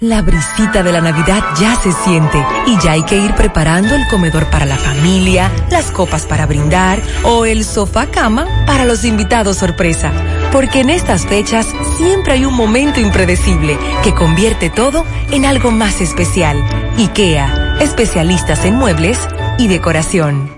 La brisita de la Navidad ya se siente y ya hay que ir preparando el comedor para la familia, las copas para brindar o el sofá cama para los invitados sorpresa. Porque en estas fechas siempre hay un momento impredecible que convierte todo en algo más especial. IKEA, especialistas en muebles y decoración.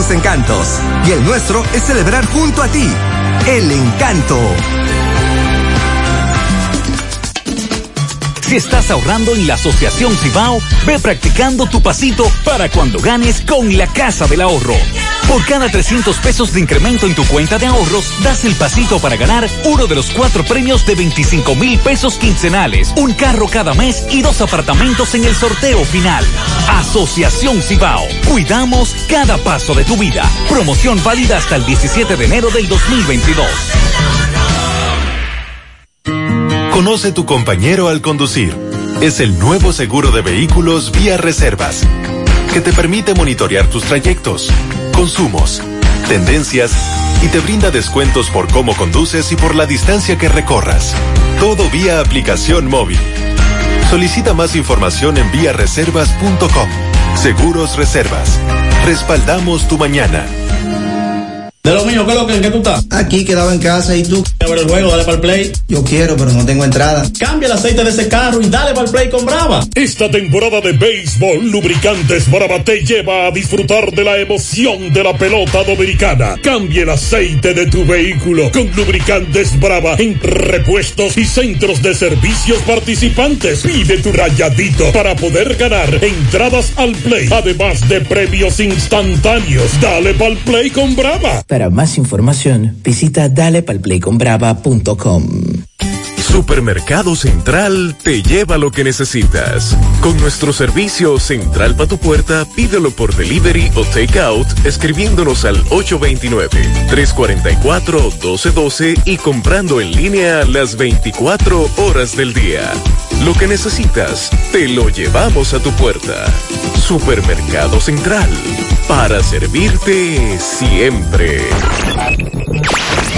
sus encantos y el nuestro es celebrar junto a ti. El encanto. Si estás ahorrando en la Asociación Cibao, ve practicando tu pasito para cuando ganes con la Casa del Ahorro. Por cada 300 pesos de incremento en tu cuenta de ahorros, das el pasito para ganar uno de los cuatro premios de 25 mil pesos quincenales, un carro cada mes y dos apartamentos en el sorteo final. Asociación Cibao. Cuidamos cada paso de tu vida. Promoción válida hasta el 17 de enero del 2022. Conoce tu compañero al conducir. Es el nuevo seguro de vehículos vía reservas, que te permite monitorear tus trayectos, consumos, tendencias y te brinda descuentos por cómo conduces y por la distancia que recorras. Todo vía aplicación móvil. Solicita más información en viareservas.com. Seguros Reservas. Respaldamos tu mañana. De lo mío, ¿qué es lo que, en qué tú estás? Aquí quedaba en casa y tú. A ver el juego, dale para el play. Yo quiero, pero no tengo entrada. Cambia el aceite de ese carro y dale para el play con Brava. Esta temporada de béisbol, Lubricantes Brava te lleva a disfrutar de la emoción de la pelota dominicana. Cambia el aceite de tu vehículo con Lubricantes Brava en repuestos y centros de servicios participantes. Pide tu rayadito para poder ganar entradas al play, además de premios instantáneos. Dale para el play con Brava. Para más información, visita dalepalplayconbrava.com. Supermercado Central te lleva lo que necesitas. Con nuestro servicio Central para tu puerta, pídelo por delivery o takeout escribiéndonos al 829-344-1212 y comprando en línea las 24 horas del día. Lo que necesitas, te lo llevamos a tu puerta. Supermercado Central, para servirte siempre.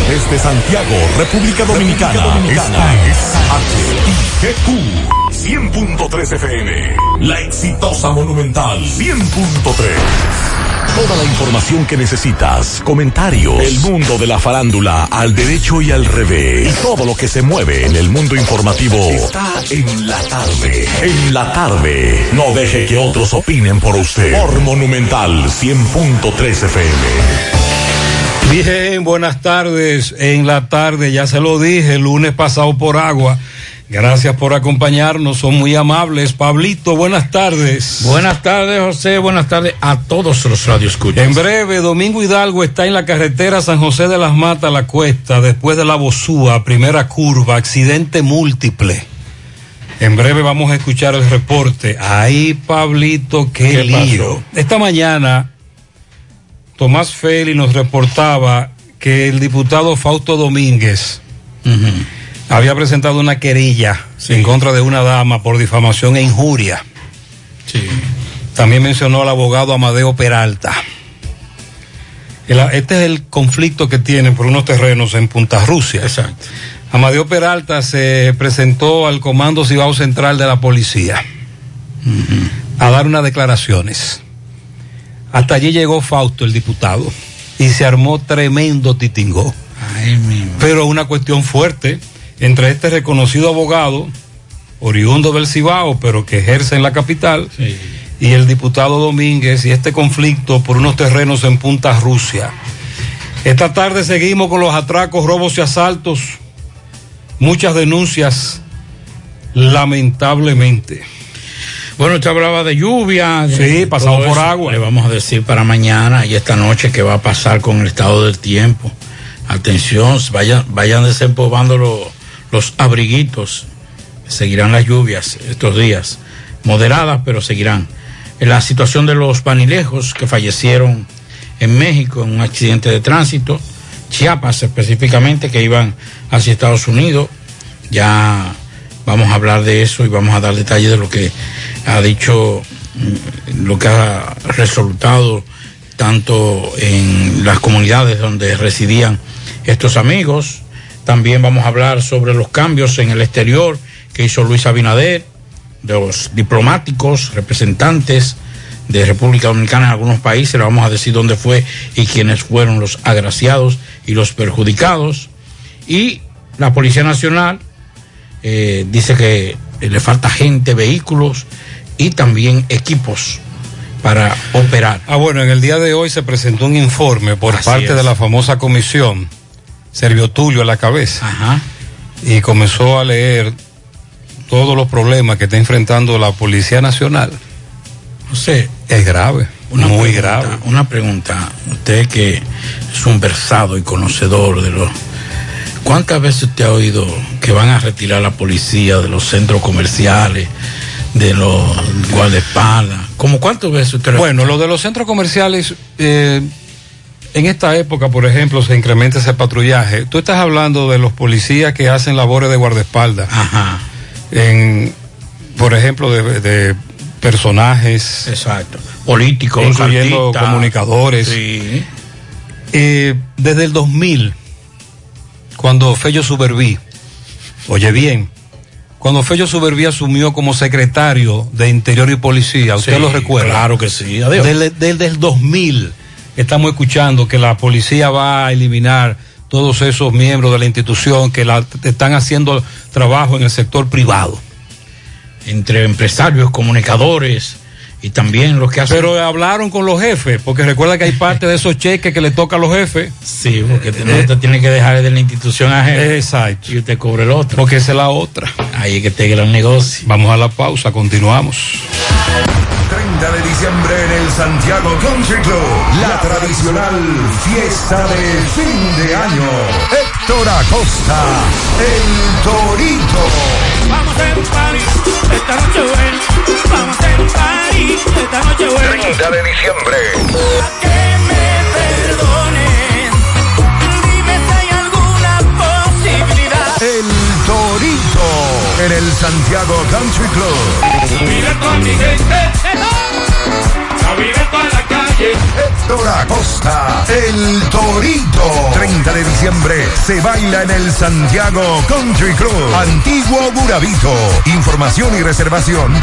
Desde Santiago, República Dominicana, esta es HIGQ 100.3 FM. La exitosa Monumental 100.3. Toda la información que necesitas, comentarios, el mundo de la farándula al derecho y al revés, y todo lo que se mueve en el mundo informativo está en la tarde. En la tarde, no deje que otros opinen por usted. Por Monumental 100.3 FM. Bien, buenas tardes. En la tarde, ya se lo dije, el lunes pasado por agua. Gracias por acompañarnos, son muy amables. Pablito, buenas tardes. Buenas tardes, José. Buenas tardes a todos los radioescuchas. En breve, Domingo Hidalgo está en la carretera San José de las Matas, la cuesta, después de la Bozúa, primera curva, accidente múltiple. En breve vamos a escuchar el reporte. Ahí, Pablito, qué, ¿Qué lío. pasó? Esta mañana, Tomás Feli nos reportaba que el diputado Fausto Domínguez había presentado una querella en contra de una dama por difamación e injuria. También mencionó al abogado Amadeo Peralta. El- este es el conflicto que tienen por unos terrenos en Punta Rusia. Exacto. Amadeo Peralta se presentó al Comando Cibao Central de la Policía a dar unas declaraciones. Hasta allí llegó Fausto, el diputado, y se armó tremendo titingó. Pero una cuestión fuerte entre este reconocido abogado, oriundo del Cibao, pero que ejerce en la capital, y el diputado Domínguez, y este conflicto por unos terrenos en Punta Rusia. Esta tarde seguimos con los atracos, robos y asaltos. Muchas denuncias, lamentablemente. Bueno, usted hablaba de lluvia. Sí, pasado todo por agua. Le vamos a decir para mañana y esta noche qué va a pasar con el estado del tiempo. Atención, vayan, vayan desempolvando lo- los abriguitos. Seguirán las lluvias estos días. Moderadas, pero seguirán. En la situación de los panilejos que fallecieron en México en un accidente de tránsito, Chiapas específicamente, que iban hacia Estados Unidos. Ya vamos a hablar de eso y vamos a dar detalles de lo que ha dicho, mm, lo que ha resultado tanto en las comunidades donde residían estos amigos. También vamos a hablar sobre los cambios en el exterior que hizo Luis Abinader, de los diplomáticos, representantes de República Dominicana en algunos países, le vamos a decir dónde fue y quiénes fueron los agraciados y los perjudicados. Y la Policía Nacional eh, dice que le falta gente, vehículos y también equipos para operar. Ah, bueno, en el día de hoy se presentó un informe por Así parte es. de la famosa comisión, Servio Tulio a la cabeza, Ajá. y comenzó a leer todos los problemas que está enfrentando la Policía Nacional. José, Es grave, Una muy pregunta, grave. Una pregunta. Usted que es un versado y conocedor de los... ¿Cuántas veces usted ha oído que van a retirar a la policía de los centros comerciales, de los guardaespaldas? ¿Cómo cuántas veces usted... Bueno, lo de los centros comerciales, eh, en esta época, por ejemplo, se incrementa ese patrullaje. Tú estás hablando de los policías que hacen labores de guardaespaldas. Ajá. En, por ejemplo, de, de personajes. Exacto. Políticos, incluyendo artistas. comunicadores. Sí. Eh, desde el 2000, cuando Fello Suberví, oye bien, cuando Fello Suberví asumió como secretario de Interior y Policía, ¿usted Sí, lo recuerda? Claro que sí. Adiós. Desde, desde el 2000 estamos escuchando que la policía va a eliminar todos esos miembros de la institución que están haciendo trabajo en el sector privado. Entre empresarios, comunicadores y también los que hacen... Pero hablaron con los jefes, porque recuerda que hay parte de esos cheques que le toca a los jefes. Sí, porque no usted tiene que dejar de la institución ajena. Exacto. Y usted cobre el otro. Porque esa es la otra. Ahí es que te gran negocio. Vamos a la pausa, continuamos. 30 de diciembre en el Santiago Country Club. La tradicional fiesta de fin de año. Héctor Acosta, el Torito. Vamos a party esta noche buena. Vamos esta noche buena. 30 de diciembre. Que me perdonen. Dime si hay alguna posibilidad. El Torito en el Santiago Country Club. Mira con mi gente. A vivir toda la. Héctor Acosta, el Torito. 30 de diciembre se baila en el Santiago Country Club. Antiguo Burabito. Información y reservación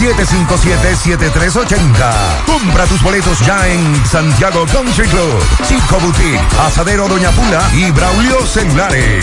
809-757-7380. Compra tus boletos ya en Santiago Country Club. Chico Boutique, Asadero Doña Pula y Braulio Celulares.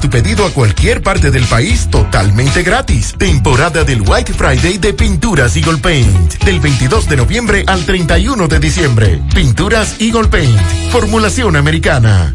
tu pedido a cualquier parte del país totalmente gratis. Temporada del White Friday de Pinturas Eagle Paint. Del 22 de noviembre al 31 de diciembre. Pinturas Eagle Paint. Formulación americana.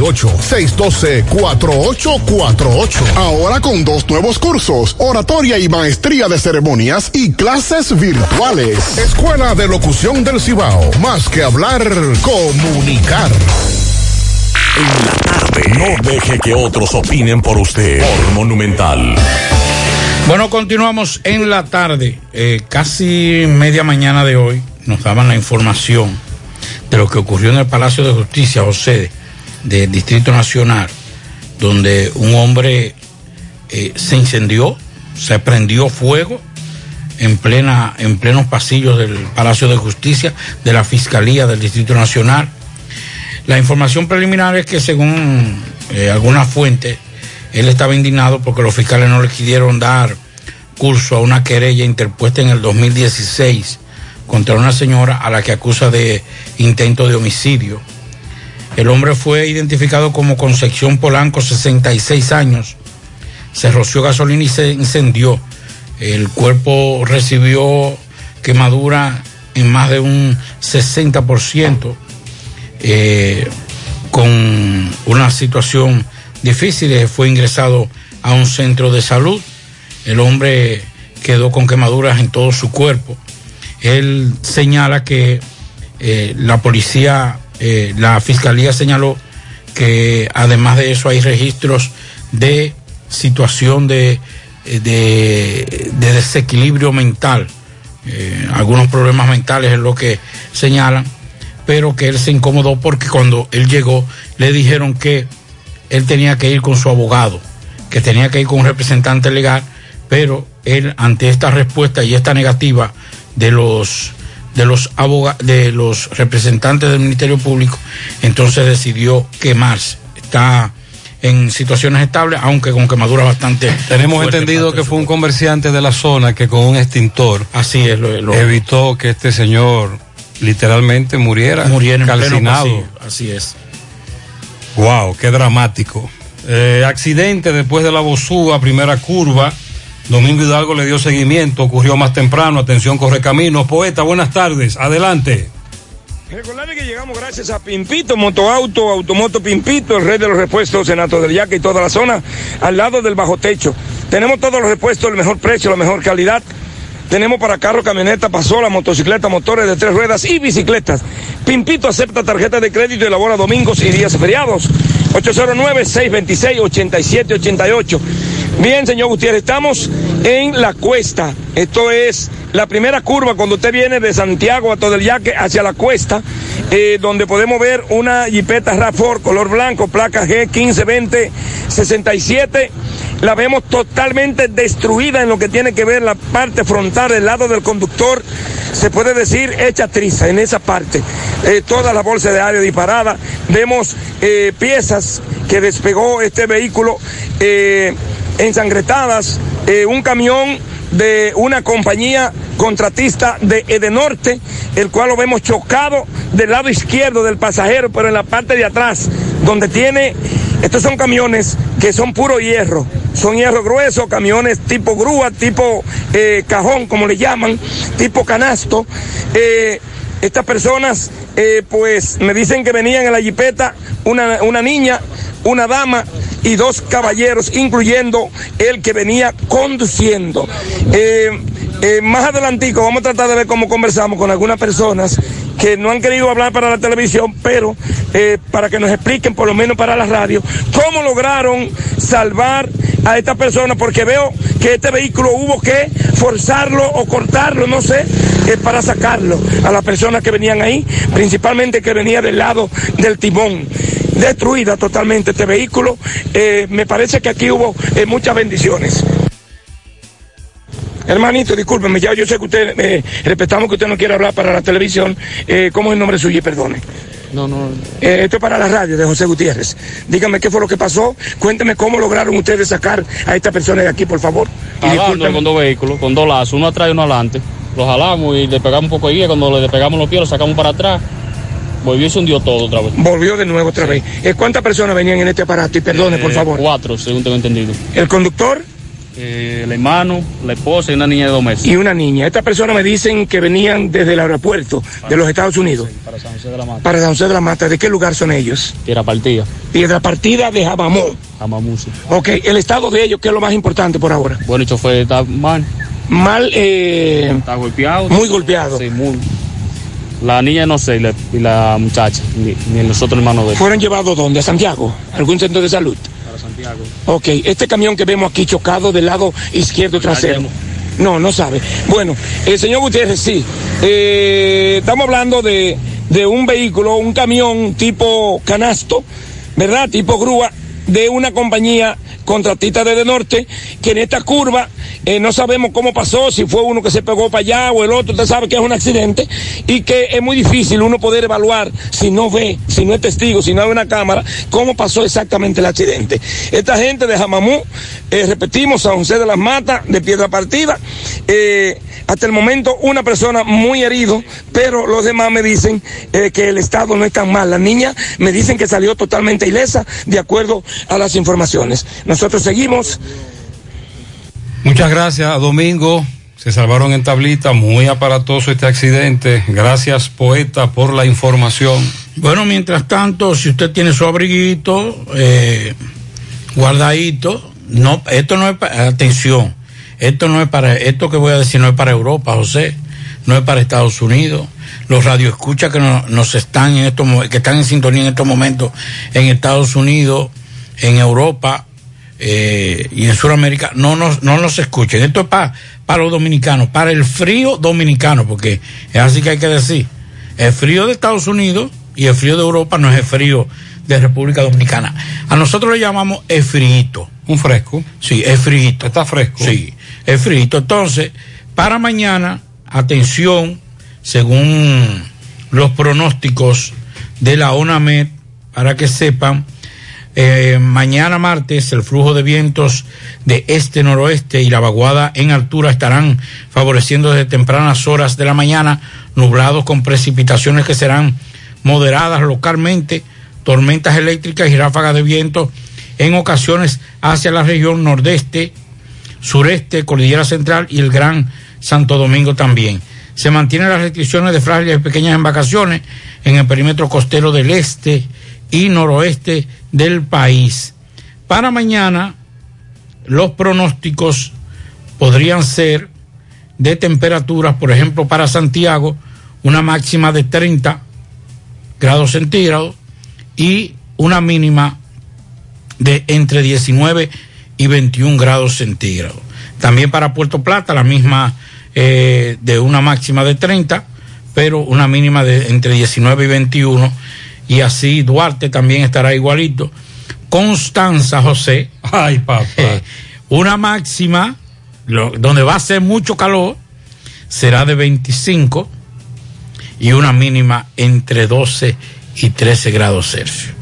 612-4848. Ahora con dos nuevos cursos, oratoria y maestría de ceremonias y clases virtuales. Escuela de Locución del Cibao. Más que hablar, comunicar. En la tarde. No deje que otros opinen por usted. Por Monumental. Bueno, continuamos en la tarde. Eh, casi media mañana de hoy nos daban la información de lo que ocurrió en el Palacio de Justicia o sede del Distrito Nacional, donde un hombre eh, se incendió, se prendió fuego en plena en plenos pasillos del Palacio de Justicia de la Fiscalía del Distrito Nacional. La información preliminar es que según eh, algunas fuentes él estaba indignado porque los fiscales no le quisieron dar curso a una querella interpuesta en el 2016 contra una señora a la que acusa de intento de homicidio. El hombre fue identificado como Concepción Polanco, 66 años. Se roció gasolina y se incendió. El cuerpo recibió quemadura en más de un 60%, eh, con una situación difícil. Fue ingresado a un centro de salud. El hombre quedó con quemaduras en todo su cuerpo. Él señala que eh, la policía eh, la fiscalía señaló que además de eso hay registros de situación de, eh, de, de desequilibrio mental, eh, algunos problemas mentales es lo que señalan, pero que él se incomodó porque cuando él llegó le dijeron que él tenía que ir con su abogado, que tenía que ir con un representante legal, pero él ante esta respuesta y esta negativa de los de los de los representantes del Ministerio Público, entonces decidió quemarse. Está en situaciones estables, aunque con quemaduras bastante. Tenemos entendido que fue un comerciante de la zona que con un extintor. Así es, lo, lo evitó que este señor literalmente muriera. Muriera en calcinado. pleno. Así es. Wow, qué dramático. Eh, accidente después de la Bosúa, primera curva. Domingo Hidalgo le dio seguimiento, ocurrió más temprano, atención, corre caminos. Poeta, buenas tardes, adelante. Recordarle que llegamos gracias a Pimpito, Motoauto, Automoto Pimpito, el rey de los repuestos, Senato del Yaque y toda la zona, al lado del bajo techo. Tenemos todos los repuestos, el mejor precio, la mejor calidad. Tenemos para carro, camioneta, pasola, motocicleta, motores de tres ruedas y bicicletas. Pimpito acepta tarjeta de crédito y elabora domingos y días feriados. 809-626-8788. Bien, señor Gutiérrez, estamos en la cuesta. Esto es la primera curva cuando usted viene de Santiago a todo el yaque hacia la cuesta, eh, donde podemos ver una jipeta RAV4 color blanco, placa G152067. La vemos totalmente destruida en lo que tiene que ver la parte frontal del lado del conductor. Se puede decir hecha triza en esa parte. Eh, toda la bolsa de aire disparada. Vemos eh, piezas que despegó este vehículo eh, ensangretadas. eh, un camión de una compañía contratista de Edenorte, el cual lo vemos chocado del lado izquierdo del pasajero, pero en la parte de atrás, donde tiene, estos son camiones que son puro hierro, son hierro grueso, camiones tipo grúa, tipo eh, cajón, como le llaman, tipo canasto. Eh, estas personas, pues, me dicen que venían en la jipeta una, una niña, una dama y dos caballeros, incluyendo el que venía conduciendo. Eh, eh, más adelantico vamos a tratar de ver cómo conversamos con algunas personas que no han querido hablar para la televisión, pero eh, para que nos expliquen, por lo menos para la radio, cómo lograron salvar a esta persona, porque veo que este vehículo hubo que forzarlo o cortarlo, no sé, eh, para sacarlo a las personas que venían ahí, principalmente que venía del lado del timón. Destruida totalmente este vehículo. Eh, me parece que aquí hubo eh, muchas bendiciones. Hermanito, discúlpeme, ya yo sé que usted, eh, respetamos que usted no quiere hablar para la televisión. Eh, ¿Cómo es el nombre suyo? Perdone. No, no. Eh, esto es para la radio de José Gutiérrez. Dígame qué fue lo que pasó. Cuénteme cómo lograron ustedes sacar a esta persona de aquí, por favor. Jalando con dos vehículos, con dos lazos, uno atrás y uno adelante. Lo jalamos y le pegamos un poco de guía. Cuando le despegamos los pies, lo sacamos para atrás. Volvió y se hundió todo otra vez. Volvió de nuevo otra vez. Eh, ¿Cuántas personas venían en este aparato? Y perdone, por Eh, favor. Cuatro, según tengo entendido. El conductor Eh, el hermano, la esposa y una niña de dos meses. y una niña. Estas personas me dicen que venían desde el aeropuerto de los Estados Unidos. Para San José de la Mata. Para San José de la Mata. ¿De qué lugar son ellos? Tierra partida. Piedra partida de Jabamó. Jamamusi. Ok, el estado de ellos, ¿qué es lo más importante por ahora? Bueno, el chofer está mal. Mal, eh, Está golpeado. muy golpeado. Sí, muy. La niña no sé, y la, y la muchacha, ni, ni los otros hermanos de él. ¿Fueron llevados dónde? ¿A Santiago? ¿Algún centro de salud? Para Santiago. Ok, este camión que vemos aquí chocado del lado izquierdo trasero. No, no sabe. Bueno, el señor Gutiérrez, sí. Eh, estamos hablando de, de un vehículo, un camión tipo canasto, ¿verdad? Tipo grúa de una compañía contratista de, de norte, que en esta curva eh, no sabemos cómo pasó, si fue uno que se pegó para allá o el otro, usted sabe que es un accidente, y que es muy difícil uno poder evaluar si no ve, si no es testigo, si no hay una cámara, cómo pasó exactamente el accidente. Esta gente de Jamamú, eh, repetimos, San José de las Matas, de Piedra Partida, eh, hasta el momento una persona muy herido, pero los demás me dicen eh, que el estado no es tan mal. La niña me dicen que salió totalmente ilesa, de acuerdo a las informaciones. Nosotros seguimos. Muchas gracias, Domingo. Se salvaron en tablita, muy aparatoso este accidente. Gracias, poeta, por la información. Bueno, mientras tanto, si usted tiene su abriguito eh, guardadito, no, esto no es para, atención, esto no es para, esto que voy a decir no es para Europa, José, no es para Estados Unidos. Los radioescuchas que no- nos están en estos, que están en sintonía en estos momentos en Estados Unidos, en Europa eh, y en Sudamérica, no nos, no nos escuchen. Esto es para, para los dominicanos, para el frío dominicano, porque es así que hay que decir. El frío de Estados Unidos y el frío de Europa no es el frío de República Dominicana. A nosotros le llamamos el frío. Un fresco. Sí, es frío. Está fresco. Sí, es frío. Entonces, para mañana, atención, según los pronósticos de la ONAMED, para que sepan, eh, mañana martes el flujo de vientos de este-noroeste y la vaguada en altura estarán favoreciendo desde tempranas horas de la mañana, nublados con precipitaciones que serán moderadas localmente, tormentas eléctricas y ráfagas de viento en ocasiones hacia la región nordeste, sureste, Cordillera Central y el Gran Santo Domingo también. Se mantienen las restricciones de frágiles y pequeñas embarcaciones en el perímetro costero del este y noroeste del país. Para mañana, los pronósticos podrían ser de temperaturas, por ejemplo, para Santiago, una máxima de 30 grados centígrados y una mínima de entre 19 y 21 grados centígrados. También para Puerto Plata, la misma eh, de una máxima de 30, pero una mínima de entre 19 y 21. Y así Duarte también estará igualito. Constanza José. Ay, papá. eh, una máxima, lo- donde va a ser mucho calor, será de 25 y una mínima entre 12 y 13 grados Celsius.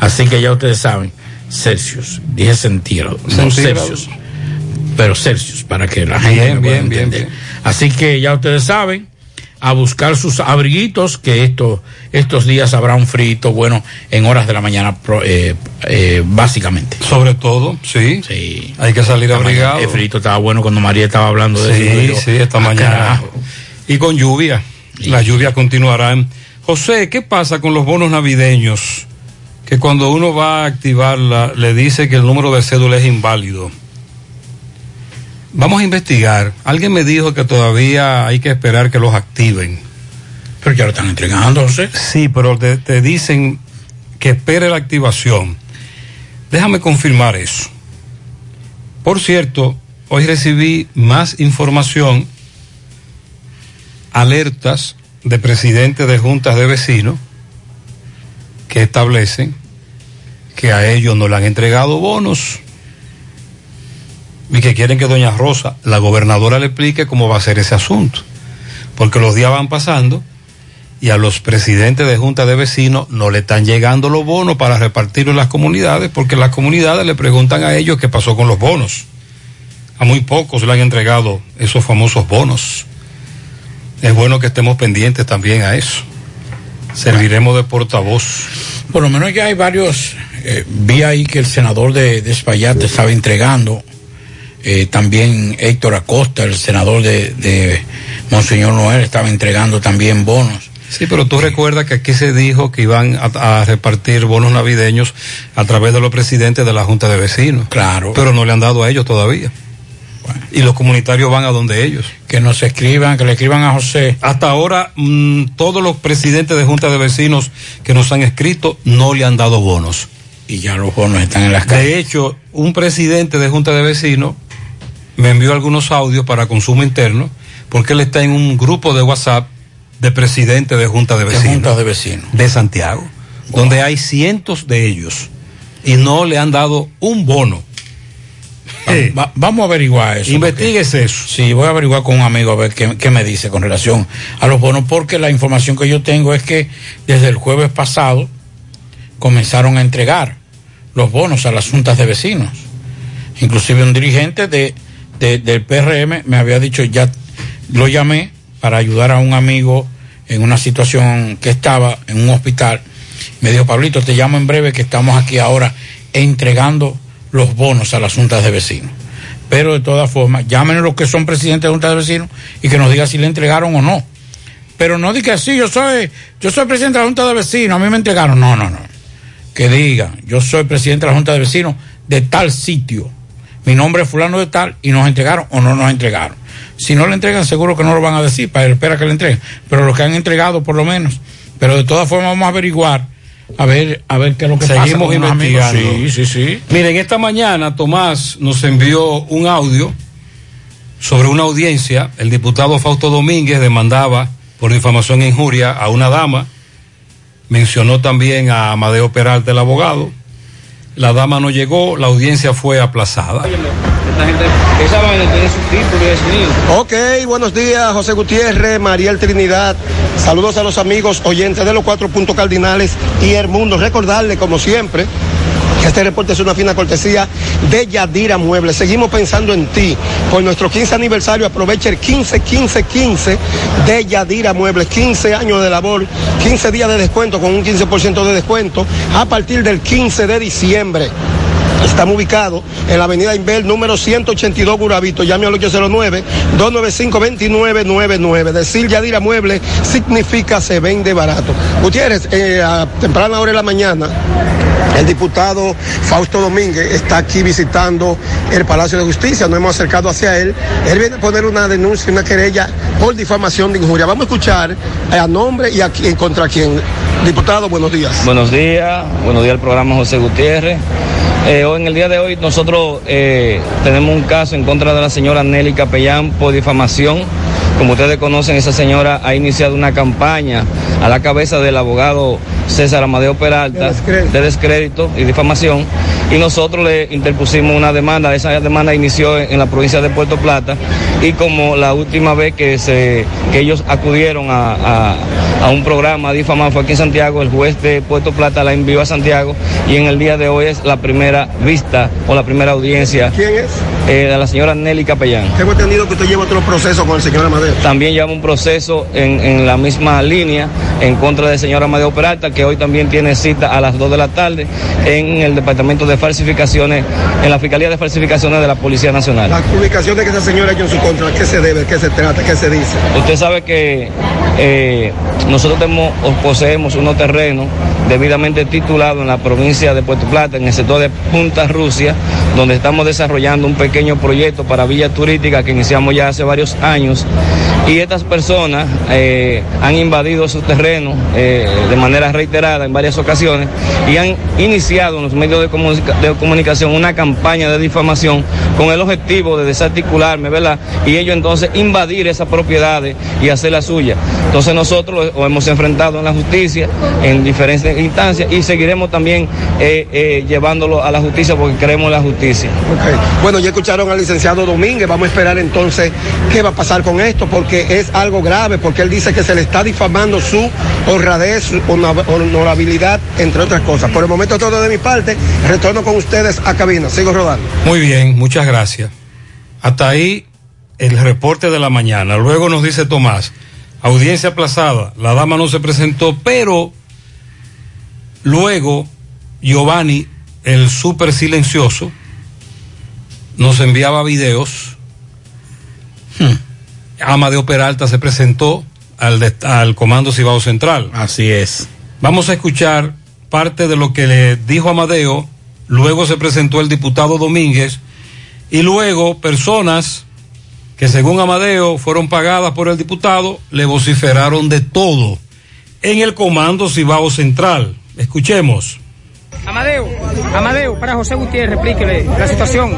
Así que ya ustedes saben, Celsius, dije centígrados, no. Celsius, pero Celsius, para que la gente Bien, me pueda bien, bien. Así que ya ustedes saben, a buscar sus abriguitos, que esto, estos días habrá un frito bueno en horas de la mañana, eh, eh, básicamente. Sobre todo, sí. Sí. Hay que salir Esta mañana abrigado. El frito estaba bueno cuando María estaba hablando de Sí, eso. Yo, sí, esta ah, mañana. carajo. Y con lluvia. Las lluvias continuarán. José, ¿qué pasa con los bonos navideños? Que cuando uno va a activarla, le dice que el número de cédula es inválido. Vamos a investigar. Alguien me dijo que todavía hay que esperar que los activen. Pero ya lo están entregando, José. Sí, pero te, te dicen que espere la activación. Déjame confirmar eso. Por cierto, hoy recibí más información, alertas de presidentes de juntas de vecinos que establecen que a ellos no le han entregado bonos y que quieren que doña Rosa, la gobernadora, le explique cómo va a ser ese asunto. Porque los días van pasando y a los presidentes de juntas de vecinos no le están llegando los bonos para repartirlos en las comunidades porque las comunidades le preguntan a ellos qué pasó con los bonos. A muy pocos le han entregado esos famosos bonos. Es bueno que estemos pendientes también a eso. Serviremos de portavoz. Por lo menos ya hay varios. eh, vi ahí que el senador de, de Espaillat estaba entregando. Eh, también Héctor Acosta, el senador de, de Monseñor Noel, estaba entregando también bonos. Sí, pero tú recuerdas que aquí se dijo que iban a, a repartir bonos navideños a través de los presidentes de la Junta de Vecinos. Claro. Pero no le han dado a ellos todavía. Y los comunitarios van a donde ellos. Que nos escriban, que le escriban a José. Hasta ahora, mm, todos los presidentes de Junta de Vecinos que nos han escrito no le han dado bonos. Y ya los bonos están en las calles. De hecho, un presidente de Junta de Vecinos me envió algunos audios para consumo interno porque él está en un grupo de WhatsApp de presidentes de Junta de De Vecinos. juntas de vecinos. de Santiago, donde hay cientos de ellos y no le han dado un bono. Va- va- vamos a averiguar eso. Investíguese eso. Sí, voy a averiguar con un amigo a ver qué, qué me dice con relación a los bonos, porque la información que yo tengo es que desde el jueves pasado comenzaron a entregar los bonos a las juntas de vecinos. Inclusive un dirigente de, de- del PRM me había dicho, ya lo llamé para ayudar a un amigo en una situación que estaba en un hospital. Me dijo, Pablito, te llamo en breve que estamos aquí ahora entregando los bonos a las juntas de vecinos. Pero de todas formas, llámenos los que son presidentes de juntas de vecinos y que nos digan si le entregaron o no. Pero no diga sí, yo soy, yo soy presidente de la junta de vecinos, a mí me entregaron. No, no, no. Que diga, yo soy presidente de la junta de vecinos de tal sitio. Mi nombre es fulano de tal y nos entregaron o no nos entregaron. Si no le entregan, seguro que no lo van a decir, para espera que le entreguen. Pero los que han entregado, por lo menos. Pero de todas formas, vamos a averiguar, a ver, a ver qué es lo que. Seguimos investigando. Sí, sí, sí. Miren, esta mañana Tomás nos envió un audio sobre una audiencia. El diputado Fausto Domínguez demandaba por difamación e injuria a una dama. Mencionó también a Amadeo Peralta, el abogado. La dama no llegó, la audiencia fue aplazada. Esta gente, esa vaina tiene su título y es mío. Ok, buenos días, José Gutiérrez, Mariel Trinidad. Saludos a los amigos oyentes de los cuatro puntos cardinales y el mundo. Recordarle, como siempre, este reporte es una fina cortesía de Yadira Muebles. Seguimos pensando en ti. Por nuestro 15 aniversario, aprovecha el 15, 15, 15 de Yadira Muebles. 15 años de labor, 15 días de descuento con un 15% de descuento a partir del 15 de diciembre. Estamos ubicados en la avenida Inver, número 182 Gurabito. Llame al 809-295-2999. Decir Yadira Mueble significa se vende barato. Gutiérrez, eh, a temprana hora de la mañana, el diputado Fausto Domínguez está aquí visitando el Palacio de Justicia. Nos hemos acercado hacia él. Él viene a poner una denuncia, una querella por difamación de injuria. Vamos a escuchar a nombre y a quién, contra quién. Diputado, buenos días. Buenos días, buenos días al programa José Gutiérrez. Eh, hoy, en el día de hoy nosotros eh, tenemos un caso en contra de la señora Nelly Capellán por difamación. Como ustedes conocen, esa señora ha iniciado una campaña a la cabeza del abogado César Amadeo Peralta de descrédito, y difamación y nosotros le interpusimos una demanda. Esa demanda inició en, en la provincia de Puerto Plata y como la última vez que, se, que ellos acudieron a, a- a un programa difamado fue aquí en Santiago, el juez de Puerto Plata la envió a Santiago y en el día de hoy es la primera vista o la primera audiencia ¿Quién es? Eh, de la señora Nelly Capellán. Tengo entendido que usted lleva otro proceso con el señor Amadeo. También lleva un proceso en, en la misma línea en contra del señor Amadeo Peralta, que hoy también tiene cita a las 2 de la tarde en el Departamento de Falsificaciones, en la Fiscalía de Falsificaciones de la Policía Nacional. Las publicaciones que esa señora ha hecho en su contra, ¿a qué se debe? ¿Qué se trata? ¿Qué se dice? Usted sabe que eh, nosotros tenemos, poseemos unos terrenos debidamente titulados en la provincia de Puerto Plata, en el sector de Punta Rusia, donde estamos desarrollando un pequeño proyecto para villa turística que iniciamos ya hace varios años. Y estas personas eh, han invadido esos terrenos eh, de manera reiterada en varias ocasiones y han iniciado en los medios de, comunica- de comunicación una campaña de difamación con el objetivo de desarticularme, ¿verdad? Y ellos entonces invadir esas propiedades y hacer la suya. Entonces nosotros lo hemos enfrentado en la justicia en diferentes instancias y seguiremos también eh, llevándolo a la justicia porque creemos en la justicia. Ok. Bueno, ya escucharon al licenciado Domínguez. Vamos a esperar entonces qué va a pasar con esto, porque es algo grave, porque él dice que se le está difamando su honradez, su honor- honorabilidad, entre otras cosas. Por el momento todo de mi parte. Retorno con ustedes a cabina. Sigo rodando. Muy bien, muchas gracias. Hasta ahí el reporte de la mañana. Luego nos dice Tomás, audiencia aplazada, la dama no se presentó, pero luego Giovanni, el súper silencioso, nos enviaba videos. Amadeo Peralta se presentó al, de- al Comando Cibao Central. Así es. Vamos a escuchar parte de lo que le dijo Amadeo, luego se presentó el diputado Domínguez y luego personas que según Amadeo fueron pagadas por el diputado le vociferaron de todo en el Comando Cibao Central. Escuchemos. Amadeo, Amadeo, para José Gutiérrez, explíquele la situación.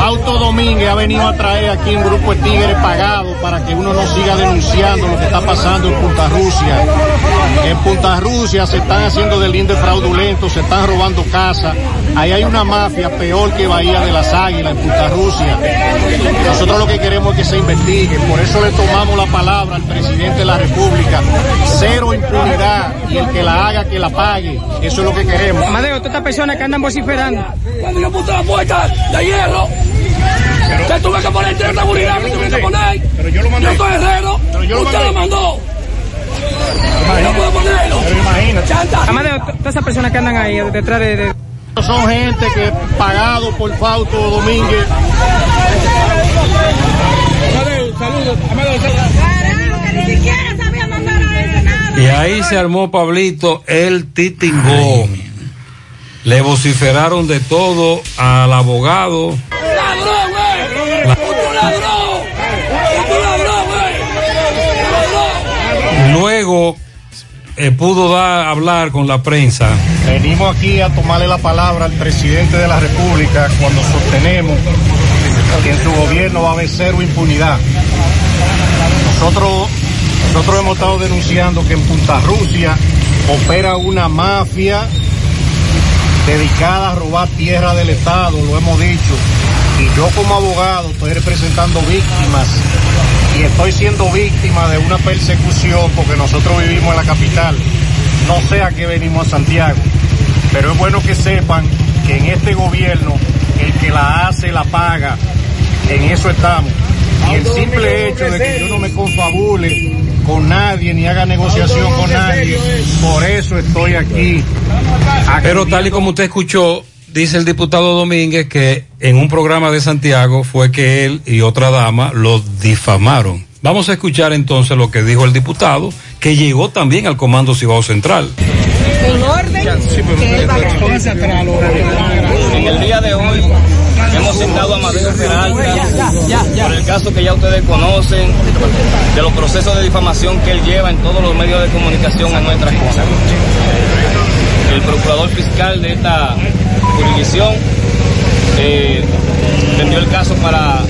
Auto Domínguez ha venido a traer aquí un grupo de tigres pagados para que uno no siga denunciando lo que está pasando en Punta Rusia. En Punta Rusia se están haciendo delitos fraudulentos, se están robando casas. Ahí hay una mafia peor que Bahía de las Águilas en Punta Rusia. Nosotros lo que queremos es que se investigue. Por eso le tomamos la palabra al presidente de la República. Cero impunidad y el que la haga, que la pague. Eso es lo que queremos. Amadeo, todas estas personas que andan vociferando. Cuando yo puse la puerta de hierro, que tuve que poner tres seguridad que tuve que poner. Pero yo lo mandé. Yo soy herrero. yo lo Usted lo mandó. No puedo ponerlo. Chanta. Amadeo, to- todas esas personas que andan ahí detrás de... de- Son gente que pagado por Fausto Domínguez. Amadeo, saludos. Amadeo, Y ahí se armó Pablito el titingó. Le vociferaron de todo al abogado. ¡Ladrón, güey! ¡Un ladrón! ¡Un ladrón! Luego eh, pudo hablar con la prensa. Venimos aquí a tomarle la palabra al presidente de la República cuando sostenemos que en su gobierno va a haber cero impunidad. Nosotros, nosotros hemos estado denunciando que en Punta Rusia opera una mafia dedicada a robar tierra del Estado, lo hemos dicho. Y yo como abogado estoy representando víctimas y estoy siendo víctima de una persecución porque nosotros vivimos en la capital. No sé a qué venimos a Santiago, pero es bueno que sepan que en este gobierno el que la hace la paga. En eso estamos. Y el simple hecho de que yo no me confabule con nadie ni haga negociación con nadie, por eso estoy aquí. Pero tal y como usted escuchó, dice el diputado Domínguez que en un programa de Santiago fue que él y otra dama lo difamaron. Vamos a escuchar entonces lo que dijo el diputado, que llegó también al Comando Cibao Central. En orden, que él va a En el día de hoy citado a Amadeo Peralta por el caso que ya ustedes conocen, de los procesos de difamación que él lleva en todos los medios de comunicación en nuestra cosa. El procurador fiscal de esta jurisdicción eh, envió el caso para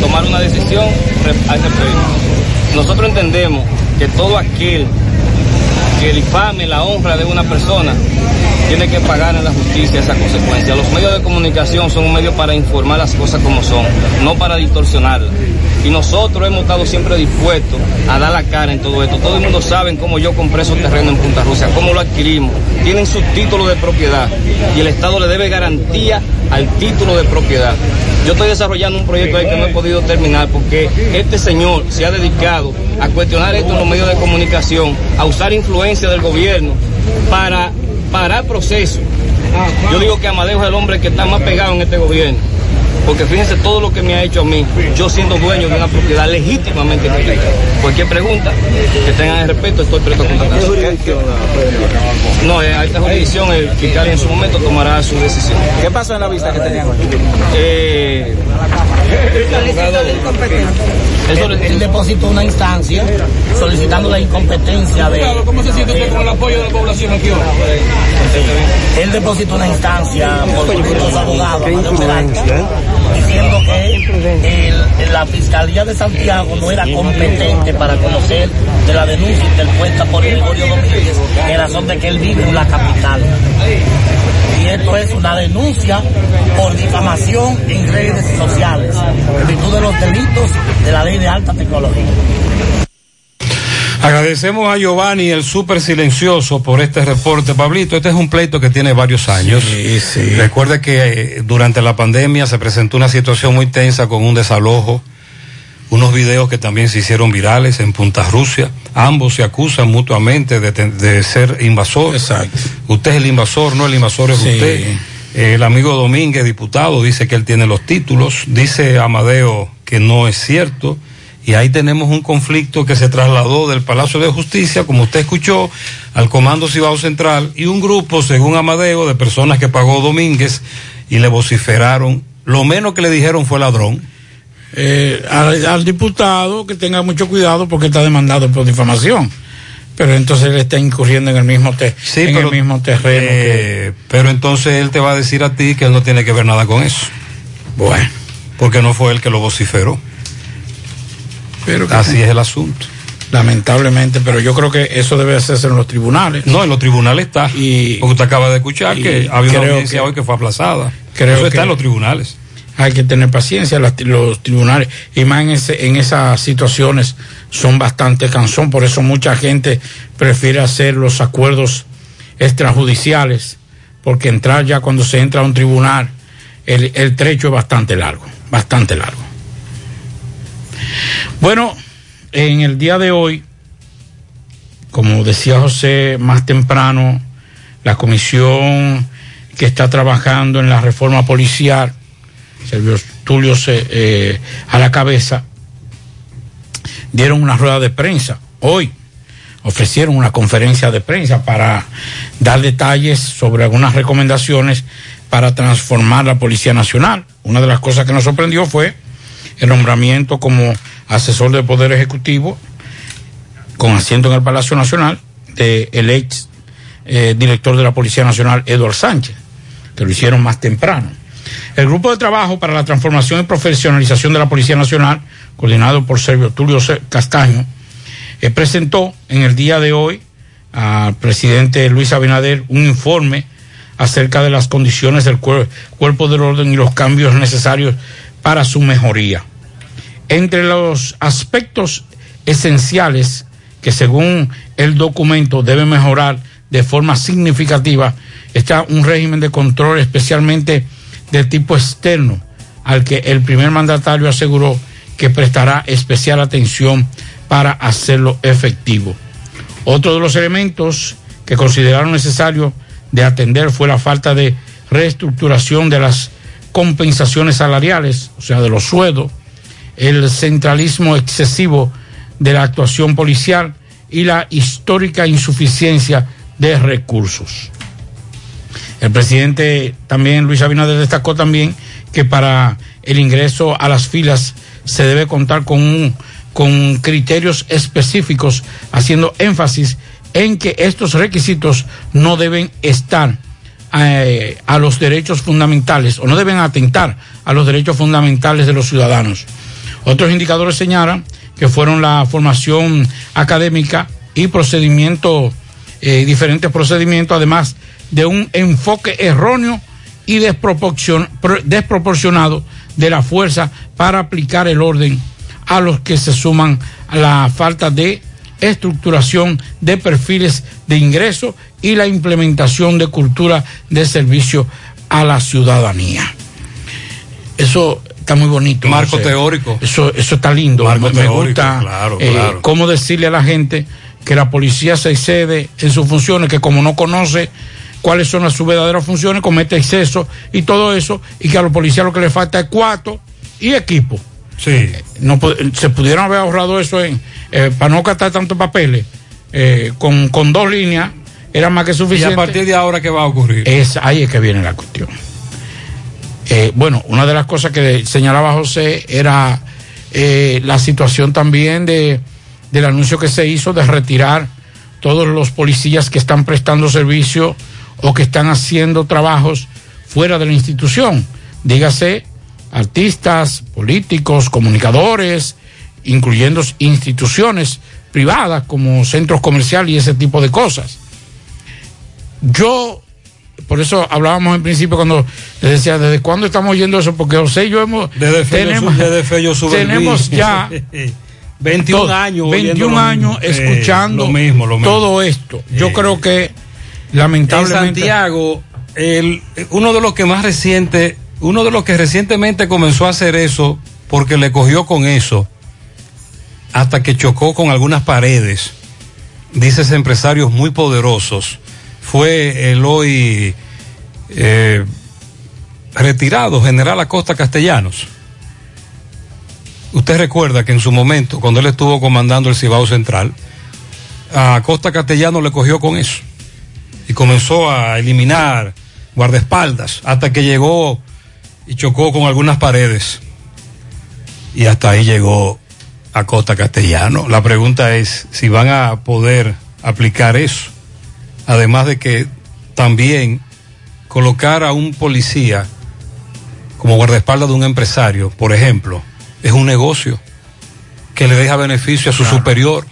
tomar una decisión al respecto. Nosotros entendemos que todo aquel que difame la honra de una persona tiene que pagar en la justicia esa consecuencia. Los medios de comunicación son un medio para informar las cosas como son, no para distorsionarlas. Y nosotros hemos estado siempre dispuestos a dar la cara en todo esto. Todo el mundo sabe cómo yo compré esos terrenos en Punta Rusia, cómo lo adquirimos. Tienen su título de propiedad y el Estado le debe garantía al título de propiedad. Yo estoy desarrollando un proyecto ahí que no he podido terminar porque este señor se ha dedicado a cuestionar esto en los medios de comunicación, a usar influencia del gobierno para parar procesos. Yo digo que Amadeo es el hombre que está más pegado en este gobierno. Porque fíjense todo lo que me ha hecho a mí, yo siendo dueño de una propiedad legítimamente pública. Cualquier pregunta que tengan el respeto, estoy presto a contactar. No, eh, a esta jurisdicción el fiscal en su momento tomará su decisión. ¿Qué pasó en la vista que tenían hoy? Eh, Él depositó una instancia solicitando la incompetencia de. ¿Cómo se siente usted con el apoyo de la población aquí hoy? Él depositó una instancia por los abogados diciendo que el- la Fiscalía de Santiago no era competente para conocer de la denuncia interpuesta por Gregorio Domínguez en razón de que él vive en la capital. Esto es una denuncia por difamación en redes sociales, en virtud de los delitos de la ley de alta tecnología. Agradecemos a Giovanni, el súper silencioso, por este reporte. Pablito, este es un pleito que tiene varios años. Recuerde que eh, durante la pandemia se presentó una situación muy tensa con un desalojo, unos videos que también se hicieron virales en Punta Rusia. Ambos se acusan mutuamente de, ten- de ser invasores. Usted es el invasor, no el invasor es usted. El amigo Domínguez, diputado, dice que él tiene los títulos. Dice Amadeo que no es cierto. Y ahí tenemos un conflicto que se trasladó del Palacio de Justicia, como usted escuchó, al Comando Cibao Central y un grupo, según Amadeo, de personas que pagó Domínguez y le vociferaron. Lo menos que le dijeron fue ladrón. Eh, al, al diputado que tenga mucho cuidado porque está demandado por difamación. Pero entonces él está incurriendo en el mismo, te- en el mismo terreno. Eh, pero entonces él te va a decir a ti que él no tiene que ver nada con eso. Bueno. Porque no fue él que lo vociferó. Pero Así es el asunto. Lamentablemente, pero yo creo que eso debe hacerse en los tribunales. No, en los tribunales está. Y, Porque usted acaba de escuchar que había una audiencia que- hoy que fue aplazada. creo eso está que- en los tribunales. Hay que tener paciencia, los tribunales, y más en, ese- en esas situaciones son bastante cansón, por eso mucha gente prefiere hacer los acuerdos extrajudiciales, porque entrar ya cuando se entra a un tribunal, el trecho es bastante largo, bastante largo. Bueno, en el día de hoy, como decía José más temprano, la comisión que está trabajando en la reforma policial, Servio Tulio se- eh, a la cabeza, dieron una rueda de prensa hoy. Ofrecieron una conferencia de prensa para dar detalles sobre algunas recomendaciones para transformar la Policía Nacional. Una de las cosas que nos sorprendió fue el nombramiento como asesor del Poder Ejecutivo con asiento en el Palacio Nacional de el ex eh, director de la Policía Nacional, Eduard Sánchez, que lo hicieron más temprano. El grupo de trabajo para la transformación y profesionalización de la Policía Nacional, coordinado por Servio Tulio Castaño, eh, presentó en el día de hoy al presidente Luis Abinader un informe acerca de las condiciones del cuer- cuerpo del orden y los cambios necesarios para su mejoría. Entre los aspectos esenciales que según el documento debe mejorar de forma significativa está un régimen de control especialmente de tipo externo al que el primer mandatario aseguró que prestará especial atención para hacerlo efectivo. Otro de los elementos que consideraron necesario de atender fue la falta de reestructuración de las compensaciones salariales, o sea, de los sueldos, el centralismo excesivo de la actuación policial y la histórica insuficiencia de recursos. El presidente también, Luis Abinader, destacó también que para el ingreso a las filas se debe contar con, un, con criterios específicos, haciendo énfasis en que estos requisitos no deben estar eh, a los derechos fundamentales o no deben atentar a los derechos fundamentales de los ciudadanos. Otros indicadores señalan que fueron la formación académica y procedimiento, eh, diferentes procedimientos, además de un enfoque erróneo y desproporcion- pro- desproporcionado de la fuerza para aplicar el orden a los que se suman la falta de estructuración de perfiles de ingreso y la implementación de cultura de servicio a la ciudadanía. Eso está muy bonito. Marco teórico. Eso, eso está lindo. Marco me, gusta claro, eh, claro. cómo decirle a la gente que la policía se excede en sus funciones, que como no conoce cuáles son las sus verdaderas funciones, comete exceso y todo eso, y que a los policías lo que le falta es cuarto y equipo. Sí. No, pu- se pudieron haber ahorrado eso en, eh, para no gastar tantos papeles, eh, con, con dos líneas, era más que ¿Y suficiente. a partir de ahora qué va a ocurrir? Es, ahí es que viene la cuestión. Eh, bueno, una de las cosas que señalaba José era eh, la situación también de, del anuncio que se hizo de retirar todos los policías que están prestando servicio o que están haciendo trabajos fuera de la institución. Dígase, artistas, políticos, comunicadores, incluyendo instituciones privadas como centros comerciales y ese tipo de cosas. Yo, por eso hablábamos en principio cuando les decía, ¿desde cuándo estamos oyendo eso? Porque José y yo hemos... Desde Fello tenemos, desde tenemos ya 21 todo- años. 21 oyendo lo años. Eh, escuchando lo mismo, lo mismo. todo esto. Yo Eh, creo que En lamentablemente... Santiago, el, uno de los que más reciente, uno de los que recientemente comenzó a hacer eso, porque le cogió con eso, hasta que chocó con algunas paredes, dices empresarios muy poderosos, fue el hoy eh, retirado general Acosta Castellanos. Usted recuerda que en su momento, cuando él estuvo comandando el Cibao Central, a Acosta Castellanos le cogió con eso y comenzó a eliminar guardaespaldas hasta que llegó y chocó con algunas paredes. Y hasta ahí llegó a Costa Castellano. La pregunta es si van a poder aplicar eso. Además de que también colocar a un policía como guardaespaldas de un empresario, por ejemplo, es un negocio que le deja beneficio a su superior.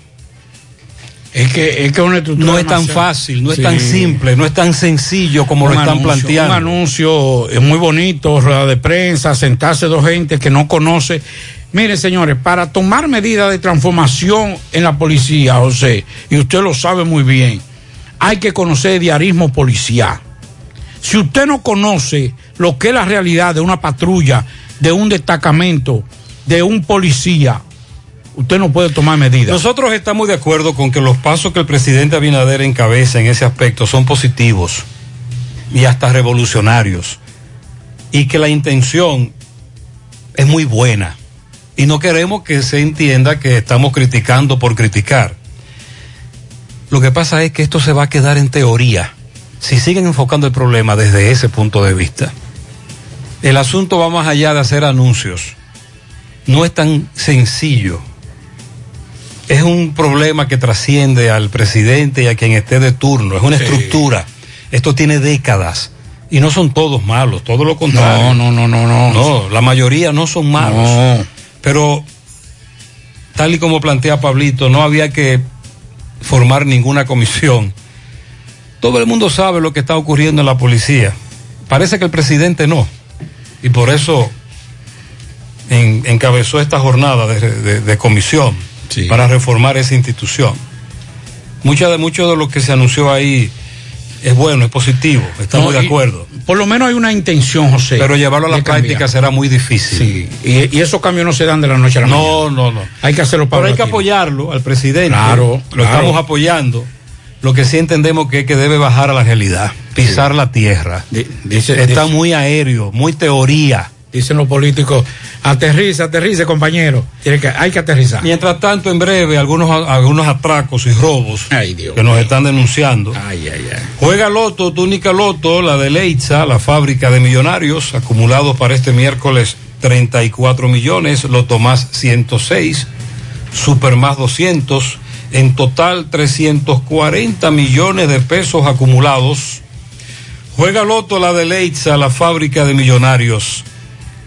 Es que, es que una estructura no es tan fácil, no es tan simple, no es tan sencillo como lo están anuncio, planteando. Un anuncio es muy bonito, rueda de prensa, sentarse dos gente que no conoce. Mire, señores, para tomar medidas de transformación en la policía, José, y usted lo sabe muy bien, hay que conocer diarismo policial. Si usted no conoce lo que es la realidad de una patrulla, de un destacamento, de un policía, usted no puede tomar medidas. Nosotros estamos de acuerdo con que los pasos que el presidente Abinader encabeza en ese aspecto son positivos y hasta revolucionarios y que la intención es muy buena y no queremos que se entienda que estamos criticando por criticar. Lo que pasa es que esto se va a quedar en teoría si siguen enfocando el problema desde ese punto de vista. El asunto va más allá de hacer anuncios. No es tan sencillo es un problema que trasciende al presidente y a quien esté de turno. Es una Sí. estructura. Esto tiene décadas. Y no son todos malos, todo lo contrario. No, no, no, no, no. No, la mayoría no son malos. No. Pero, tal y como plantea Pablito, no había que formar ninguna comisión. Todo el mundo sabe lo que está ocurriendo en la policía. Parece que el presidente no. Y por eso en- encabezó esta jornada de, de- de comisión para reformar esa institución. Mucha de, mucho de lo que se anunció ahí es bueno, es positivo, estamos No, de acuerdo. Por lo menos hay una intención, José. Pero llevarlo a la cambiar. práctica será muy difícil. Sí, y, y esos cambios no se dan de la noche a la No, mañana. no, no. Hay que hacerlo Pero hay que apoyarlo al presidente. Claro, Lo claro. estamos apoyando. Lo que sí entendemos que es que debe bajar a la realidad, pisar la tierra. dice- Está dice- muy aéreo, muy teoría. Dicen los políticos, aterriza, aterrice, compañero. Tiene que, hay que aterrizar. Mientras tanto, en breve, algunos, algunos atracos y robos que nos están denunciando. Ay, ay, ay. Juega Loto, túnica Loto, la de Leitza, la fábrica de millonarios, acumulados para este miércoles 34 millones, Loto más 106, Super más 200, en total 340 millones de pesos acumulados. Juega Loto, la de Leitza, la fábrica de millonarios.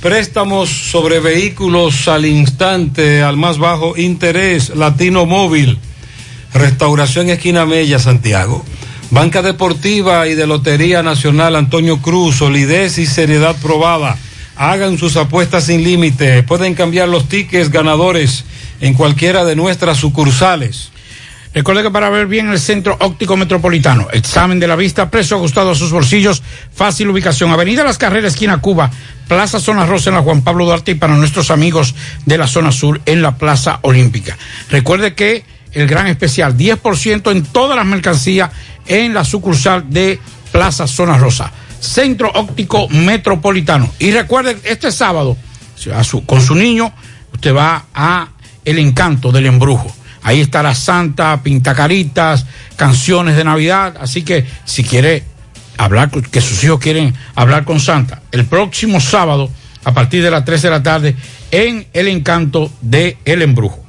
Préstamos sobre vehículos al instante, al más bajo interés, Latino Móvil. Restauración Esquina Mella, Santiago. Banca Deportiva y de Lotería Nacional Antonio Cruz, solidez y seriedad probada. Hagan sus apuestas sin límite. Pueden cambiar los tickets ganadores en cualquiera de nuestras sucursales. Recuerde que para ver bien el centro óptico metropolitano, examen de la vista, precio ajustado a sus bolsillos, fácil ubicación, Avenida Las Carreras, esquina Cuba, Plaza Zona Rosa en la Juan Pablo Duarte y para nuestros amigos de la zona sur en la Plaza Olímpica. Recuerde que el gran especial, 10% en todas las mercancías en la sucursal de Plaza Zona Rosa, Centro Óptico Metropolitano. Y recuerde, este sábado, con su niño, usted va a El Encanto del Embrujo. Ahí está la Santa, pintacaritas, canciones de Navidad. Así que si quiere hablar, que sus hijos quieren hablar con Santa, el próximo sábado, a partir de las 3 de la tarde, en El Encanto de El Embrujo.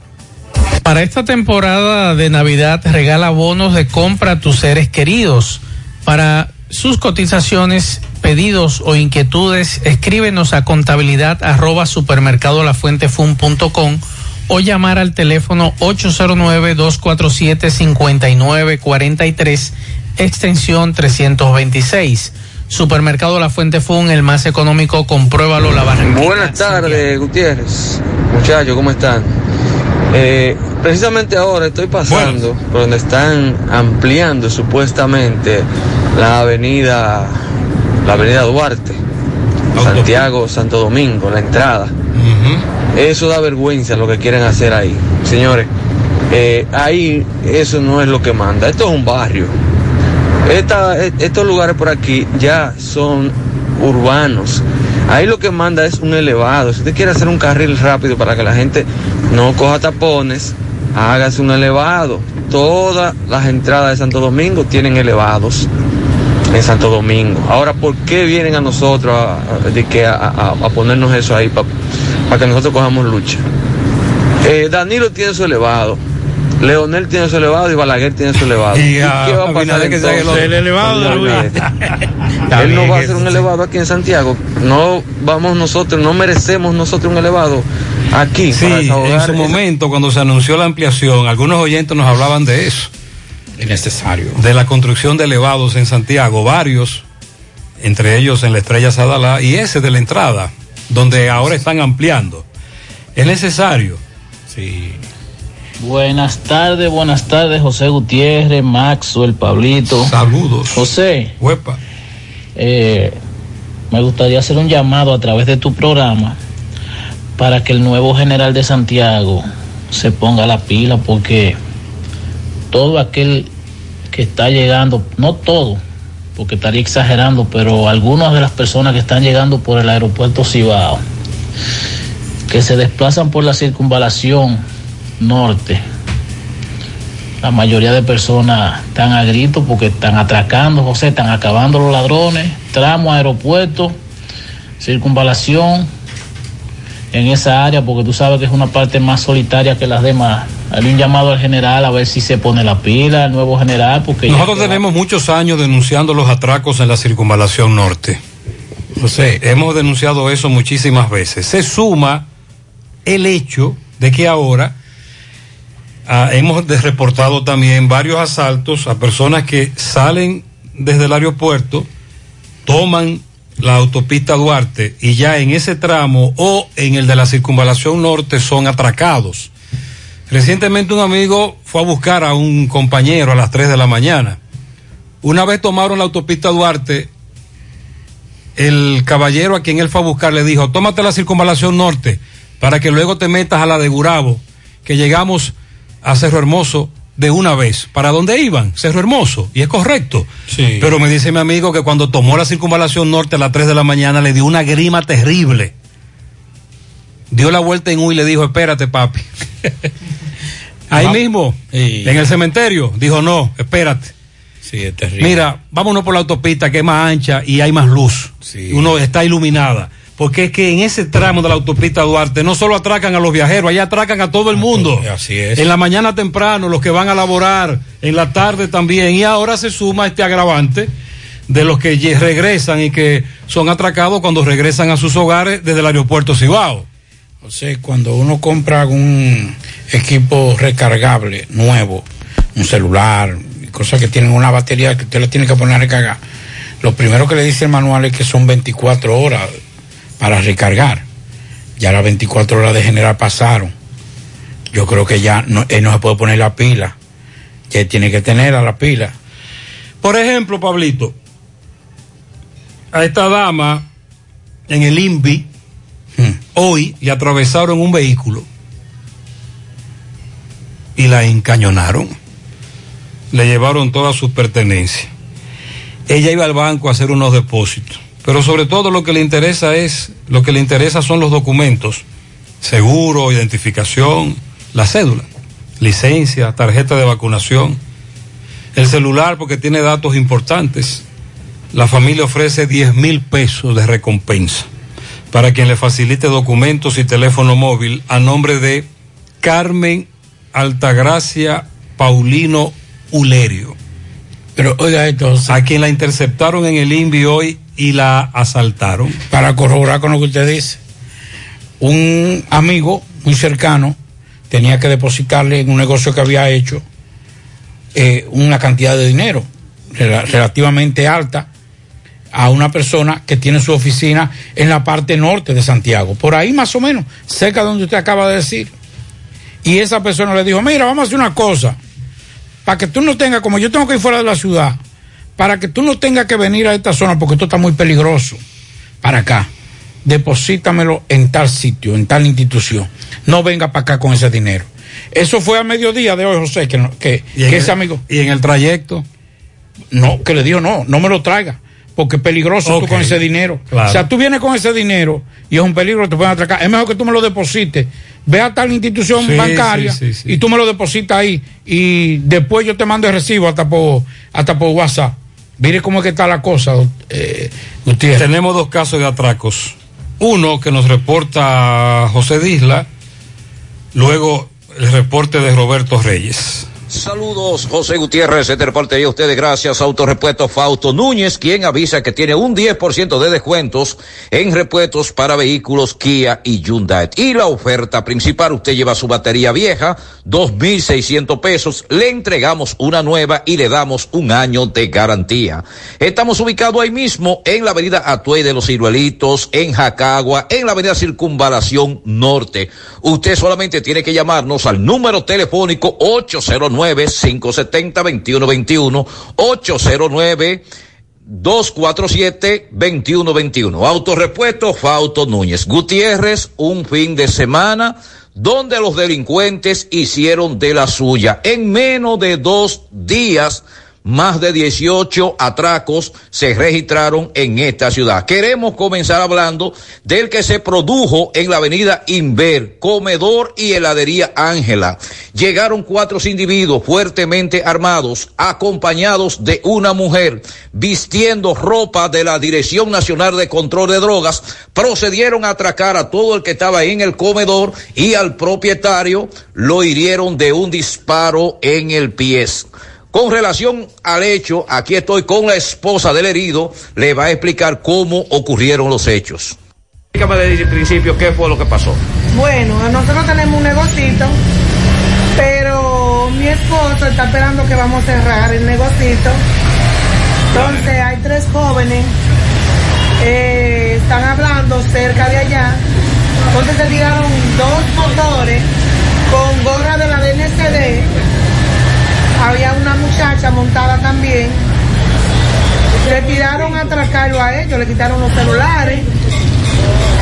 Para esta temporada de Navidad regala bonos de compra a tus seres queridos. Para sus cotizaciones, pedidos o inquietudes, escríbenos a contabilidad supermercadolafuentefun.com o llamar al teléfono 809-247-5943, extensión 326. Supermercado La Fuente Fun, el más económico, compruébalo la Barranquilla. Buenas tardes, Gutiérrez. Muchachos, ¿cómo están? Eh, precisamente ahora estoy pasando por donde están ampliando supuestamente la avenida, la avenida Duarte, Santiago, Santo Domingo, la entrada. Eso da vergüenza lo que quieren hacer ahí. Señores, eh, ahí eso no es lo que manda. Esto es un barrio. E- estos lugares por aquí ya son urbanos. Ahí lo que manda es un elevado. Si usted quiere hacer un carril rápido para que la gente no coja tapones, hágase un elevado. Todas las entradas de Santo Domingo tienen elevados en Santo Domingo. Ahora, ¿por qué vienen a nosotros a, de que a ponernos eso ahí para que nosotros cojamos lucha? Eh, Danilo tiene su elevado. Leonel tiene su elevado y Balaguer tiene su elevado. Y ¿Y a qué va a pasar que el entonces? otro. El elevado de Luis. Él no va a hacer un elevado aquí en Santiago. No vamos nosotros, no merecemos nosotros un elevado aquí. para Sí, en su momento, cuando se anunció la ampliación, algunos oyentes nos hablaban de eso. Es necesario. De la construcción de elevados en Santiago, varios, entre ellos en la Estrella Sadala, y ese de la entrada, donde ahora están ampliando. Es necesario. Sí. Buenas tardes, buenas tardes, José Gutiérrez, Maxwell, Pablito. Saludos. José. Huepa. Eh, me gustaría hacer un llamado a través de tu programa para que el nuevo general de Santiago se ponga la pila porque todo aquel que está llegando, no todo, porque estaría exagerando, pero algunas de las personas que están llegando por el aeropuerto Cibao, que se desplazan por la circunvalación norte, la mayoría de personas están a grito porque están atracando, José, están acabando los ladrones, tramo, aeropuerto, circunvalación en esa área, porque tú sabes que es una parte más solitaria que las demás. Hay un llamado al general a ver si se pone la pila, el nuevo general, porque Nosotros queda- tenemos muchos años denunciando los atracos en la circunvalación norte. José, hemos denunciado eso muchísimas veces. Se suma el hecho de que ahora ah, hemos reportado también varios asaltos a personas que salen desde el aeropuerto, toman la autopista Duarte y ya en ese tramo o en el de la circunvalación norte son atracados. Recientemente un amigo fue a buscar a un compañero a las 3 de la mañana. Una vez tomaron la autopista Duarte, el caballero a quien él fue a buscar le dijo, tómate la circunvalación norte para que luego te metas a la de Gurabo, que llegamos a Cerro Hermoso de una vez. ¿Para dónde iban? Cerro Hermoso. Y es correcto. Sí. Pero me dice mi amigo que cuando tomó la circunvalación norte a las 3 de la mañana le dio una grima terrible. Dio la vuelta en U y le dijo, espérate papi. Ahí Ajá. mismo, Sí. en el cementerio, dijo, no, espérate. Sí, es terrible. Mira, vámonos por la autopista que es más ancha y hay más luz. Y Uno está iluminada. Porque es que en ese tramo de la autopista Duarte no solo atracan a los viajeros, allá atracan a todo el mundo. Así es. En la mañana temprano, los que van a laborar, en la tarde también. Y ahora se suma este agravante de los que regresan y que son atracados cuando regresan a sus hogares desde el aeropuerto Cibao. O sea, cuando uno compra un equipo recargable nuevo, un celular, cosas que tienen una batería que usted le tiene que poner a recargar, lo primero que le dice el manual es que son 24 horas para recargar. Ya las 24 horas de generar pasaron. Yo creo que ya no, él no se puede poner la pila. Ya él tiene que tener a la pila. Por ejemplo, Pablito, a esta dama en el INVI, hoy le atravesaron un vehículo y la encañonaron. Le llevaron todas sus pertenencias. Ella iba al banco a hacer unos depósitos, pero sobre todo lo que le interesa es, lo que le interesa son los documentos, seguro, identificación, la cédula, licencia, tarjeta de vacunación, el celular porque tiene datos importantes. La familia ofrece 10 mil pesos de recompensa para quien le facilite documentos y teléfono móvil a nombre de Carmen Altagracia Paulino Ulerio. Pero oiga esto. A quien la interceptaron en el INVI hoy y la asaltaron. Para corroborar con lo que usted dice, un amigo muy cercano tenía que depositarle en un negocio que había hecho eh, una cantidad de dinero rela- relativamente alta a una persona que tiene su oficina en la parte norte de Santiago, por ahí más o menos, cerca de donde usted acaba de decir. Y esa persona le dijo, mira, vamos a hacer una cosa, para que tú no tengas, como yo tengo que ir fuera de la ciudad, para que tú no tengas que venir a esta zona, porque esto está muy peligroso, para acá, deposítamelo en tal sitio, en tal institución, no venga para acá con ese dinero. Eso fue a mediodía de hoy, José, que, que, ¿Y en que el- ese amigo... ¿Y en el trayecto? No, que le dijo, no, no me lo traiga, porque es peligroso tú con ese dinero. Claro. O sea, tú vienes con ese dinero y es un peligro, te pueden atracar. Es mejor que tú me lo deposites. Ve a tal institución Sí, bancaria sí, sí, sí. y tú me lo depositas ahí y después yo te mando el recibo hasta por, hasta por WhatsApp. Mire cómo que está la cosa, eh, Gutiérrez. Tenemos dos casos de atracos. Uno que nos reporta José Disla, luego el reporte de Roberto Reyes. Saludos, José Gutiérrez, este reporte a ustedes gracias Autorepuesto Fausto Núñez, quien avisa que tiene un 10% de descuentos en repuestos para vehículos Kia y Hyundai. Y la oferta principal, usted lleva su batería vieja, 2.600 pesos, le entregamos una nueva y le damos un año de garantía. Estamos ubicados ahí mismo en la avenida Atuey de los Ciruelitos, en Jacagua, en la avenida Circunvalación Norte. Usted solamente tiene que llamarnos al número telefónico 809-570-2121, 809-247-2121. Autorepuesto Fausto Núñez Gutiérrez, un fin de semana donde los delincuentes hicieron de la suya. En menos de dos días, más de 18 atracos se registraron en esta ciudad. Queremos comenzar hablando del que se produjo en la avenida Inver, comedor y heladería Ángela. Llegaron cuatro individuos fuertemente armados, acompañados de una mujer, vistiendo ropa de la Dirección Nacional de Control de Drogas, procedieron a atracar a todo el que estaba en el comedor y al propietario lo hirieron de un disparo en el pie. Con relación al hecho, aquí estoy con la esposa del herido, le va a explicar cómo ocurrieron los hechos. Explícame desde el principio qué fue lo que pasó. Bueno, nosotros tenemos un negocito, pero mi esposo está esperando que vamos a cerrar el negocito. Entonces hay tres jóvenes, eh, están hablando cerca de allá. Entonces se tiraron dos motores con gorra de la había una muchacha montada también. Le tiraron a atracarlo a ellos, le quitaron los celulares.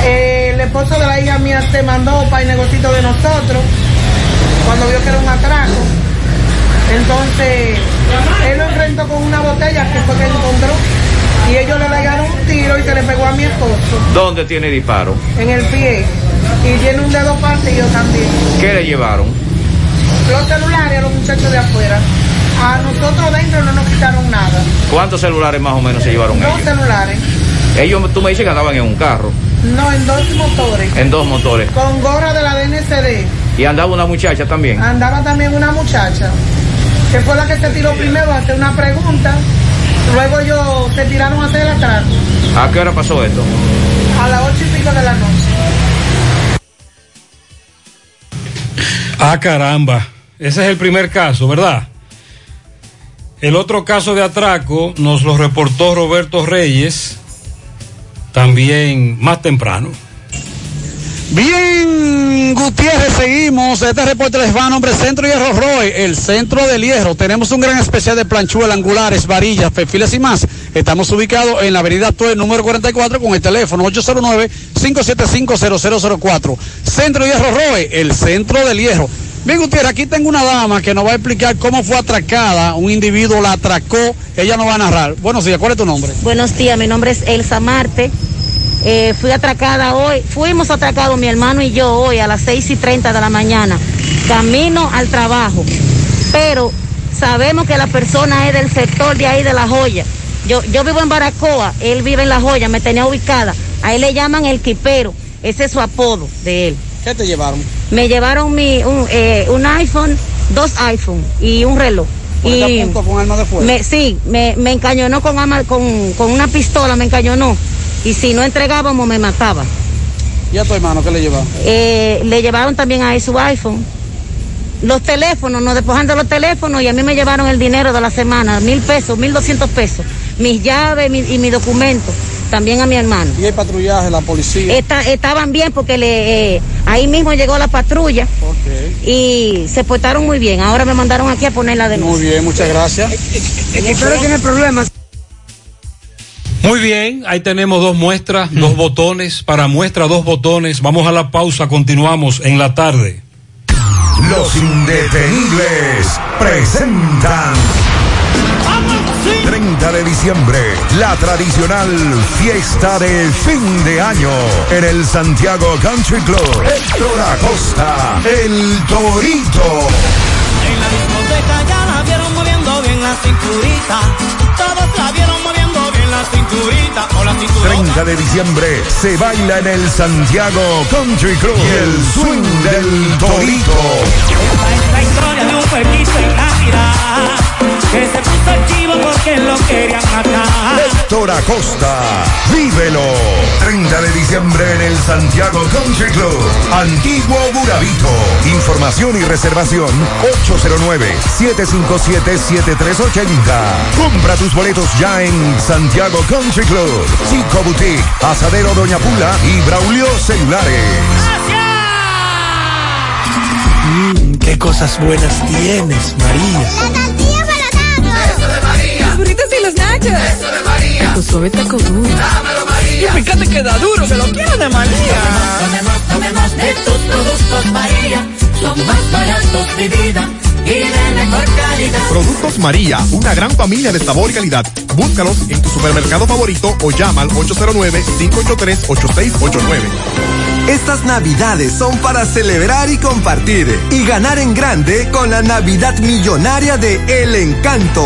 Eh, el esposo de la hija mía se mandó para el negocito de nosotros cuando vio que era un atraco. Entonces, él lo enfrentó con una botella que fue que encontró y ellos le pegaron un tiro y se le pegó a mi esposo ¿Dónde tiene disparo? en el pie y tiene un dedo partido también. ¿Qué le llevaron? Los celulares a los muchachos de afuera. A nosotros dentro no nos quitaron nada. ¿Cuántos celulares más o menos se llevaron Dos ellos? celulares. Ellos, tú me dices que andaban en un carro, No, en dos motores. en dos motores. Con gorra de la DNCD. Y andaba una muchacha también. Andaba también una muchacha, que fue la que se tiró primero a hacer una pregunta. Luego ellos se tiraron a hacer el atraco. ¿A qué hora pasó esto? A las ocho y pico de la noche. Ah, caramba. Ese es el primer caso, ¿verdad? El otro caso de atraco nos lo reportó Roberto Reyes, también más temprano. Bien, Gutiérrez, seguimos. Este reporte les va a nombre Centro Hierro Roy, el centro del hierro. Tenemos un gran especial de planchuelas, angulares, varillas, perfiles y más. Estamos ubicados en la avenida Tue, número 44, con el teléfono 809-575-0004. Centro Hierro Roy, el centro del hierro. Bien, Gutiérrez, aquí tengo una dama que nos va a explicar cómo fue atracada. Un individuo la atracó. Ella nos va a narrar. Buenos días, ¿cuál es tu nombre? Buenos días, mi nombre es Elsa Marte. Eh, fui atracada hoy, fuimos atracados mi hermano y yo hoy a las 6 y 30 de la mañana, camino al trabajo. Pero sabemos que la persona es del sector de ahí de La Joya. Yo, yo vivo en Baracoa, él vive en La Joya, me tenía ubicada. A él le llaman el quipero, ese es su apodo de él. ¿Qué te llevaron? Me llevaron mi, un, eh, un iPhone, dos iPhone y un reloj. ¿Por Y qué apuntó con arma de fuego? me, sí, me, me encañonó con, arma- con, con una pistola, me encañonó. Y si no entregábamos, me mataba. ¿Y a tu hermano qué le llevaron? Eh, le llevaron también a él su iPhone. Los teléfonos, nos despojan de los teléfonos y a mí me llevaron el dinero de la semana, mil pesos, mil doscientos pesos. Mis llaves mi- y mi documento, también a mi hermano. ¿Y el patrullaje, la policía? Esta- estaban bien porque le, eh, ahí mismo llegó la patrulla y se portaron muy bien. Ahora me mandaron aquí a poner la denuncia. Muy bien, muchas gracias. Pero tiene problemas. Muy bien, ahí tenemos dos muestras, dos botones. Para muestra, dos botones. Vamos a la pausa, continuamos en la tarde. Los indetenibles presentan 30 de diciembre, la tradicional fiesta de fin de año en el Santiago Country Club. Héctor Acosta, el Torito. En la discoteca ya la vieron moviendo bien la cinturita. Todos la vieron la cinturita. O la cinturita. 30 de diciembre se baila en el Santiago Country Club. Y el swing del Torito. La historia de un pueblito en Navidad. Que se puso chivo porque lo querían matar. Héctor Acosta, vívelo. 30 de diciembre en el Santiago Country Club. Antiguo Burabito. Información y reservación 809-757-7380. Compra tus boletos ya en Santiago Country Club. Chico Boutique, Asadero Doña Pula y Braulio Celulares. Mmm, qué cosas buenas tienes, María. La tortilla para Eso de María. Los burritos y los nachos. Eso de María. Tu suave taco duro. Dámelo, María. Y fíjate que da duro, que lo quiero de María. Tomemos, tomemos de tus productos María. Son más baratos de vida. Y de mejor calidad. Productos María, una gran familia de sabor y calidad. Búscalos en tu supermercado favorito o llama al 809-583-8689. Estas navidades son para celebrar y compartir y ganar en grande con la Navidad Millonaria de El Encanto.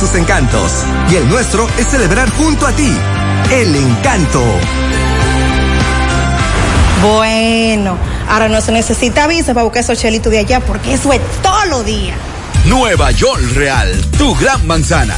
sus encantos y el nuestro es celebrar junto a ti. El encanto. Bueno, ahora no se necesita visa para buscar esos chelitos de allá porque eso es todo lo día. Nueva York Real, tu gran manzana.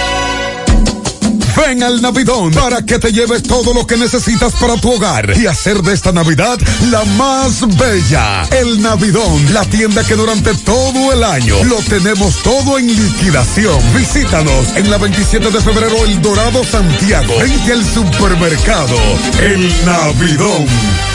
Ven al Navidón para que te lleves todo lo que necesitas para tu hogar y hacer de esta Navidad la más bella. El Navidón, la tienda que durante todo el año lo tenemos todo en liquidación. Visítanos en la 27 de febrero El Dorado Santiago, frente al supermercado El Navidón.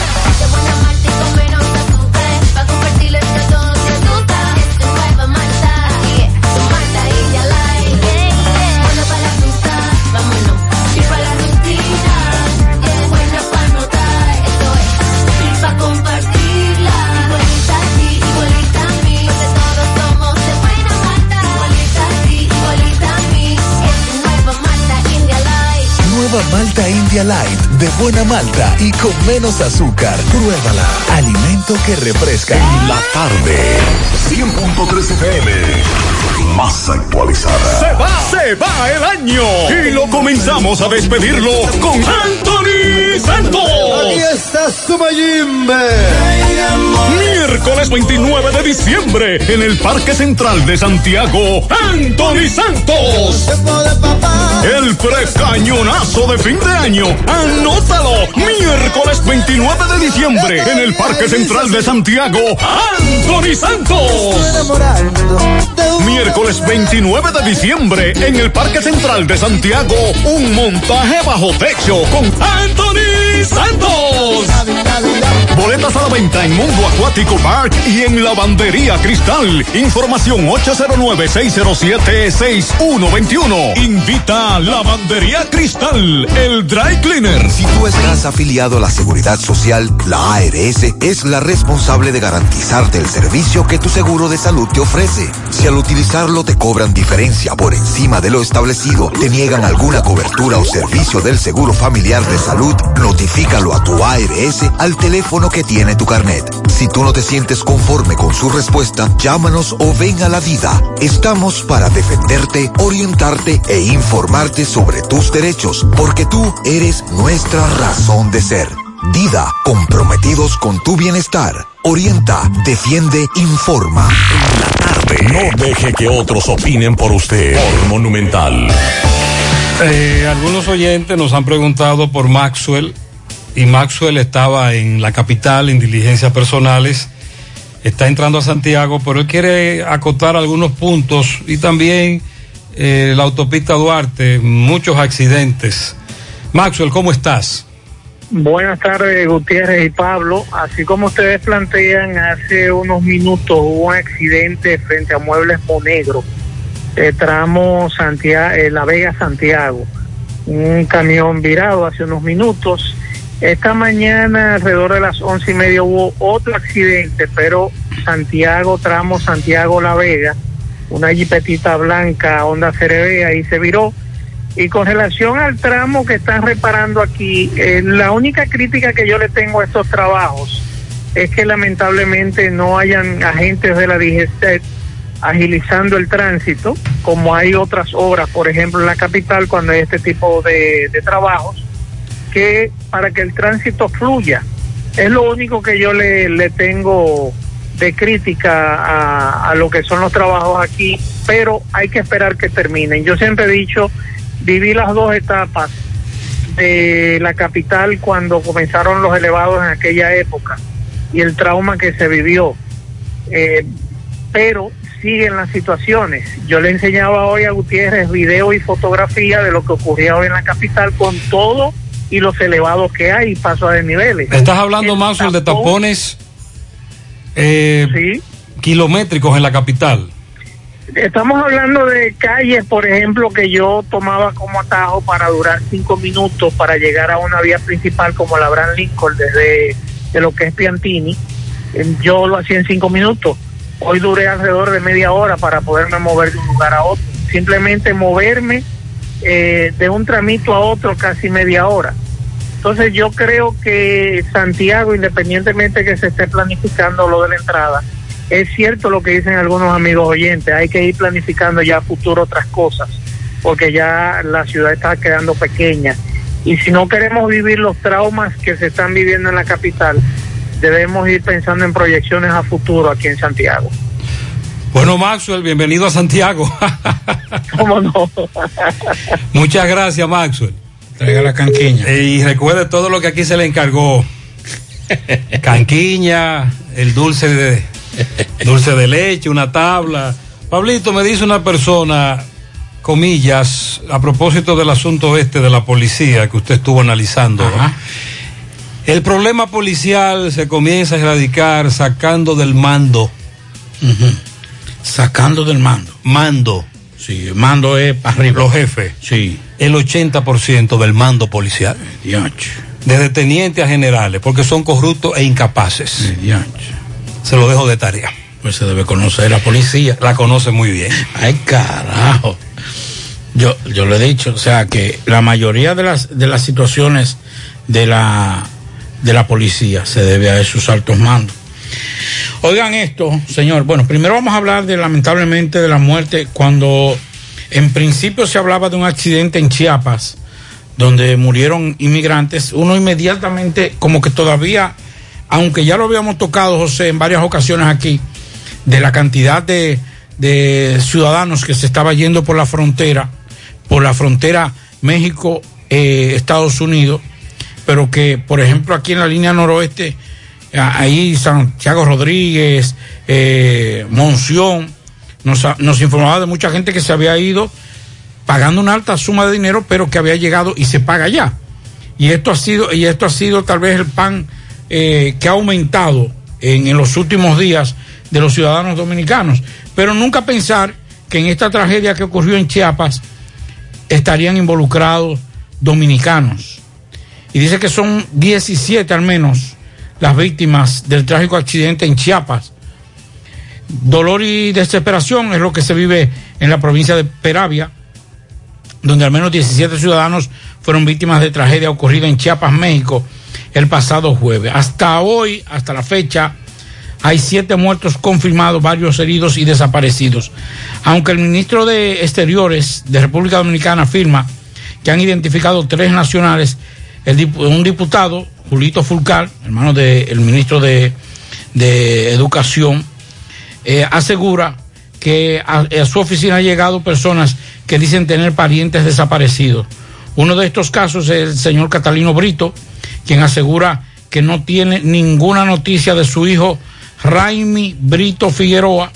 Malta India Light de buena malta y con menos azúcar. Pruébala. Alimento que refresca. La tarde. 100.3 FM. Más actualizada. Se va, se va el año y lo comenzamos a despedirlo con Anthony Santos. Aquí está su Mayimbe. Miércoles 29 de diciembre en el Parque Central de Santiago, Anthony Santos. El precañonazo de fin de año. Anótalo. Miércoles 29 de diciembre en el Parque Central de Santiago, Anthony Santos. Miércoles 29 de diciembre en el Parque Central de Santiago, un montaje bajo techo con Anthony Santos. Boletas a la venta en Mundo Acuático Park y en Lavandería Cristal. Información 809-607-6121. Invita a Lavandería Cristal, el Dry Cleaner. Si tú estás afiliado a la Seguridad Social, la ARS es la responsable de garantizarte el servicio que tu seguro de salud te ofrece. Si al utilizarlo te cobran diferencia por encima de lo establecido, te niegan alguna cobertura o servicio del seguro familiar de salud, notifícalo a tu ARS al teléfono que tiene tu carnet. Si tú no te sientes conforme con su respuesta, llámanos o ven a la vida. Estamos para defenderte, orientarte e informarte sobre tus derechos, porque tú eres nuestra razón de ser. Dida, comprometidos con tu bienestar. Orienta, defiende, informa. En la tarde. No deje que otros opinen por usted. Por Monumental. Eh, algunos oyentes nos han preguntado por Maxwell y Maxwell estaba en la capital en diligencias personales. Está entrando a Santiago, pero él quiere acotar algunos puntos y también eh, la autopista Duarte, muchos accidentes. Maxwell, ¿cómo estás? Buenas tardes, Gutiérrez y Pablo. Así como ustedes plantean, hace unos minutos hubo un accidente frente a Muebles Monegro, eh, tramo Santiago, eh, La Vega Santiago. Un camión virado hace unos minutos. Esta mañana, alrededor de las once y media, hubo otro accidente, pero Santiago, tramo Santiago La Vega, una jipetita blanca, Honda CRB, ahí se viró. Y con relación al tramo que están reparando aquí, eh, la única crítica que yo le tengo a estos trabajos es que lamentablemente no hayan agentes de la DGCET agilizando el tránsito, como hay otras obras, por ejemplo en la capital, cuando hay este tipo de trabajos, que para que el tránsito fluya. Es lo único que yo le, le tengo de crítica a, a lo que son los trabajos aquí, pero hay que esperar que terminen. Yo siempre he dicho, viví las dos etapas de la capital cuando comenzaron los elevados en aquella época y el trauma que se vivió. Eh, pero siguen las situaciones. Yo le enseñaba hoy a Gutiérrez video y fotografía de lo que ocurría hoy en la capital con todo y los elevados que hay paso a desniveles. Estás hablando, Maxwell, de tapones eh, kilométricos en la capital. Estamos hablando de calles, por ejemplo, que yo tomaba como atajo para durar cinco minutos para llegar a una vía principal como la Abraham Lincoln desde de lo que es Piantini. Yo lo hacía en cinco minutos. Hoy duré alrededor de media hora para poderme mover de un lugar a otro. Simplemente moverme eh, de un tramito a otro casi media hora. Entonces yo creo que Santiago, independientemente que se esté planificando lo de la entrada, es cierto lo que dicen algunos amigos oyentes, hay que ir planificando ya a futuro otras cosas, porque ya la ciudad está quedando pequeña. Y si no queremos vivir los traumas que se están viviendo en la capital, debemos ir pensando en proyecciones a futuro aquí en Santiago. Bueno, Maxwell, bienvenido a Santiago. ¿Cómo no? Muchas gracias, Maxwell. Traiga la canquiña. Y recuerde todo lo que aquí se le encargó. Canquiña, el dulce de dulce de leche, una tabla. Pablito, me dice una persona, comillas, a propósito del asunto este de la policía que usted estuvo analizando. ¿no? El problema policial se comienza a erradicar sacando del mando. Sacando del mando. Mando. Sí, el mando es para arriba. Los jefes. Sí. El 80% del mando policial. Desde teniente a generales, porque son corruptos e incapaces. Se lo dejo de tarea. Pues se debe conocer la policía. La conoce muy bien. Ay, carajo. Yo, yo le he dicho, o sea, que la mayoría de las, de las situaciones de la, de la policía se debe a esos altos mandos. Oigan esto, señor. Bueno, primero vamos a hablar de lamentablemente de la muerte cuando en principio se hablaba de un accidente en Chiapas donde murieron inmigrantes. Uno inmediatamente, como que todavía, aunque ya lo habíamos tocado, José, en varias ocasiones aquí, de la cantidad de, ciudadanos que se estaba yendo por la frontera, por la frontera México-Estados Unidos, pero que, por ejemplo, aquí en la línea noroeste, ahí Santiago Rodríguez, eh, Monción, nos, informaba de mucha gente que se había ido pagando una alta suma de dinero, pero que había llegado y se paga ya. Y esto ha sido, y esto ha sido tal vez el pan eh, que ha aumentado en, en los últimos días de los ciudadanos dominicanos. Pero nunca pensar que en esta tragedia que ocurrió en Chiapas estarían involucrados dominicanos. Y dice que son 17 al menos las víctimas del trágico accidente en Chiapas. Dolor y desesperación es lo que se vive en la provincia de Peravia, donde al menos 17 ciudadanos fueron víctimas de tragedia ocurrida en Chiapas, México, el pasado jueves. Hasta hoy, hasta la fecha, hay siete muertos confirmados, varios heridos y desaparecidos. Aunque el ministro de Exteriores de República Dominicana afirma que han identificado tres nacionales, un diputado, Julito Fulcar, hermano del ministro de, de Educación, eh, asegura que a, a su oficina han llegado personas que dicen tener parientes desaparecidos. Uno de estos casos es el señor Catalino Brito, quien asegura que no tiene ninguna noticia de su hijo Raimi Brito Figueroa.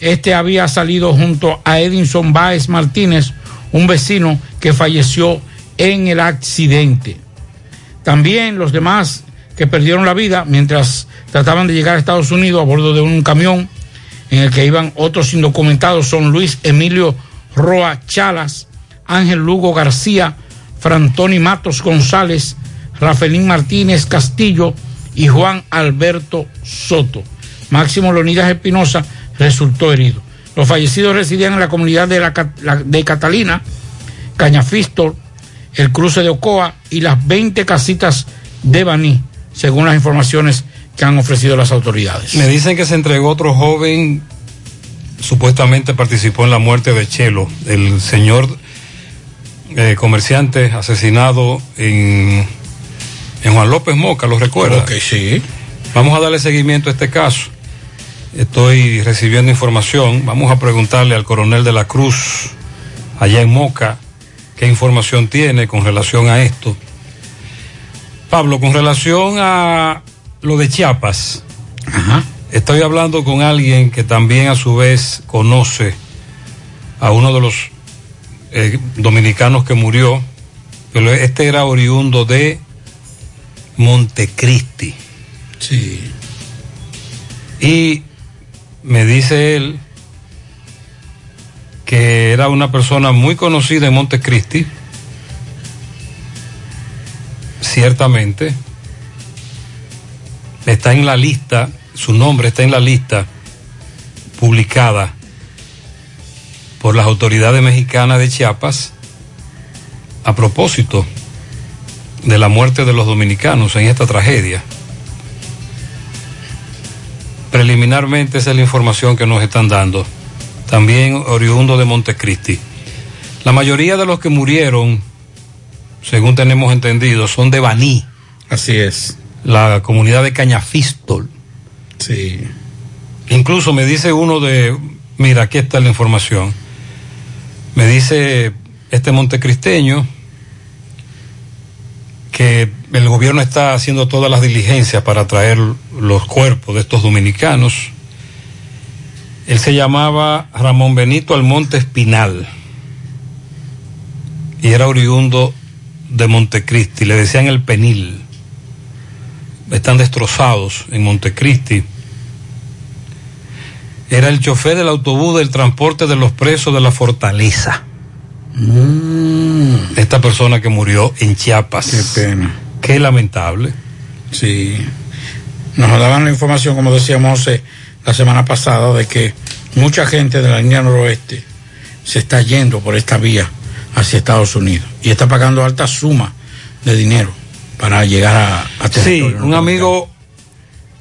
Este había salido junto a Edinson Báez Martínez, un vecino que falleció en el accidente. También los demás que perdieron la vida mientras trataban de llegar a Estados Unidos a bordo de un camión en el que iban otros indocumentados son Luis Emilio Roa Chalas, Ángel Lugo García, Frantoni Matos González, Rafelín Martínez Castillo y Juan Alberto Soto. Máximo Leonidas Espinosa resultó herido. Los fallecidos residían en la comunidad de, la de Catalina, Cañafistor, el cruce de Ocoa y las 20 casitas de Baní, según las informaciones que han ofrecido las autoridades. Me dicen que se entregó otro joven, supuestamente participó en la muerte de Chelo, el señor eh, comerciante asesinado en, en Juan López Moca, ¿lo recuerda? Ok, sí. Vamos a darle seguimiento a este caso. Estoy recibiendo información. Vamos a preguntarle al coronel de la Cruz, allá en Moca, qué información tiene con relación a esto. Pablo, con relación a lo de Chiapas, Estoy hablando con alguien que también a su vez conoce a uno de los eh, dominicanos que murió, pero este era oriundo de Montecristi. Sí. Y me dice él que era una persona muy conocida en Montecristi, ciertamente. Está en la lista, su nombre está en la lista publicada por las autoridades mexicanas de Chiapas a propósito de la muerte de los dominicanos en esta tragedia. Preliminarmente esa es la información que nos están dando. También oriundo de Montecristi. La mayoría de los que murieron, según tenemos entendido, son de Baní. Así es. La comunidad de Cañafistol. Sí. Incluso me dice uno de, mira, aquí está la información. Me dice este montecristeño que el gobierno está haciendo todas las diligencias para traer los cuerpos de estos dominicanos. Él se llamaba Ramón Benito Almonte Espinal y era oriundo de Montecristi, le decían el Penil. Están destrozados en Montecristi. Era el chofer del autobús del transporte de los presos de la fortaleza. Esta persona que murió en Chiapas. Qué pena. Qué lamentable. Sí. Nos daban la información, como decíamos la semana pasada, de que mucha gente de la línea noroeste se está yendo por esta vía hacia Estados Unidos y está pagando alta suma de dinero para llegar a, a Sí, un amigo,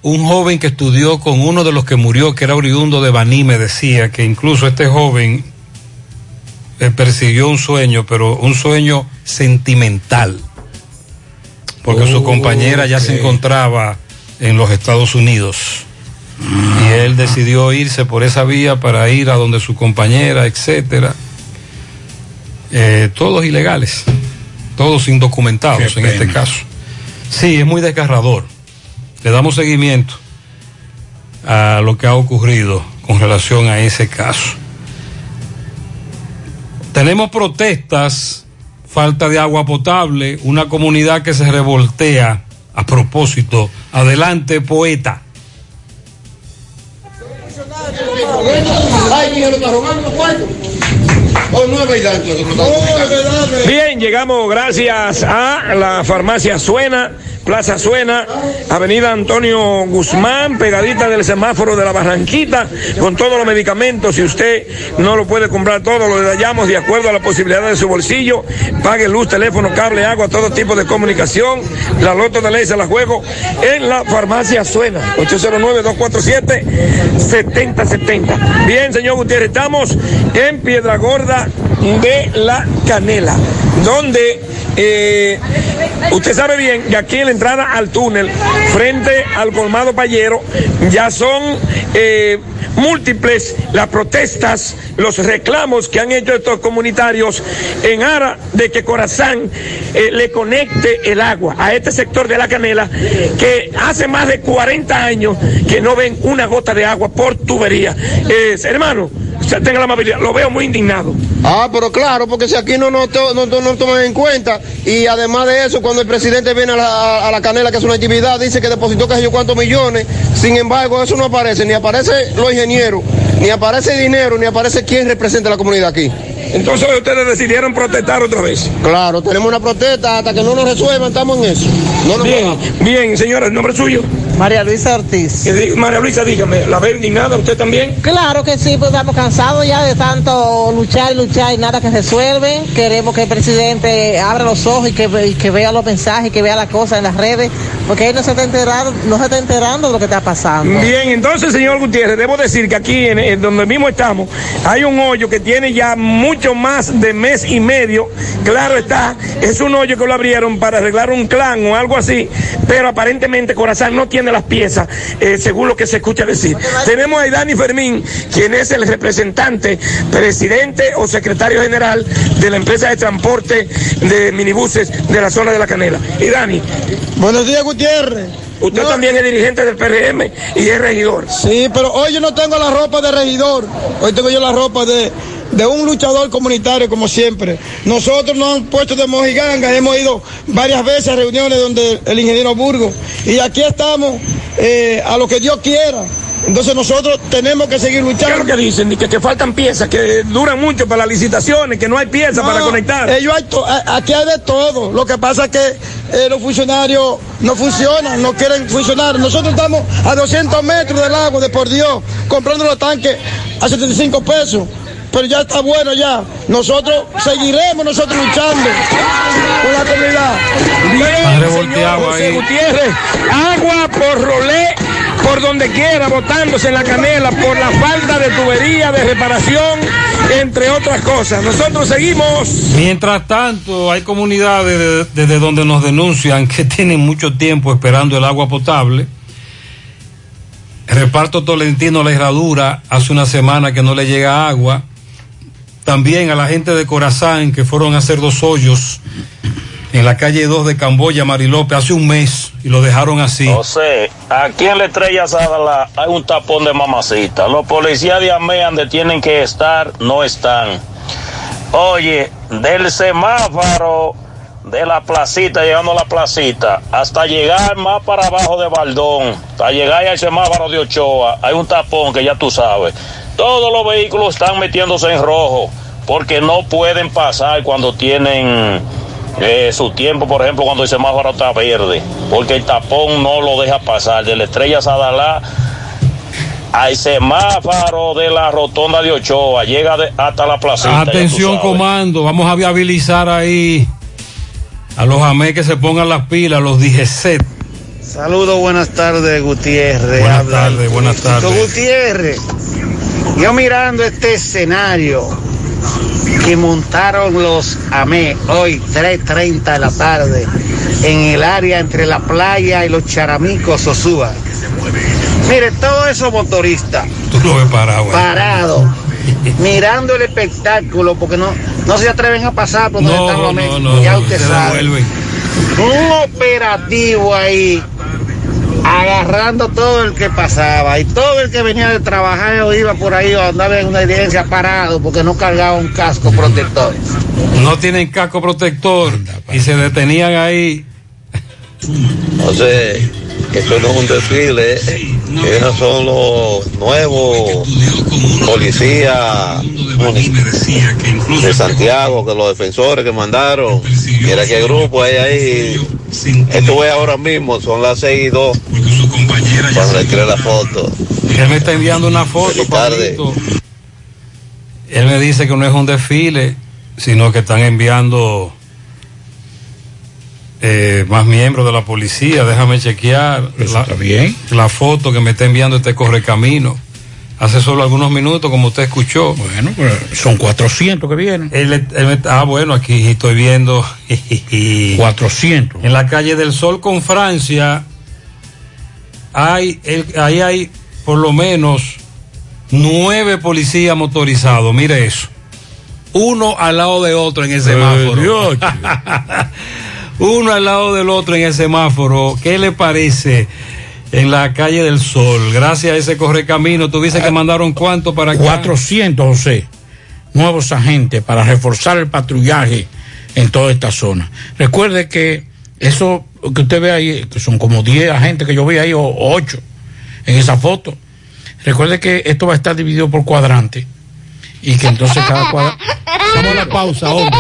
un joven que estudió con uno de los que murió, que era oriundo de Baní, me decía que incluso este joven eh, persiguió un sueño, pero un sueño sentimental, porque su Oh, compañera ya se encontraba en los Estados Unidos. Y él decidió irse por esa vía para ir a donde su compañera, etcétera. Eh, todos ilegales, todos indocumentados en este caso. Sí, es muy desgarrador. Le damos seguimiento a lo que ha ocurrido con relación a ese caso. Tenemos protestas, falta de agua potable, una comunidad que se revoltea a propósito. Adelante, poeta. Está robando. Oh, no es verdad, no Bien, llegamos gracias a la farmacia Suena, Plaza Suena, Avenida Antonio Guzmán, pegadita del semáforo de la Barranquita, con todos los medicamentos. Si usted no lo puede comprar todo, lo detallamos de acuerdo a la posibilidad de su bolsillo. Pague luz, teléfono, cable, agua, todo tipo de comunicación. La loto de ley se la juego en la farmacia Suena, 809-247-7070. Bien, señor Gutiérrez, estamos en Piedra Gorda de la Canela, donde eh, usted sabe bien que aquí en la entrada al túnel, frente al colmado Payero, ya son eh, múltiples las protestas, los reclamos que han hecho estos comunitarios en ara de que Corazán eh, le conecte el agua a este sector de la canela que hace más de 40 años que no ven una gota de agua por tubería. Eh, hermano, sea, tenga la amabilidad, lo veo muy indignado. Ah, pero claro, porque si aquí no nos to- no, no, no toman en cuenta, y además de eso, cuando el presidente viene a la, a la canela, que es una actividad, dice que depositó que sé yo cuántos millones, sin embargo, eso no aparece, ni aparece los ingenieros, ni aparece dinero, ni aparece quién representa a la comunidad aquí. Entonces ustedes decidieron protestar otra vez. Claro, tenemos una protesta hasta que no nos resuelvan, estamos en eso. No nos Bien, bien, señora, ¿el nombre suyo? María Luisa Ortiz. María Luisa, dígame, ¿la ve indignada usted también? Claro que sí, pues estamos cansados ya de tanto luchar y luchar y nada que resuelve. Queremos que el presidente abra los ojos y que, ve- y que vea los mensajes, y que vea las cosas en las redes, porque él no se está enterando, no se está enterando de lo que está pasando. Bien, entonces, señor Gutiérrez, debo decir que aquí, en, en donde mismo estamos, hay un hoyo que tiene ya mucho más de mes y medio. Claro está, es un hoyo que lo abrieron para arreglar un clan o algo así, pero aparentemente Corazán no tiene las piezas, eh, según lo que se escucha decir. Tenemos a Dani Fermín, quien es el representante, presidente o secretario general de la empresa de transporte de minibuses de la zona de la Canela. Y Dani, Buenos días, Gutiérrez. Usted también es dirigente del PRM y es regidor. Sí, pero hoy yo no tengo la ropa de regidor, hoy tengo yo la ropa de, de un luchador comunitario como siempre. Nosotros nos han puesto de mojiganga, hemos ido varias veces a reuniones donde el ingeniero Burgo y aquí estamos eh, a lo que Dios quiera. Entonces nosotros tenemos que seguir luchando. ¿Qué es lo que dicen? Que, que faltan piezas, que duran mucho para las licitaciones, que no hay piezas No, para conectar. ellos hay aquí hay de todo. Lo que pasa es que eh, los funcionarios no funcionan, no quieren funcionar. Nosotros estamos a 200 metros del agua, de por Dios, comprando los tanques a 75 pesos. Pero ya está bueno ya. Nosotros seguiremos nosotros luchando con la comunidad. Bien, señor José Gutiérrez, agua por rolé, por donde quiera, botándose en la canela, por la falta de tubería, de reparación, entre otras cosas. Nosotros seguimos. Mientras tanto, hay comunidades de- desde donde nos denuncian que tienen mucho tiempo esperando el agua potable. El reparto Tolentino La Herradura hace una semana que no le llega agua. También a la gente de Corazán que fueron a hacer dos hoyos en la calle 2 de Camboya, Marilope, hace un mes y lo dejaron así. José, aquí en la Estrella Sadala hay un tapón de mamacita. Los policías de AMEA donde tienen que estar, no están. Oye, del semáforo de la placita, llegando a la placita, hasta llegar más para abajo de Baldón, hasta llegar al semáforo de Ochoa, hay un tapón que ya tú sabes. Todos los vehículos están metiéndose en rojo porque no pueden pasar cuando tienen eh, su tiempo, por ejemplo, cuando el semáforo está verde, porque el tapón no lo deja pasar. De la estrella Sadalá al semáforo de la rotonda de Ochoa, llega de- hasta la placita. Atención, comando, vamos a viabilizar ahí a los AME que se pongan las pilas, los DGC. Saludos, buenas tardes, Gutiérrez. Buenas tardes, buenas tardes. Gutiérrez, yo mirando este escenario que montaron los AME hoy, 3.30 de la tarde, en el área entre la playa y los charamicos Sosúa. Mire, todos esos motoristas Tú lo ves parado. ahí. parados, mirando el espectáculo, porque no, no se atreven a pasar por donde No, están los no, AME. no, ya no, usted sabe un operativo ahí agarrando todo el que pasaba y todo el que venía de trabajar o iba por ahí o andaba en una evidencia parado porque no cargaba un casco protector. No tienen casco protector y se detenían ahí. José, eso no es un desfile, esos son los nuevos policías de Santiago, que los defensores que mandaron. Mira qué grupo hay ahí. Esto es ahora mismo, son las 6 y 2. Cuando le tiré la foto. Él me está enviando una foto, tarde. Él me dice que no es un desfile, sino que están enviando eh, más miembros de la policía. Déjame chequear la, la foto que me está enviando este correcamino. Hace solo algunos minutos, como usted escuchó. Bueno, pues son 400 que vienen. Él, él me- ah, bueno, aquí estoy viendo. 400. En la calle del Sol con Francia, hay, el- ahí hay por lo menos nueve policías motorizados. Mire eso. Uno al lado de otro en el semáforo. Uno al lado del otro en el semáforo. ¿Qué le parece? En la calle del Sol, gracias a ese correcamino, tuviste que mandaron cuánto para acá? 400, José, nuevos agentes para reforzar el patrullaje en toda esta zona. Recuerde que eso que usted ve ahí, que son como 10 agentes que yo vi ahí, o 8 en esa foto. Recuerde que esto va a estar dividido por cuadrante y que entonces cada cuadrante... A la pausa, hombre.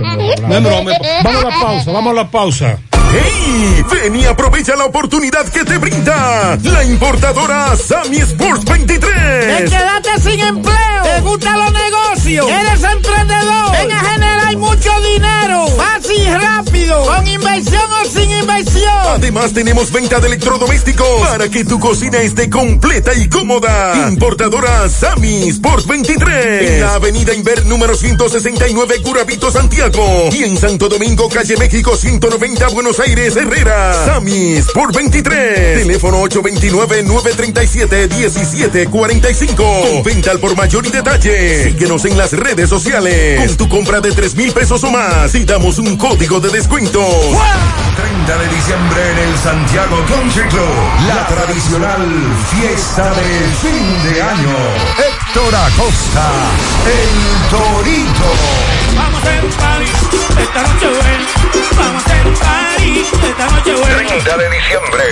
No es broma. Vamos a la pausa, vamos a la pausa. ¡Hey! Ven y aprovecha la oportunidad que te brinda la importadora Sammy Sports 23. Te quedaste sin empleo. ¿Te gustan los negocios? ¿Eres emprendedor? Ven a generar mucho dinero. Fácil y rápido. Con inversión o sin inversión. Además tenemos venta de electrodomésticos para que tu cocina esté completa y cómoda. Importadora Sammy Sports 23. En la avenida Inver número 169 Curabito Santiago. Y en Santo Domingo, calle México 190 Buenos Aires Herrera. Sammy Sports 23. Teléfono 829-937-1745. Con venta al por mayor y detalle. Síguenos en las redes sociales. Con tu compra de 3 mil pesos o más. Y damos un código de descuento. 30 de diciembre en el Santiago Country Club. La tradicional fiesta de fin de año. Héctor Acosta, el Torito. Vamos a hacer un party esta noche buena. Vamos a hacer un party esta noche buena. 30 de diciembre.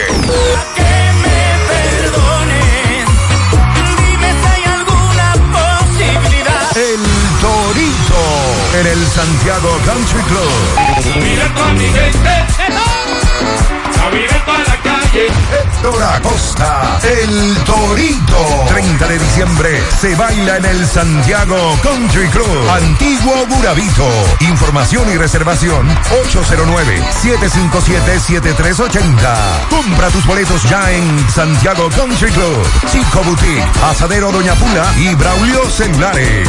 En el Santiago Country Club. Mira con mi gente. A vivir toda la calle. Héctor Acosta, el Torito. 30 de diciembre se baila en el Santiago Country Club. Antiguo Burabito. Información y reservación 809-757-7380. Compra tus boletos ya en Santiago Country Club. Chico Boutique, Asadero Doña Pula y Braulio Celulares.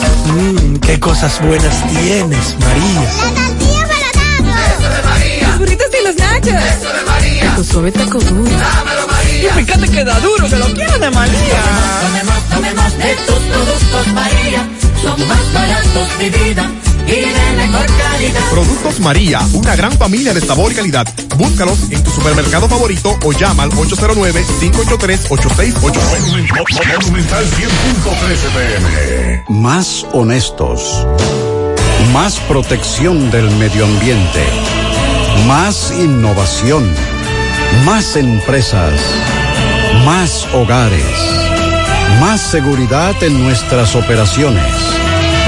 Mmm, qué cosas buenas tienes, María. La tortilla para Eso de María. Los burritos y los nachos. Eso de María. Tu suave taco duro. Dámelo, María. Y fíjate que da duro, que lo quiero de María. Tome más, tome más de tus productos, María. Son más baratos de vida. Productos María, una gran familia de sabor y calidad. Búscalos en tu supermercado favorito o llama al 809-583-8689. Monumental 100.13 pm. Más honestos. Más protección del medio ambiente. Más innovación. Más empresas. Más hogares. Más seguridad en nuestras operaciones.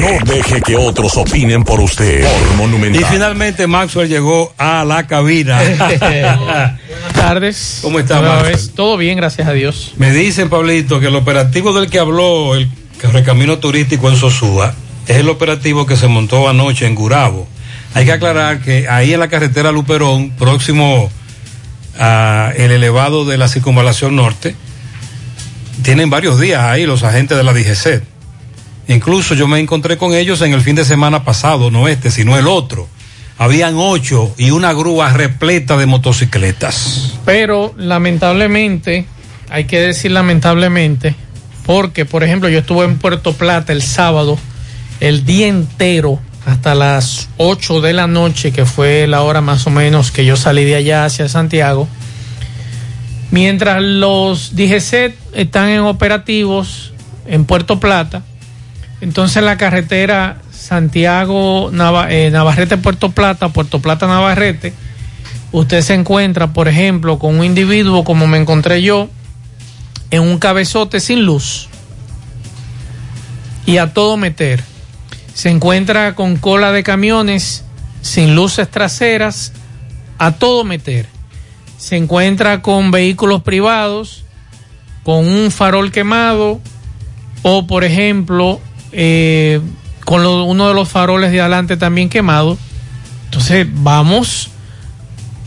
No deje que otros opinen por usted. Por Y finalmente Maxwell llegó a la cabina. Buenas tardes. ¿Cómo está, Maxwell? vez. Todo bien, gracias a Dios. Me dicen, Pablito, que el operativo del que habló el recamino turístico en Sosúa es el operativo que se montó anoche en Gurabo. Hay que aclarar que ahí en la carretera Luperón, próximo a el elevado de la circunvalación norte, tienen varios días ahí los agentes de la DGC. Incluso yo me encontré con ellos en el fin de semana pasado, no este, sino el otro. Habían ocho y una grúa repleta de motocicletas. Pero lamentablemente, hay que decir lamentablemente, porque por ejemplo yo estuve en Puerto Plata el sábado, el día entero, hasta las 8 de la noche, que fue la hora más o menos que yo salí de allá hacia Santiago. Mientras los DGC están en operativos en Puerto Plata, entonces la carretera Santiago eh, Navarrete Puerto Plata, Puerto Plata Navarrete, usted se encuentra, por ejemplo, con un individuo como me encontré yo, en un cabezote sin luz y a todo meter. se encuentra con cola de camiones sin luces traseras a todo meter. Se encuentra con vehículos privados con un farol quemado o por ejemplo eh, con uno de los faroles de adelante también quemado. Entonces vamos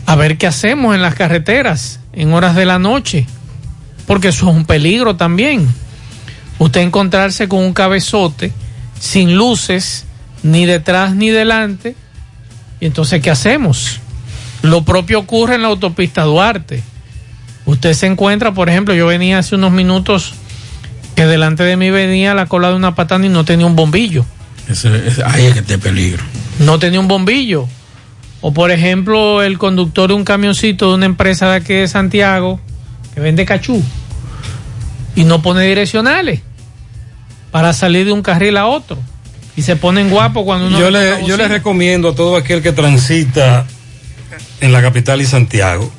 a ver qué hacemos en las carreteras en horas de la noche, porque eso es un peligro también. Usted encontrarse con un cabezote sin luces, ni detrás ni delante, y entonces ¿qué hacemos? Lo propio ocurre en la autopista Duarte. Usted se encuentra, por ejemplo, yo venía hace unos minutos que delante de mí venía la cola de una patana y no tenía un bombillo. Ese- ese- ahí es que te peligro. No tenía un bombillo. O por ejemplo, el conductor de un camioncito de una empresa de aquí de Santiago que vende cachú y no pone direccionales para salir de un carril a otro. Y se ponen guapos cuando uno Yo le yo le recomiendo a todo aquel que transita en la capital y Santiago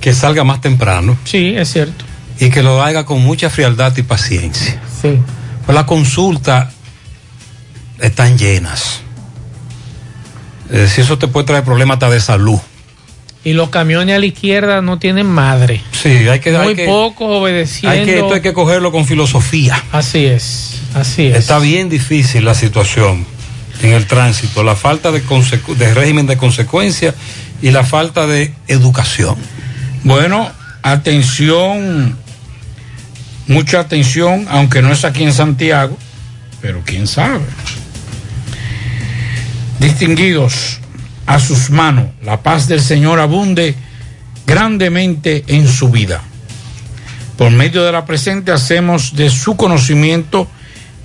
que salga más temprano. Sí, es cierto. Y que lo haga con mucha frialdad y paciencia. Sí. Pues las consultas están llenas. Es decir, eso te puede traer problemas hasta de salud. Y los camiones a la izquierda no tienen madre. Sí, hay que... Muy hay que- pocos obedeciendo. hay que, esto hay que cogerlo con filosofía. Así es, así es. Está bien difícil la situación en el tránsito, la falta de, de régimen de consecuencia y la falta de educación. Bueno, atención, mucha atención, aunque no es aquí en Santiago, pero quién sabe. Distinguidos, a sus manos, la paz del Señor abunde grandemente en su vida. Por medio de la presente hacemos de su conocimiento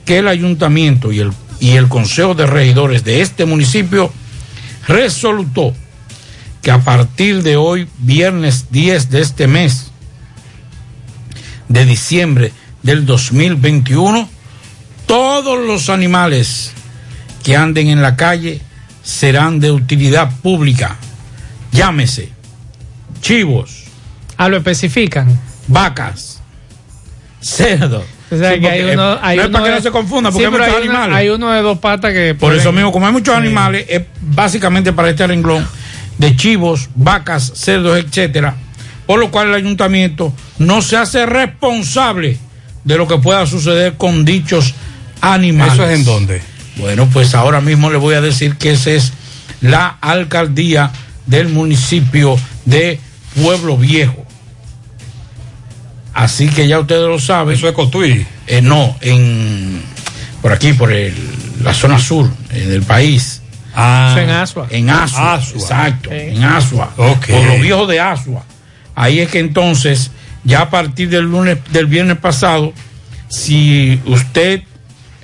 que el ayuntamiento y el, y el consejo de regidores de este municipio resolutó que a partir de hoy, viernes 10 de este mes de diciembre del 2021, todos los animales que anden en la calle serán de utilidad pública. Llámese chivos. Ah, lo especifican. Vacas, cerdos. O sea, Sí, que hay uno, eh, hay no es uno para que de- no se confunda, porque Sí, hay muchos hay una- animales. hay uno de dos patas que. Por pueden- eso mismo, como hay muchos Sí. animales, es básicamente para este renglón de chivos, vacas, cerdos, etcétera, por lo cual el ayuntamiento no se hace responsable de lo que pueda suceder con dichos animales. ¿Eso es en dónde? Bueno, pues ahora mismo le voy a decir que esa es la alcaldía del municipio de Pueblo Viejo. Así que ya ustedes lo saben. ¿Eso es Cotuí? Eh, no, en por aquí, por el- la zona sur eh, del país. Ah, en Asua. En Asua, Asua. exacto, en Asua. Ok. Por los viejos de Asua. Ahí es que entonces, ya a partir del lunes, del viernes pasado, si usted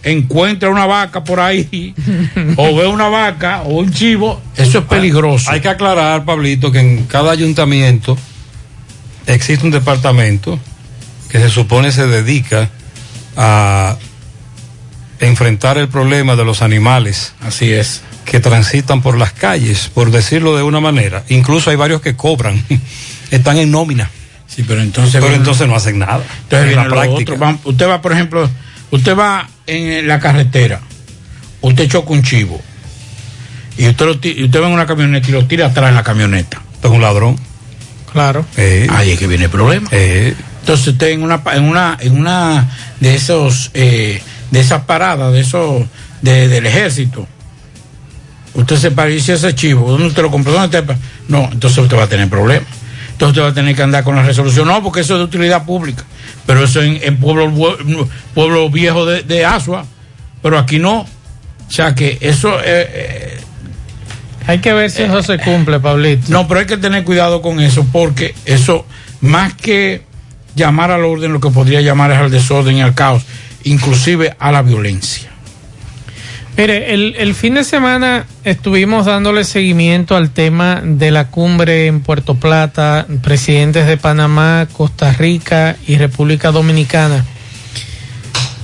encuentra una vaca por ahí, o ve una vaca o un chivo, eso es peligroso. Hay que aclarar, Pablito, que en cada ayuntamiento existe un departamento que se supone se dedica a enfrentar el problema de los animales Así es. que transitan por las calles, por decirlo de una manera. Incluso hay varios que cobran, están en nómina, Sí, pero entonces. pero entonces no hacen nada. Entonces en la práctica. Usted va, por ejemplo, usted va en la carretera, usted choca un chivo y usted, lo y usted va en una camioneta y lo tira atrás en la camioneta. Es un ladrón. Claro. Eh, Ahí es que viene el problema. eh, Entonces usted en una en una en una de esos eh, de esas paradas de esos de- del ejército usted se y dice ese chivo dónde usted lo compró dónde pa-?" no entonces usted va a tener problemas entonces usted va a tener que andar con la resolución no porque eso es de utilidad pública pero eso en, en pueblo pueblo viejo de, de Asua pero aquí no o sea que eso eh, eh, Hay que ver si eso se cumple, Pablito. no, pero hay que tener cuidado con eso porque eso, más que llamar al orden, lo que podría llamar es al desorden y al caos, inclusive a la violencia. Mire, el, fin de semana estuvimos dándole seguimiento al tema de la cumbre en Puerto Plata, presidentes de Panamá, Costa Rica y República Dominicana.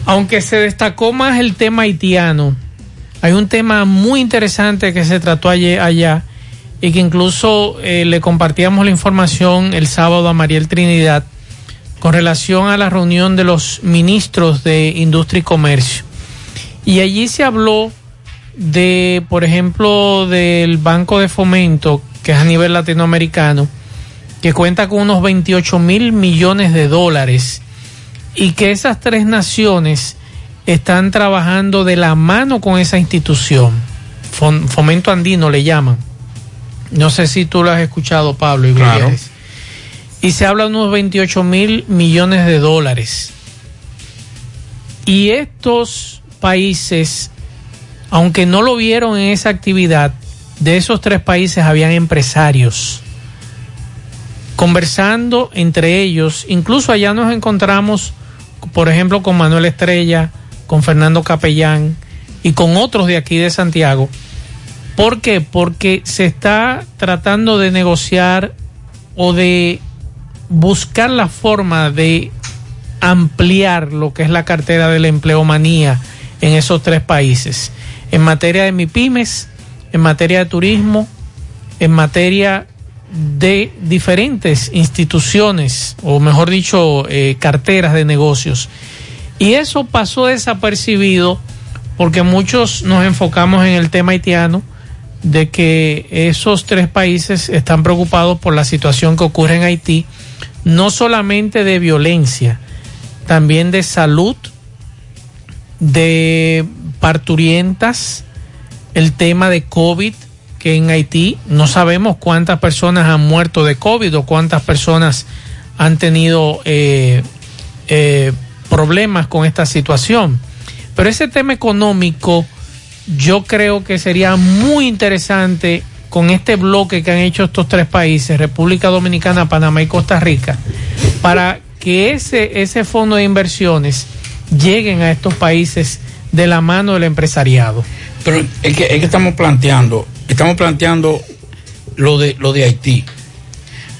Aunque se destacó más el tema haitiano, hay un tema muy interesante que se trató ayer, allá y que incluso eh, le compartíamos la información el sábado a Mariel Trinidad con relación a la reunión de los ministros de Industria y Comercio. Y allí se habló de, por ejemplo, del Banco de Fomento, que es a nivel latinoamericano, que cuenta con unos 28 mil millones de dólares y que esas tres naciones están trabajando de la mano con esa institución. Fom- Fomento andino le llaman. No sé si tú lo has escuchado, Pablo. Y Claro. Y se habla de unos 28 mil millones de dólares. Y estos países, aunque no lo vieron en esa actividad, de esos tres países habían empresarios conversando entre ellos. Incluso allá nos encontramos, por ejemplo, con Manuel Estrella, con Fernando Capellán y con otros de aquí de Santiago. ¿Por qué? Porque se está tratando de negociar o de buscar la forma de ampliar lo que es la cartera de la empleomanía en esos tres países. En materia de MIPIMES, en materia de turismo, en materia de diferentes instituciones, o mejor dicho, eh, carteras de negocios. Y eso pasó desapercibido porque muchos nos enfocamos en el tema haitiano, de que esos tres países están preocupados por la situación que ocurre en Haití, no solamente de violencia, también de salud, de parturientas, el tema de COVID, que en Haití no sabemos cuántas personas han muerto de COVID o cuántas personas han tenido eh, eh, problemas con esta situación. Pero ese tema económico yo creo que sería muy interesante con este bloque que han hecho estos tres países, República Dominicana, Panamá y Costa Rica, para que ese, ese fondo de inversiones lleguen a estos países de la mano del empresariado. Pero es que, es que estamos planteando, estamos planteando lo de, lo de Haití.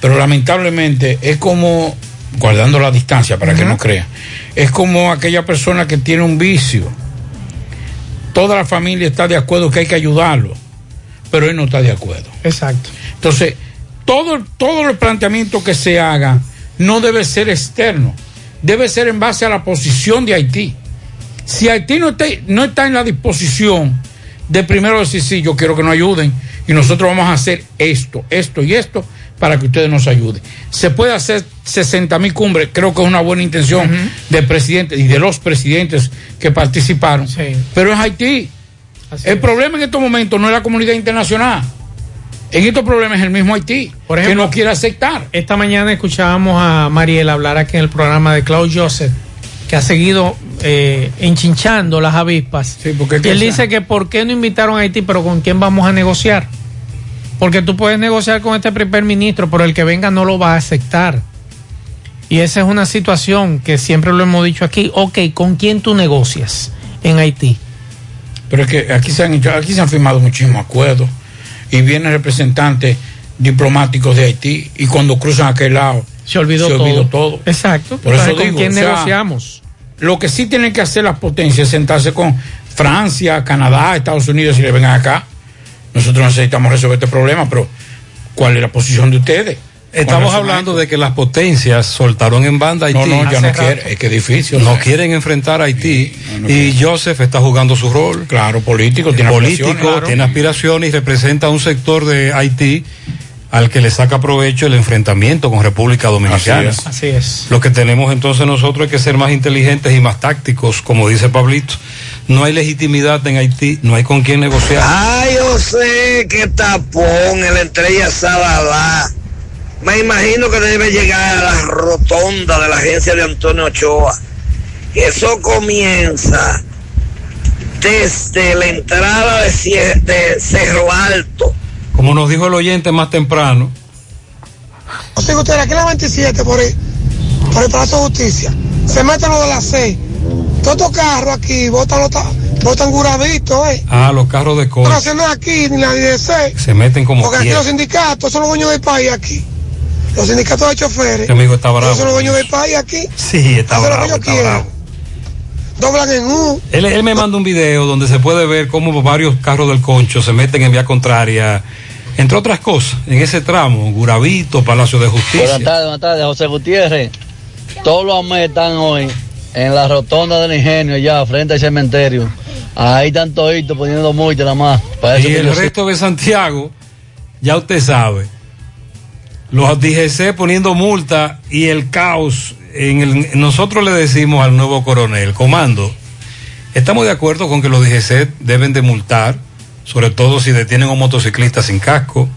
Pero lamentablemente es como, guardando la distancia para que no crea, es como aquella persona que tiene un vicio. Toda la familia está de acuerdo que hay que ayudarlo, pero él no está de acuerdo. Exacto. Entonces, todo, todo el planteamiento que se haga no debe ser externo, debe ser en base a la posición de Haití. Si Haití no está, no está en la disposición de primero decir, sí, yo quiero que nos ayuden y nosotros vamos a hacer esto, esto y esto para que ustedes nos ayuden. Se puede hacer 60 mil cumbres, creo que es una buena intención del presidente y de los presidentes que participaron, pero es Haití. el problema en estos momentos no es la comunidad internacional. En estos problemas es el mismo Haití, Por que no quiere aceptar. Esta mañana escuchábamos a Mariela hablar aquí en el programa de Claude Joseph, que ha seguido eh, enchinchando las avispas. porque y él dice que por qué no invitaron a Haití, pero con quién vamos a negociar. Porque tú puedes negociar con este primer ministro, pero el que venga no lo va a aceptar. Y esa es una situación que siempre lo hemos dicho aquí. Ok, ¿con quién tú negocias en Haití? Pero es que aquí se han hecho, aquí se han firmado muchísimos acuerdos y vienen representantes diplomáticos de Haití y cuando cruzan aquel lado se olvidó, todo. todo. Exacto. Por eso Entonces, ¿con digo, quién o sea, negociamos? Lo que sí tienen que hacer las potencias es sentarse con Francia, Canadá, Estados Unidos y le vengan acá. Nosotros necesitamos resolver este problema, pero ¿cuál es la posición de ustedes? Estamos hablando de que las potencias soltaron en banda a Haití. No, no, ya no quiere, es que es difícil. No quieren enfrentar a Haití. y Joseph está jugando su rol. Claro, político, tiene político, aspiraciones, claro. tiene aspiraciones y representa un sector de Haití al que le saca provecho el enfrentamiento con República Dominicana. Así es. Así es. Lo que tenemos entonces nosotros es que ser más inteligentes y más tácticos, como dice Pablito. No hay legitimidad en Haití, no hay con quién negociar. Ay, yo sé qué tapón en la estrella Sadalá. Me imagino que debe llegar a la rotonda de la agencia de Antonio Ochoa. Eso comienza desde la entrada de, de Cerro Alto. Como nos dijo el oyente más temprano, O sea, usted aquí en la 27 por el, por el Palacio de Justicia. Se meten los de las 6. Todos estos carros aquí botan, los ta- botan gurabitos, ¿eh? ah, los carros de coche haciendo aquí ni la 16. se meten como Porque aquí quieran. los sindicatos son los dueños del país aquí. Los sindicatos de choferes. Amigo está bravo. Ellos son los dueños del país aquí. Sí, está Hacen lo que bravo, ellos está quieran. bravo. Doblan en U. Él, él me manda un video donde se puede ver cómo varios carros del concho se meten en vía contraria, entre otras cosas, en ese tramo, Guravito, Palacio de Justicia. Buenas tardes, buenas tardes, José Gutiérrez. Todos los AME están hoy en la rotonda del ingenio, ya frente al cementerio, Ahí están toditos poniendo multa nada más. Para Y el resto de Santiago, ya usted sabe. Los DGC poniendo multa y el caos. En el, nosotros le decimos al nuevo coronel, comando, estamos de acuerdo con que los DGC deben de multar, sobre todo si detienen a un motociclista sin casco,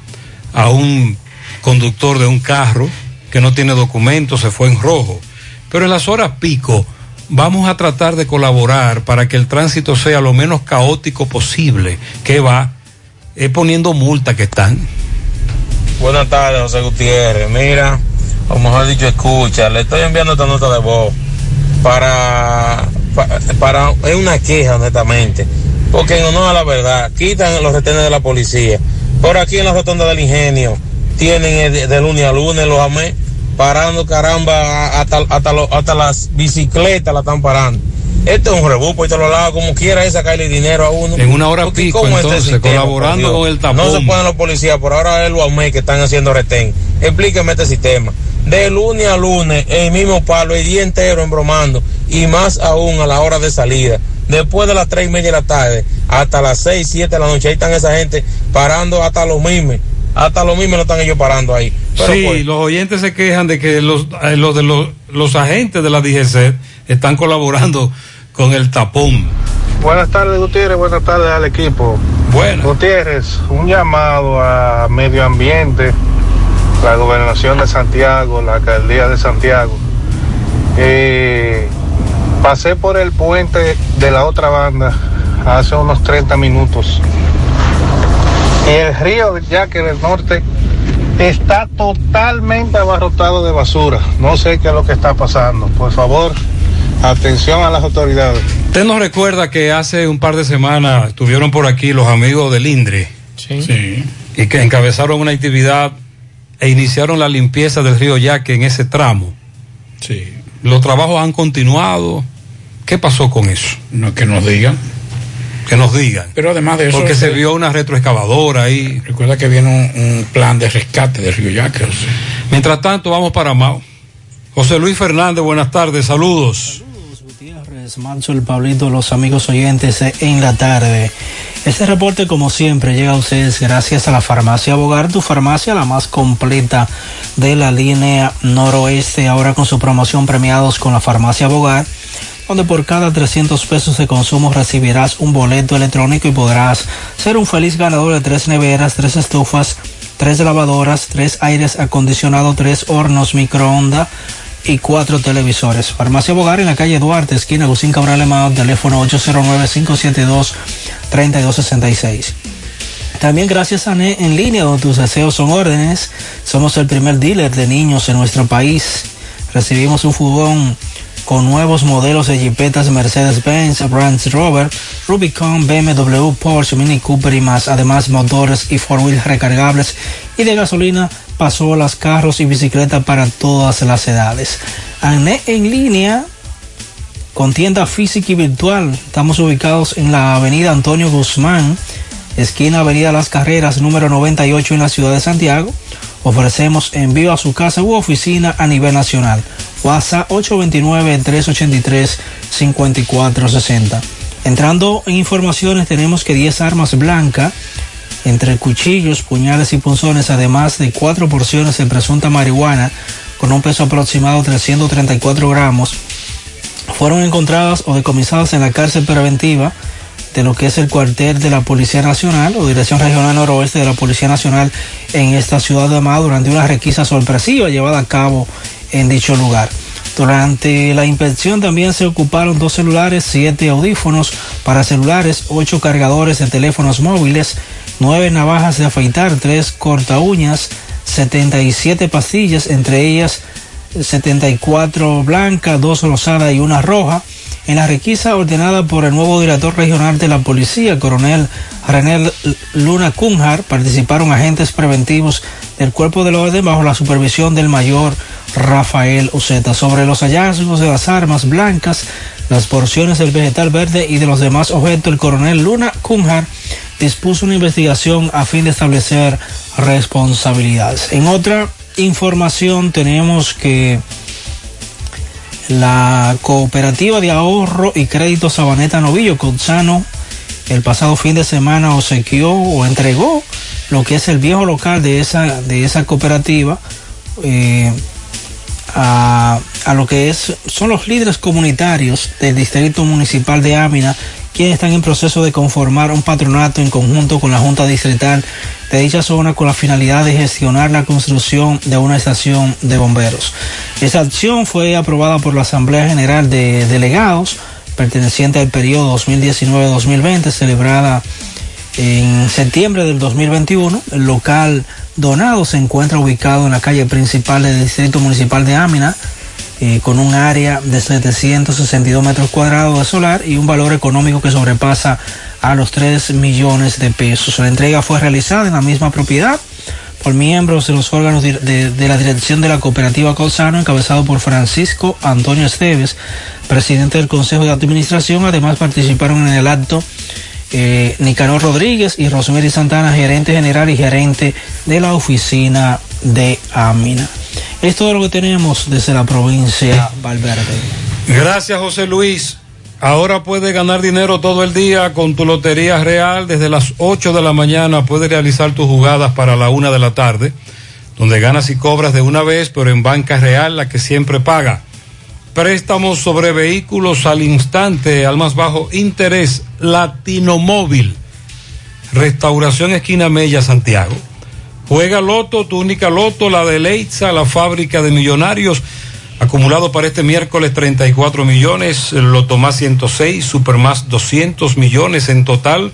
a un conductor de un carro que no tiene documentos, se fue en rojo. Pero en las horas pico vamos a tratar de colaborar para que el tránsito sea lo menos caótico posible. que va? Es poniendo multa que están. Buenas tardes, José Gutiérrez. Mira, o mejor dicho, escucha, le estoy enviando esta nota de voz para, pa- para, es una queja, honestamente, porque en honor a la verdad, quitan los retenes de la policía. Por aquí en la rotonda del ingenio, tienen de, de lunes a lunes los amé, parando caramba, hasta, hasta, hasta las bicicletas la están parando. Esto es un rebú, por todos lados, como quiera es sacarle dinero a uno. En una hora Porque pico, ¿cómo es este entonces, sistema, colaborando con el tapón. No se pueden los policías, por ahora es los AME que están haciendo retén. Explíqueme este sistema. De lunes a lunes, el mismo palo, el día entero embromando, y más aún a la hora de salida. Después de las tres y media de la tarde, hasta las seis, siete de la noche, ahí están esa gente parando hasta los mimes. Hasta los mimes lo están ellos parando ahí. Pero sí, pues, los oyentes se quejan de que los, eh, los de los, los agentes de la DGC están colaborando con el tapón. Buenas tardes, Gutiérrez. Buenas tardes al equipo. Bueno. Gutiérrez, un llamado a medio ambiente, la gobernación de Santiago, la alcaldía de Santiago. Eh, pasé por el puente de la otra banda hace unos 30 minutos. Y el río Yaque del Norte está totalmente abarrotado de basura. No sé qué es lo que está pasando. Por favor, atención a las autoridades. Usted nos recuerda que hace un par de semanas estuvieron por aquí los amigos del INDRE. Sí. Y que encabezaron una actividad e iniciaron la limpieza del río Yaque en ese tramo. Sí. Los trabajos han continuado. ¿Qué pasó con eso? No, que nos digan. Que nos digan. Pero además de eso. Porque se este, vio una retroexcavadora ahí. Recuerda que viene un, un plan de rescate del río Yaque. o sea. Mientras tanto, vamos para Mao. José Luis Fernández, buenas tardes, saludos. Gutiérrez, Manso, el Pablito, los amigos oyentes en la tarde. Este reporte, como siempre, llega a ustedes gracias a la farmacia Bogar, tu farmacia la más completa de la línea noroeste, ahora con su promoción premiados con la farmacia Bogar, donde por cada 300 pesos de consumo recibirás un boleto electrónico y podrás ser un feliz ganador de tres neveras, tres estufas, tres lavadoras, tres aires acondicionados, tres hornos microondas y cuatro televisores. Farmacia Bogar en la calle Duarte, esquina Agustín Cabral Emao, teléfono 809-572-3266. También gracias a NE en línea, donde tus deseos son órdenes. Somos el primer dealer de niños en nuestro país. Recibimos un furgón con nuevos modelos de jipetas Mercedes-Benz, Range Rover, Rubicon, BMW, Porsche, Mini Cooper y más. Además, motores y four wheels recargables y de gasolina, pasolas, carros y bicicletas para todas las edades. ANE en línea con tienda física y virtual. Estamos ubicados en la avenida Antonio Guzmán, esquina Avenida Las Carreras, número 98 en la ciudad de Santiago. Ofrecemos envío a su casa u oficina a nivel nacional. WhatsApp 829-383-5460. Entrando en informaciones, tenemos que 10 armas blancas, entre cuchillos, puñales y punzones, además de cuatro porciones de presunta marihuana con un peso aproximado de 334 gramos, fueron encontradas o decomisadas en la cárcel preventiva de lo que es el cuartel de la Policía Nacional o Dirección Regional Noroeste de la Policía Nacional en esta ciudad de Amado durante una requisa sorpresiva llevada a cabo en dicho lugar. Durante la inspección también se ocuparon dos celulares, siete audífonos para celulares, ocho cargadores de teléfonos móviles, nueve navajas de afeitar, tres corta uñas, 77 pastillas, entre ellas 74 blancas, dos rosadas y una roja. En la requisa ordenada por el nuevo director regional de la policía, coronel René Luna Cunjar, participaron agentes preventivos del cuerpo del orden bajo la supervisión del mayor Rafael Uceta. Sobre los hallazgos de las armas blancas, las porciones del vegetal verde y de los demás objetos, el coronel Luna Cunjar dispuso una investigación a fin de establecer responsabilidades. En otra información tenemos que la cooperativa de ahorro y crédito Sabaneta Novillo, Cotzano, el pasado fin de semana obsequió o entregó lo que es el viejo local de esa, de esa cooperativa eh, a, lo que es, son los líderes comunitarios del distrito municipal de Ámina quienes están en proceso de conformar un patronato en conjunto con la Junta Distrital de dicha zona con la finalidad de gestionar la construcción de una estación de bomberos. Esa acción fue aprobada por la Asamblea General de Delegados perteneciente al periodo 2019-2020 celebrada en septiembre del 2021. El local donado se encuentra ubicado en la calle principal del Distrito Municipal de Ámina, eh, con un área de 762 metros cuadrados de solar y un valor económico que sobrepasa a los 3 millones de pesos. La entrega fue realizada en la misma propiedad por miembros de los órganos de, la dirección de la cooperativa Colzano, encabezado por Francisco Antonio Esteves, presidente del Consejo de Administración. Además participaron en el acto eh, Nicanor Rodríguez y Rosemary Santana, gerente general y gerente de la oficina de Amina. Es todo lo que tenemos desde la provincia Valverde. Gracias, José Luis. Ahora puedes ganar dinero todo el día con tu Lotería Real. Desde las 8 de la mañana puedes realizar tus jugadas para la 1 de la tarde, donde ganas y cobras de una vez, pero en banca real, la que siempre paga. Préstamos sobre vehículos al instante, al más bajo interés, Latino Móvil. Restauración Esquina Mella, Santiago. Juega Loto, tu única Loto, la de Leitza, la fábrica de millonarios. Acumulado para este miércoles 34 millones, Loto más 106, Super más 200 millones en total,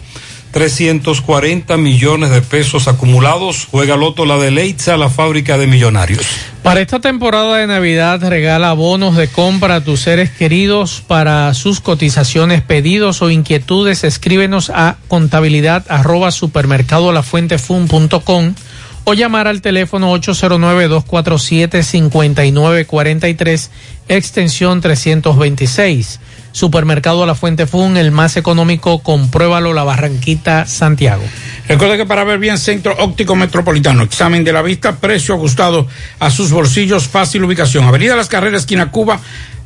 340 millones de pesos acumulados. Juega Loto, la de Leitza, la fábrica de millonarios. Para esta temporada de Navidad regala bonos de compra a tus seres queridos para sus cotizaciones, pedidos o inquietudes. Escríbenos a contabilidad arroba supermercadolafuentefun.com o llamar al teléfono 809-247-5943, extensión 326. Supermercado La Fuente Fun, el más económico, compruébalo, la Barranquita, Santiago. Recuerde que para ver bien Centro Óptico Metropolitano, examen de la vista, precio ajustado a sus bolsillos, fácil ubicación. Avenida Las Carreras, esquina Cuba,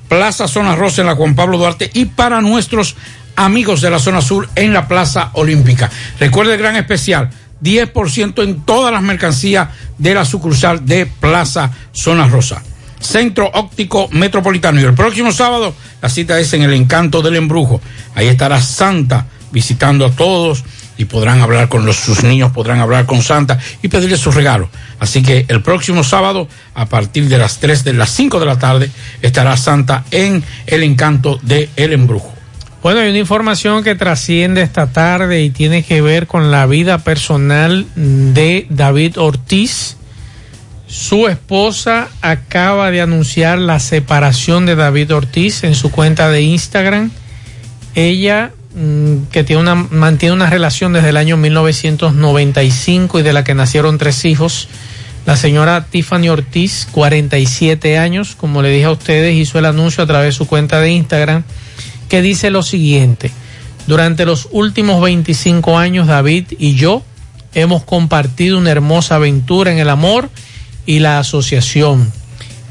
Plaza Zona Rosa en la Juan Pablo Duarte y para nuestros amigos de la zona sur en la Plaza Olímpica. Recuerde el gran especial, 10% en todas las mercancías de la sucursal de Plaza Zona Rosa. Centro Óptico Metropolitano. Y el próximo sábado la cita es en el Encanto del Embrujo. Ahí estará Santa visitando a todos y podrán hablar con sus niños, podrán hablar con Santa y pedirle sus regalos. Así que el próximo sábado, a partir de las 3 de las 5 de la tarde, estará Santa en el Encanto del Embrujo. Bueno, hay una información que trasciende esta tarde y tiene que ver con la vida personal de David Ortiz. Su esposa acaba de anunciar la separación de David Ortiz en su cuenta de Instagram. Ella, mm, que tiene una, mantiene una relación desde el año 1995 y de la que nacieron tres hijos, la señora Tiffany Ortiz, 47 años, como le dije a ustedes, hizo el anuncio a través de su cuenta de Instagram que dice lo siguiente. Durante los últimos 25 años, David y yo hemos compartido una hermosa aventura en el amor y la asociación.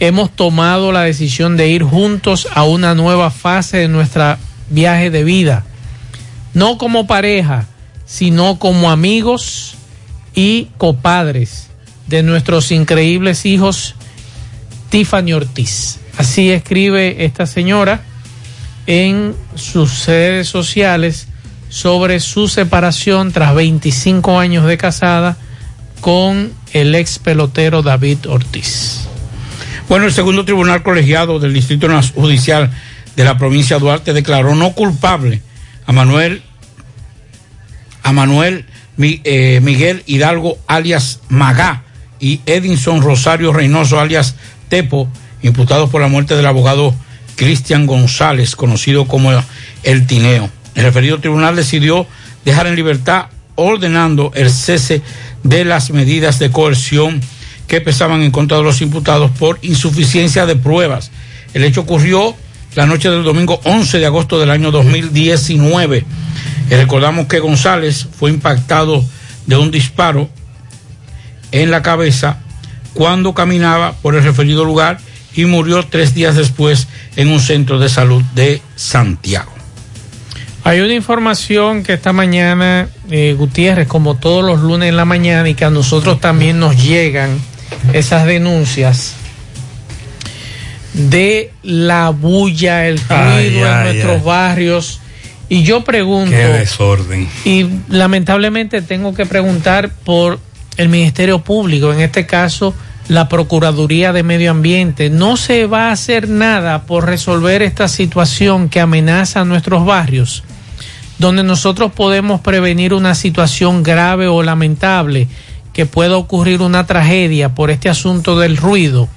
Hemos tomado la decisión de ir juntos a una nueva fase de nuestra viaje de vida. No como pareja, sino como amigos y copadres de nuestros increíbles hijos Tiffany Ortiz. Así escribe esta señora en sus redes sociales sobre su separación tras 25 años de casada con el ex pelotero David Ortiz. Bueno, el segundo tribunal colegiado del Distrito Judicial de la provincia de Duarte declaró no culpable a Manuel a Manuel eh, Miguel Hidalgo alias Magá y Edinson Rosario Reynoso alias Tepo, imputados por la muerte del abogado Cristian González, conocido como El Tineo. El referido tribunal decidió dejar en libertad ordenando el cese de las medidas de coerción que pesaban en contra de los imputados por insuficiencia de pruebas. El hecho ocurrió la noche del domingo 11 de agosto del año 2019. Y recordamos que González fue impactado de un disparo en la cabeza cuando caminaba por el referido lugar y murió tres días después en un centro de salud de Santiago. Hay una información que esta mañana, eh, Gutiérrez, como todos los lunes en la mañana, y que a nosotros también nos llegan esas denuncias de la bulla, el ruido Ay, en ay, nuestros ay. barrios. Y yo pregunto, Qué desorden. y lamentablemente tengo que preguntar por el Ministerio Público, en este caso la Procuraduría de Medio Ambiente. No se va a hacer nada por resolver esta situación que amenaza a nuestros barrios, donde nosotros podemos prevenir una situación grave o lamentable, que pueda ocurrir una tragedia por este asunto del ruido,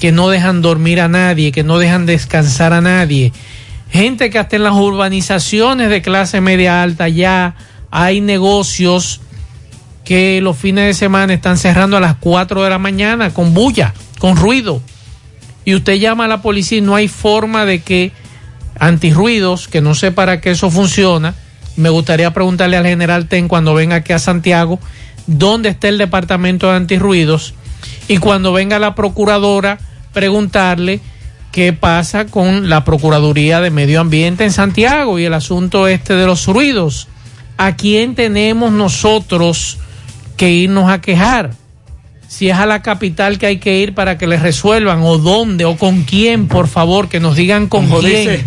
que no dejan dormir a nadie, que no dejan descansar a nadie. Gente que hasta en las urbanizaciones de clase media alta ya hay negocios que los fines de semana están cerrando a las 4 de la mañana con bulla, con ruido. Y usted llama a la policía y no hay forma de que antirruidos, que no sé para qué eso funciona. Me gustaría preguntarle al general Ten cuando venga aquí a Santiago, dónde está el departamento de antirruidos y cuando venga la procuradora preguntarle qué pasa con la Procuraduría de Medio Ambiente en Santiago y el asunto este de los ruidos. ¿A quién tenemos nosotros que irnos a quejar? Si es a la capital que hay que ir para que les resuelvan, o dónde, o con quién, por favor, que nos digan con Como quién. dice,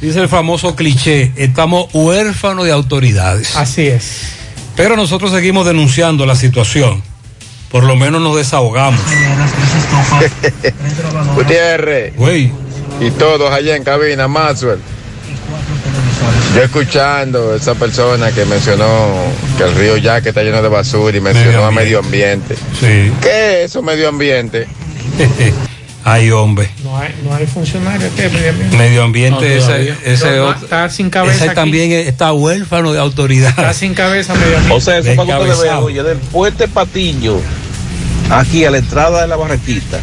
dice el famoso cliché, estamos huérfanos de autoridades. Así es. Pero nosotros seguimos denunciando la situación. Por lo menos nos desahogamos. Gutiérrez. Y todos allá en cabina, Maxwell. Yo escuchando esa persona que mencionó que el río Yaque está lleno de basura y mencionó a medio ambiente. Sí. ¿Qué es eso medio ambiente? Ay, hombre. No hay, no hay funcionarios que medio ambiente. Medio ambiente, No, ese, No, está sin cabeza ese aquí. también está huérfano de autoridad. Está sin cabeza medio ambiente. O sea, eso para que ustedes oye, del puente Patiño, aquí a la entrada de la barranquita,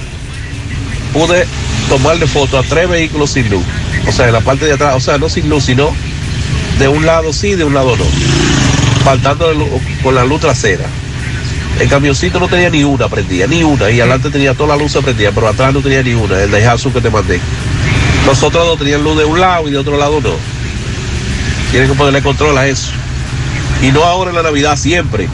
pude tomarle foto a tres vehículos sin luz. O sea, en la parte de atrás, o sea, no sin luz, sino de un lado sí, de un lado no. Faltando con la luz trasera. El camioncito no tenía ni una prendida, ni una. Y adelante tenía toda la luz prendida, pero atrás no tenía ni una. El de Azul que te mandé. Los otros dos tenían luz de un lado y de otro lado no. Tienen que ponerle control a eso. Y no ahora en la Navidad, siempre.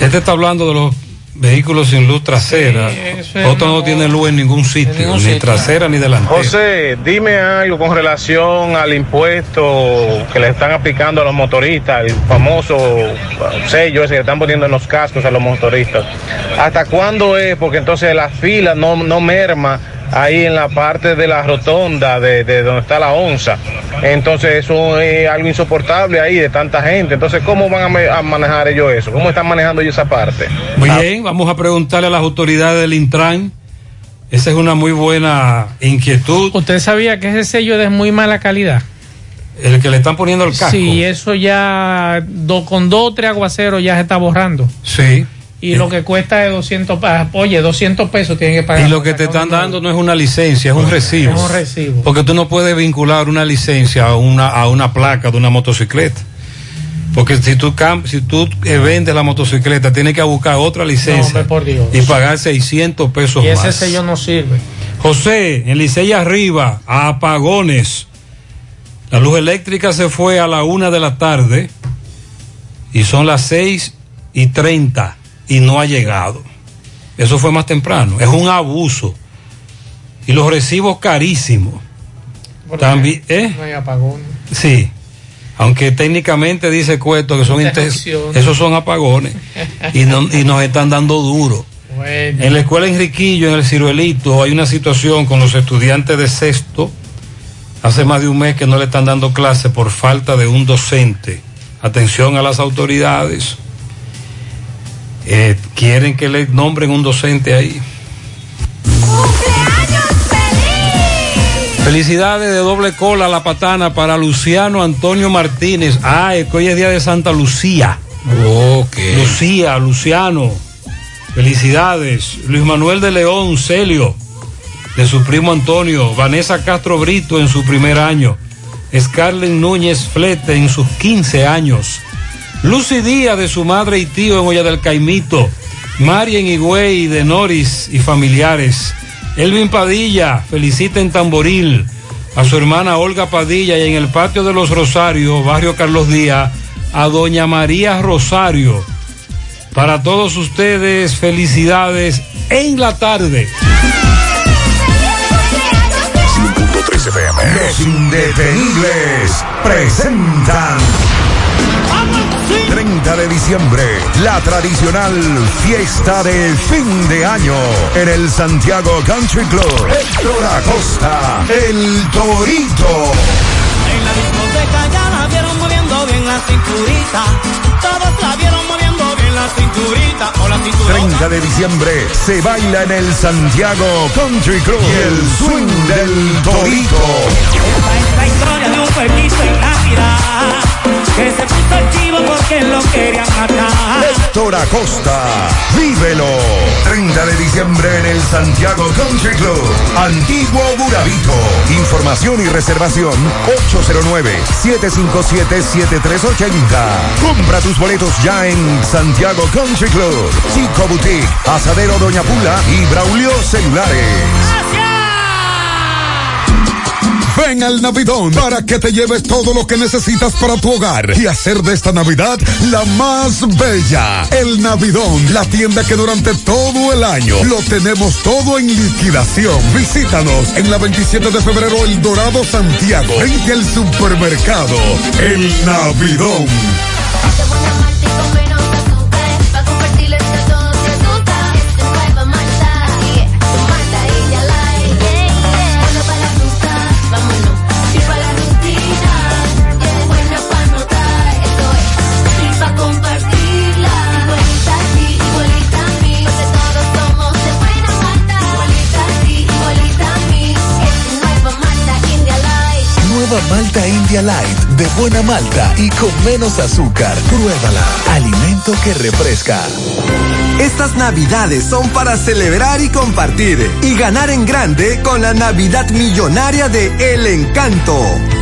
Este está hablando de los vehículos sin luz trasera. es Otro no tiene luz en ningún sitio, ningún ni sitio. trasera ni delantera. José, dime algo con relación al impuesto que le están aplicando a los motoristas, el famoso sello ese que están poniendo en los cascos a los motoristas. ¿Hasta cuándo es? Porque entonces la fila no, no merma ahí en la parte de la rotonda de, de donde está la onza. Entonces eso es algo insoportable ahí de tanta gente. Entonces, ¿cómo van a, manejar ellos eso? ¿Cómo están manejando ellos esa parte? Muy bien, vamos a preguntarle a las autoridades del Intran. Esa es una muy buena inquietud. ¿Usted sabía que ese sello es de muy mala calidad? El que le están poniendo el casco. Sí, eso ya do- con dos o tres aguaceros ya se está borrando. Sí. Y lo que cuesta es 200, pa- oye, 200 pesos tienen que pagar. Y lo que te están dando no es una licencia, es un recibo. Es un recibo. Porque tú no puedes vincular una licencia a una, a una placa de una motocicleta. Porque si tú, si tú eh, vendes la motocicleta, tienes que buscar otra No, licencia hombre, por Dios. y pagar 600 pesos Y ese más. sello no sirve. José, en Licey arriba, a apagones. La luz eléctrica se fue a la una de la tarde y son las seis y treinta y no ha llegado. Eso fue más temprano. Es un abuso. Y los recibos carísimos. También, ¿eh? No hay apagón. Sí. Aunque técnicamente dice Cueto que son esos son apagones y, no- y nos están dando duro. Bueno. En la escuela Enriquillo, en el Ciruelito, hay una situación con los estudiantes de sexto. Hace más de un mes que no le están dando clase por falta de un docente. Atención a las autoridades. Eh, quieren que le nombren un docente ahí. Felicidades de doble cola a la patana para Luciano Antonio Martínez. Ah, es que hoy es día de Santa Lucía. Ok. Lucía, Luciano. Felicidades. Luis Manuel de León, Celio, de su primo Antonio. Vanessa Castro Brito en su primer año. Scarlett Núñez Flete en sus 15 años. Lucy Díaz de su madre y tío en Olla del Caimito. Marien Higüey de Noris y familiares. Elvin Padilla, felicita en Tamboril. a su hermana Olga Padilla y en el patio de los Rosarios, barrio Carlos Díaz, a doña María Rosario. Para todos ustedes, felicidades en la tarde. 5.3 FM. Los indetenibles presentan. 30 de diciembre, la tradicional fiesta de fin de año en el Santiago Country Club. Héctor Acosta, el Torito. En la discoteca ya la vieron moviendo bien la cinturita. Todos la vieron moviendo bien la cinturita. O la cinturita. 30 de diciembre se baila en el Santiago Country Club y el swing del Torito. La historia de un pueblito en Navidad. Que se puso el chivo porque lo querían matar. Héctor Acosta, vívelo. 30 de diciembre en el Santiago Country Club, Antiguo Burabito. Información y reservación 809-757-7380. Compra tus boletos ya en Santiago Country Club, Chico Boutique, Asadero Doña Pula y Braulio Celulares. Ven al Navidón para que te lleves todo lo que necesitas para tu hogar y hacer de esta Navidad la más bella. El Navidón, la tienda que durante todo el año lo tenemos todo en liquidación. Visítanos en la 27 de febrero El Dorado Santiago, en el supermercado El Navidón. Malta India Light, de buena malta y con menos azúcar. Pruébala. Alimento que refresca. Estas navidades son para celebrar y compartir y ganar en grande con la Navidad Millonaria de El Encanto.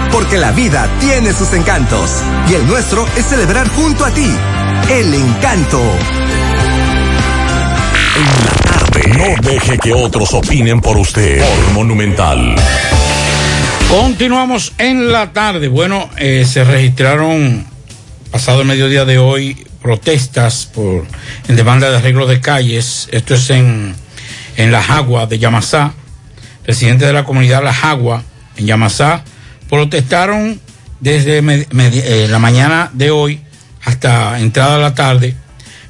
porque la vida tiene sus encantos y el nuestro es celebrar junto a ti. El encanto. No deje que otros opinen por usted. Por Monumental. Continuamos en la tarde. Bueno, eh, se registraron pasado el mediodía de hoy protestas por en demanda de arreglo de calles. Esto es en, en La Jagua de Yamasá. Presidente de la comunidad La Jagua en Yamasá protestaron desde eh, la mañana de hoy hasta entrada de la tarde,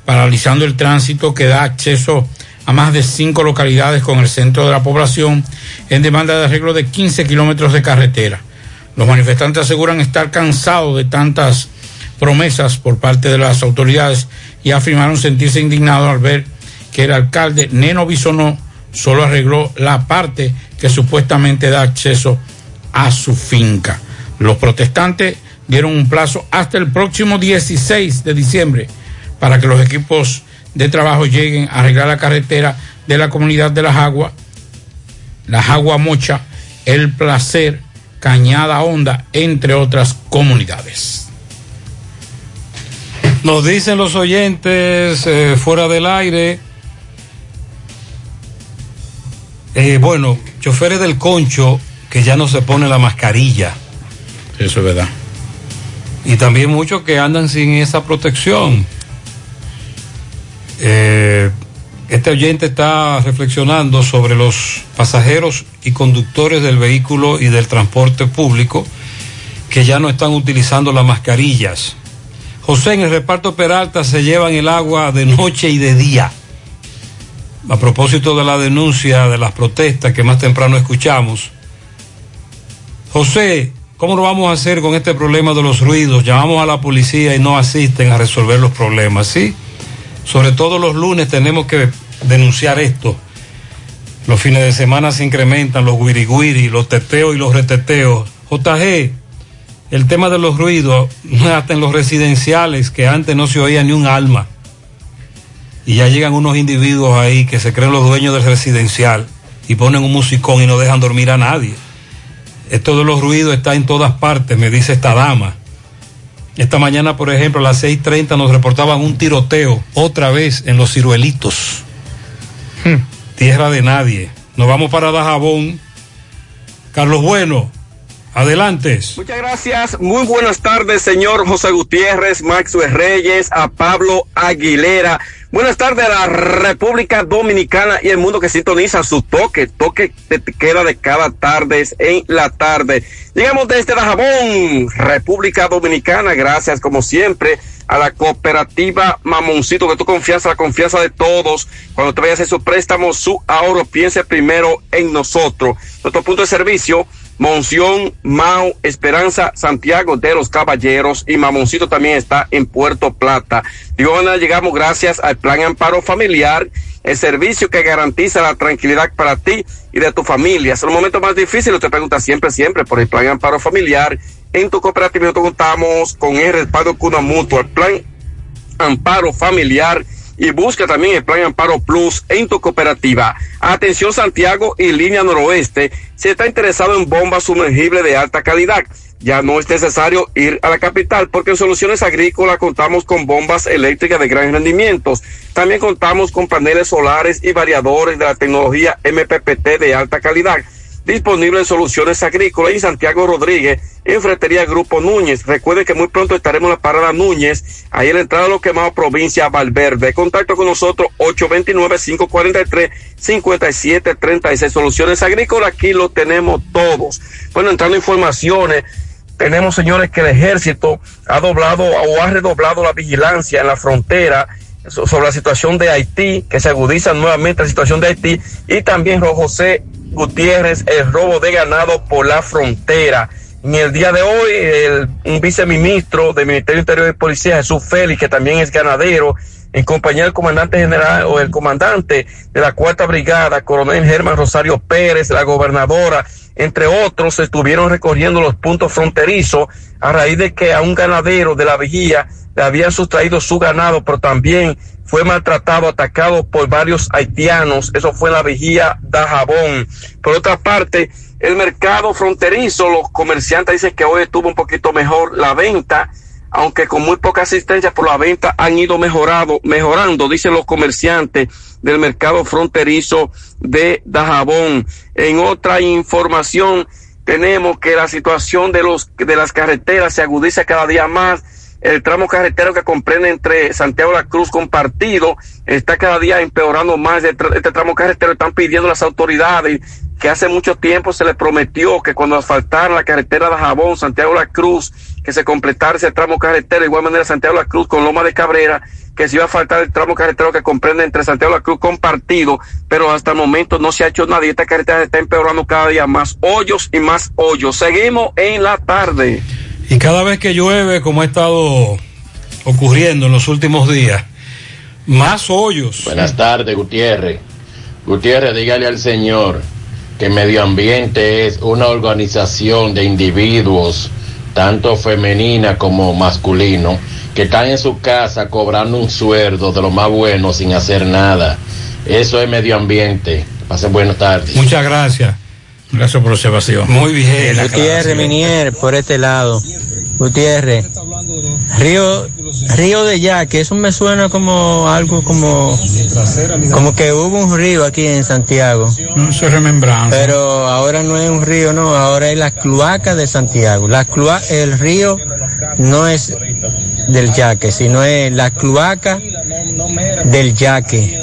paralizando el tránsito que da acceso a más de cinco localidades con el centro de la población en demanda de arreglo de 15 kilómetros de carretera. Los manifestantes aseguran estar cansados de tantas promesas por parte de las autoridades y afirmaron sentirse indignados al ver que el alcalde Neno Bisonó solo arregló la parte que supuestamente da acceso a su finca. Los protestantes dieron un plazo hasta el próximo 16 de diciembre para que los equipos de trabajo lleguen a arreglar la carretera de la comunidad de Las Aguas, Las Aguas Mocha, El Placer, Cañada Honda, entre otras comunidades. Nos dicen los oyentes eh, fuera del aire. eh, bueno, choferes del concho que ya no se pone la mascarilla. Eso es verdad. Y también muchos que andan sin esa protección. Eh, este oyente está reflexionando sobre los pasajeros y conductores del vehículo y del transporte público que ya no están utilizando las mascarillas. José, en el reparto Peralta se llevan el agua de noche y de día. A propósito de la denuncia de las protestas que más temprano escuchamos. José, ¿cómo lo vamos a hacer con este problema de los ruidos? Llamamos a la policía y no asisten a resolver los problemas, ¿sí? Sobre todo los lunes tenemos que denunciar esto. Los fines de semana se incrementan los guiriguiri, los teteos y los reteteos. JG, el tema de los ruidos, hasta en los residenciales, que antes no se oía ni un alma. Y ya llegan unos individuos ahí que se creen los dueños del residencial y ponen un musicón y no dejan dormir a nadie. Esto de los ruidos está en todas partes, me dice esta dama. Esta mañana, por ejemplo, a las 6.30 nos reportaban un tiroteo, otra vez en los ciruelitos. Hmm, Tierra de nadie. Nos vamos para Dajabón. Carlos Bueno, adelante. Muchas gracias. Muy buenas tardes, señor José Gutiérrez, Maxwell Reyes, a Pablo Aguilera. Buenas tardes a la República Dominicana y el mundo que sintoniza su toque, toque que queda de cada tarde en la tarde. Llegamos desde Dajabón, República Dominicana, gracias como siempre a la cooperativa Mamoncito, que tu confianza, la confianza de todos. Cuando te vayas a hacer su préstamo, su ahorro, piense primero en nosotros. Nuestro punto de servicio, Monción, Mao, Esperanza, Santiago de los Caballeros y Mamoncito también está en Puerto Plata. Digo, bueno, llegamos gracias al Plan Amparo Familiar, el servicio que garantiza la tranquilidad para ti y de tu familia. Es el momento más difícil, te pregunta siempre, siempre por el Plan Amparo Familiar. En tu cooperativa contamos con el respaldo Cuna Mutua, el Plan Amparo Familiar y busca también el Plan Amparo Plus en tu cooperativa. Atención Santiago y línea noroeste, si está interesado en bombas sumergibles de alta calidad, ya no es necesario ir a la capital porque en Soluciones Agrícolas contamos con bombas eléctricas de gran rendimiento. También contamos con paneles solares y variadores de la tecnología MPPT de alta calidad disponible en Soluciones Agrícolas y Santiago Rodríguez en Fretería Grupo Núñez. Recuerden que muy pronto estaremos en la parada Núñez, ahí en la entrada de lo quemado provincia Valverde. Contacto con nosotros 829-543-5736. Soluciones Agrícolas, aquí lo tenemos todos. Bueno, entrando informaciones. Tenemos, señores, que el ejército ha doblado o ha redoblado la vigilancia en la frontera sobre la situación de Haití, que se agudiza nuevamente la situación de Haití, y también José Gutiérrez, el robo de ganado por la frontera. En el día de hoy, el, un viceministro del Ministerio Interior de Policía, Jesús Félix, que también es ganadero, en compañía del comandante general o el comandante de la cuarta brigada, coronel Germán Rosario Pérez, la gobernadora, entre otros, estuvieron recorriendo los puntos fronterizos a raíz de que a un ganadero de la vigía le habían sustraído su ganado, pero también fue maltratado, atacado por varios haitianos. Eso fue en la vigía de Jabón. Por otra parte, el mercado fronterizo, los comerciantes dicen que hoy estuvo un poquito mejor la venta, aunque con muy poca asistencia por la venta han ido mejorado, mejorando, dicen los comerciantes del mercado fronterizo de Dajabón. En otra información, tenemos que la situación de los, de las carreteras se agudiza cada día más el tramo carretero que comprende entre Santiago la Cruz compartido está cada día empeorando más. Este, este tramo carretero están pidiendo las autoridades que hace mucho tiempo se les prometió que cuando asfaltaran la carretera de Jabón, Santiago la Cruz, que se completara ese tramo carretero, de igual manera Santiago la Cruz con Loma de Cabrera, que se iba a faltar el tramo carretero que comprende entre Santiago la Cruz compartido, pero hasta el momento no se ha hecho nada y esta carretera está empeorando cada día más hoyos y más hoyos. Seguimos en la tarde. Y cada vez que llueve, como ha estado ocurriendo en los últimos días, más hoyos. Buenas tardes, Gutiérrez. Gutiérrez, dígale al señor que medio ambiente es una organización de individuos, tanto femenina como masculino, que están en su casa cobrando un sueldo de lo más bueno sin hacer nada. Eso es medio ambiente. Pasen buenas tardes. Muchas gracias. Gracias por la observación. Muy bien. Gutiérrez, Minier, por este lado. Gutiérrez, Río, Río de Yaque, eso me suena como algo como, como que hubo un río aquí en Santiago. No, es remembranza. Pero ahora no es un río, no, ahora es la cloaca de Santiago. La cloa, el río no es del Yaque, sino es la cloaca del Yaque.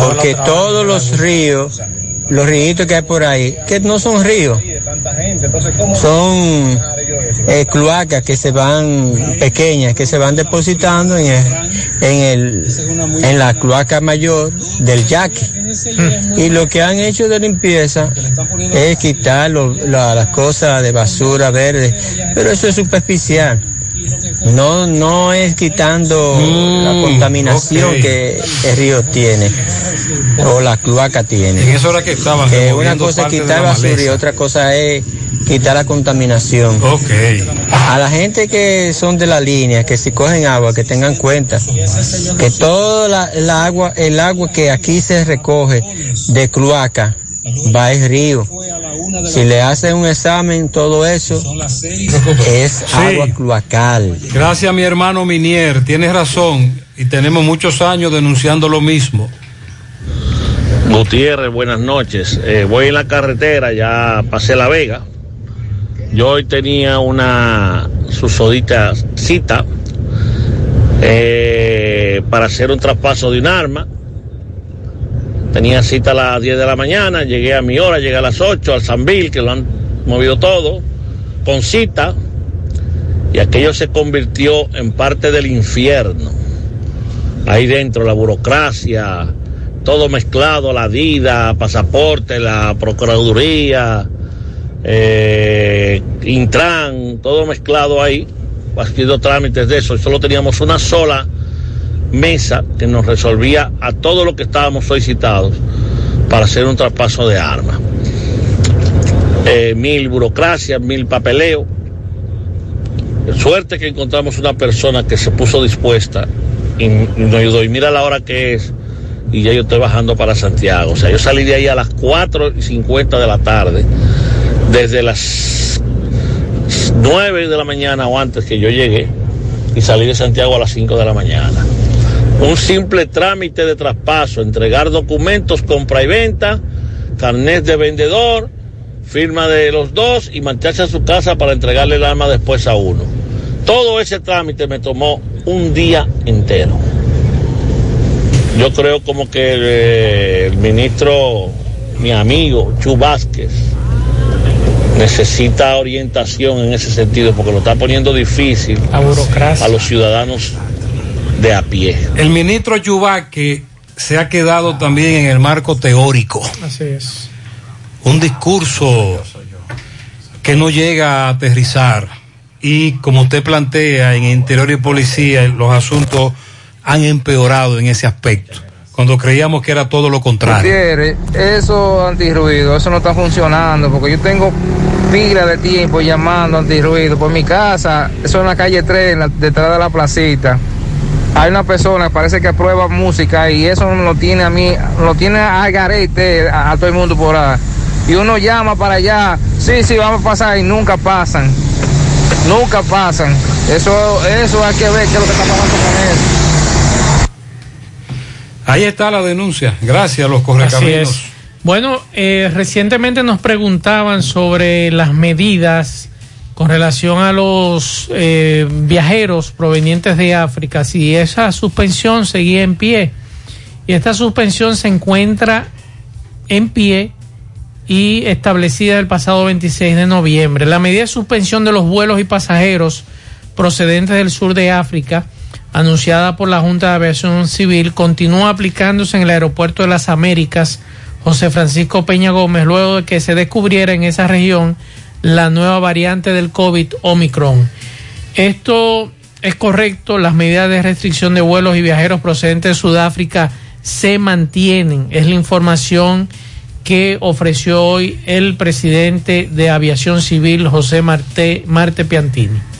Porque todos los ríos los ríos que hay por ahí, que no son ríos, son eh, cloacas que se van pequeñas, que se van depositando en, el, en, el, en la cloaca mayor del yaque. Y lo que han hecho de limpieza es quitar lo- la- las cosas de basura verde, pero eso es superficial. No, no es quitando Mm, la contaminación ok. que el río tiene o la cloaca tiene. En eso era que estaban Que una removiendo cosa es quitar la basura y otra cosa es quitar la contaminación. Ok. A la gente que son de la línea, que si cogen agua, que tengan cuenta que toda la, la agua, el agua que aquí se recoge de cloaca va al río. Si le hacen un examen, todo eso es agua cloacal. Gracias mi hermano Minier, tienes razón y tenemos muchos años denunciando lo mismo. Gutiérrez, buenas noches. Eh, voy en la carretera, ya pasé La Vega. Yo hoy tenía una susodita cita eh, para hacer un traspaso de un arma. Tenía cita a las 10 de la mañana, llegué a mi hora, llegué a las 8 al Sanvil, que lo han movido todo, con cita, y aquello se convirtió en parte del infierno. Ahí dentro la burocracia, todo mezclado, la DIDA, pasaporte, la Procuraduría, eh, Intran, todo mezclado ahí, haciendo trámites de eso. Y solo teníamos una sola mesa que nos resolvía a todo lo que estábamos solicitados para hacer un traspaso de armas. Eh, mil burocracias, mil papeleo. Suerte que encontramos una persona que se puso dispuesta y, y. Y mira la hora que es y ya yo estoy bajando para Santiago. O sea, yo salí de ahí a las 4 y 50 de la tarde, desde las 9 de la mañana o antes que yo llegué, y salí de Santiago a las 5 de la mañana. Un simple trámite de traspaso, entregar documentos, compra y venta, carnet de vendedor, firma de los dos y marcharse a su casa para entregarle el arma después a uno. Todo ese trámite me tomó un día entero. Yo creo como que eh, el ministro, mi amigo, Chu Vázquez, necesita orientación en ese sentido porque lo está poniendo difícil a los ciudadanos de a pie. El ministro Yubaque se ha quedado también en el marco teórico. Así es. un discurso que no llega a aterrizar y como usted plantea en interior y policía los asuntos han empeorado en ese aspecto cuando creíamos que era todo lo contrario eso antirruido, eso no está funcionando, porque yo tengo pila de tiempo llamando antirruido por mi casa, eso en la calle 3, en la- detrás de la placita. Hay una persona parece que aprueba música y eso lo tiene a mí, lo tiene a garete a, a todo el mundo por ahí. Y uno llama para allá, sí, sí, vamos a pasar y nunca pasan. Nunca pasan. Eso, eso hay que ver qué es lo que está pasando con eso. Ahí está la denuncia gracias a los correcaminos. Bueno, eh, recientemente nos preguntaban sobre las medidas con relación a los eh, viajeros provenientes de África, si esa suspensión seguía en pie. Y esta suspensión se encuentra en pie y establecida el pasado 26 de noviembre. La medida de suspensión de los vuelos y pasajeros procedentes del sur de África, anunciada por la Junta de Aviación Civil, continúa aplicándose en el Aeropuerto de las Américas José Francisco Peña Gómez, luego de que se descubriera en esa región la nueva variante del COVID Omicron. Esto es correcto, las medidas de restricción de vuelos y viajeros procedentes de Sudáfrica se mantienen. Es la información que ofreció hoy el presidente de Aviación Civil, José Marte, Marte Piantini.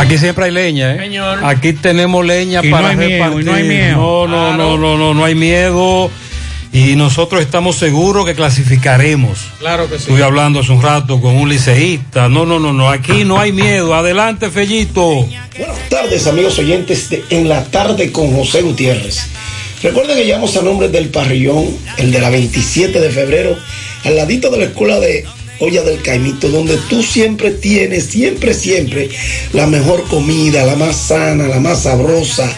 Aquí siempre hay leña, ¿eh? Señor. Aquí tenemos leña Y no para miedo, repartir. y no hay miedo. No, no, no, no, no, no hay miedo. Y nosotros estamos seguros que clasificaremos. Claro que sí. Estuve hablando hace un rato con un liceísta. No, no, no, no. Aquí no hay miedo. Adelante, Fellito. Buenas tardes, amigos oyentes de En la Tarde con José Gutiérrez. Recuerden que llamamos a nombre del parrillón, el de la 27 de febrero, al ladito de la escuela de Olla del Caimito, donde tú siempre tienes, siempre, siempre, la mejor comida, la más sana, la más sabrosa,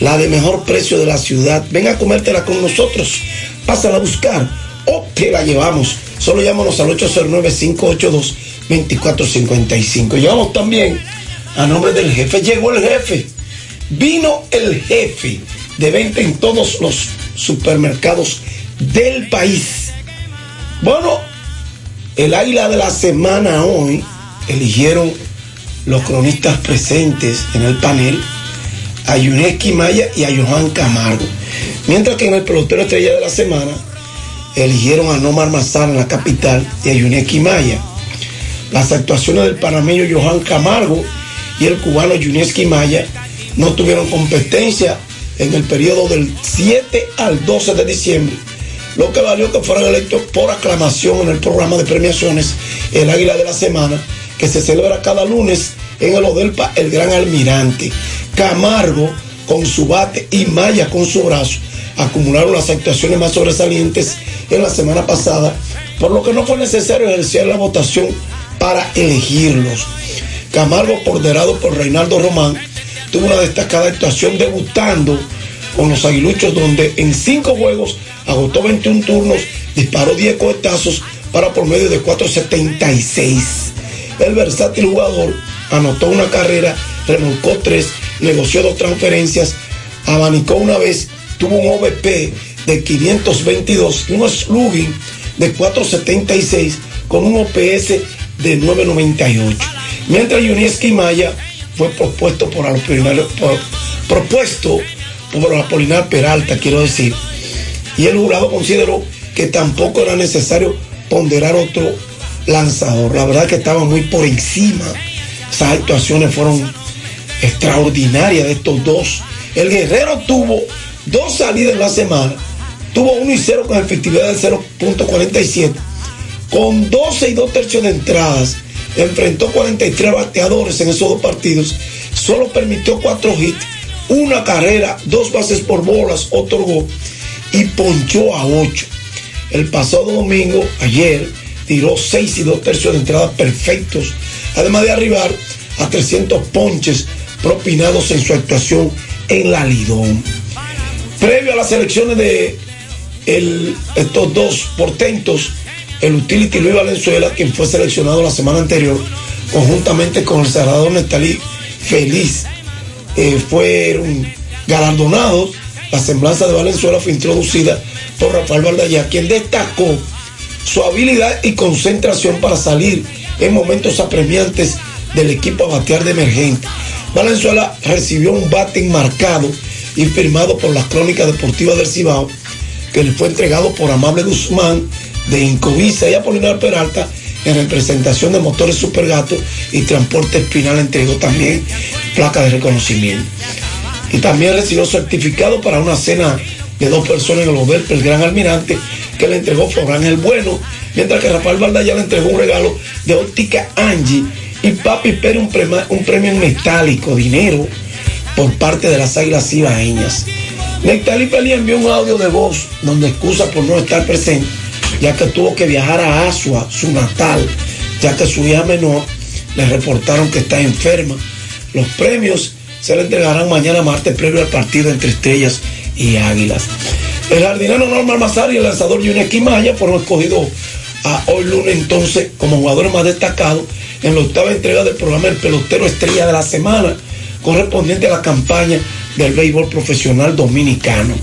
la de mejor precio de la ciudad. Ven a comértela con nosotros, pásala a buscar o te la llevamos. Solo llámanos al 809-582-2455. Llamamos también a nombre del jefe. Llegó el jefe. Vino el jefe. de venta en todos los supermercados del país. Bueno, el águila de la semana hoy eligieron los cronistas presentes en el panel a Yuneski Maya y a Johan Camargo. Mientras que en el pelotero estrella de la semana eligieron a Nomar Mazar en la capital y a Yuneski Maya. Las actuaciones del panameño Johan Camargo y el cubano Yuneski Maya no tuvieron competencia en el periodo del 7 al 12 de diciembre, lo que valió que fueran electos por aclamación en el programa de premiaciones El Águila de la Semana, que se celebra cada lunes en el Odelpa El Gran Almirante. Camargo con su bate y Maya con su brazo acumularon las actuaciones más sobresalientes en la semana pasada, por lo que no fue necesario ejercer la votación para elegirlos. Camargo, ponderado por Reinaldo Román, tuvo una destacada actuación debutando con los aguiluchos, donde en cinco juegos agotó 21 turnos, disparó 10 cohetazos para por medio de 4.76. El versátil jugador anotó una carrera, remolcó tres, negoció dos transferencias, abanicó una vez, tuvo un OVP de 522 y un slugging de 476 con un OPS de 998. Mientras Yunieski Maya fue propuesto por por- propuesto por Apolinar Peralta, quiero decir, y el jurado consideró que tampoco era necesario ponderar otro lanzador. La verdad que estaba muy por encima. Esas actuaciones fueron extraordinarias de estos dos. El Guerrero tuvo dos salidas en la semana. Tuvo 1 y 0 con efectividad del 0.47. Con 12 y 2 tercios de entradas. Enfrentó 43 bateadores en esos dos partidos. Solo permitió 4 hits, una carrera, dos bases por bolas, otorgó y ponchó a 8. El pasado domingo, ayer, tiró 6 y 2 tercios de entradas perfectos, además de arribar a 300 ponches propinados en su actuación en la Lidón. Previo a las elecciones de estos dos portentos, el utility Luis Valenzuela, quien fue seleccionado la semana anterior, conjuntamente con el cerrador Nestalí Feliz, eh, fueron galardonados. La semblanza de Valenzuela fue introducida por Rafael Valdallá, quien destacó su habilidad y concentración para salir en momentos apremiantes del equipo a batear de emergente. Valenzuela recibió un bate marcado y firmado por las crónicas deportivas del Cibao, que le fue entregado por Amable Guzmán de Incovisa y Apolinar Peralta en representación de Motores Supergato y Transporte Espinal entregó también placa de reconocimiento. Y también recibió certificado para una cena de dos personas en el Hotel El Gran Almirante que le entregó Flor Ángel Bueno, mientras que Rafael Valdaya le entregó un regalo de óptica Angie y Papi Pérez un, un premio en metálico, dinero, por parte de las águilas ibaeñas. Nectalí Pelí envió un audio de voz donde excusa por no estar presente, ya que tuvo que viajar a Asua, su natal, ya que su hija menor le reportaron que está enferma. Los premios se le entregarán mañana martes previo al partido entre Estrellas y Águilas. El jardinero Norman Mazar y el lanzador Yuneski Maya fueron escogidos a hoy lunes entonces como jugadores más destacados en la octava entrega del programa El Pelotero Estrella de la Semana, correspondiente a la campaña del béisbol profesional dominicano.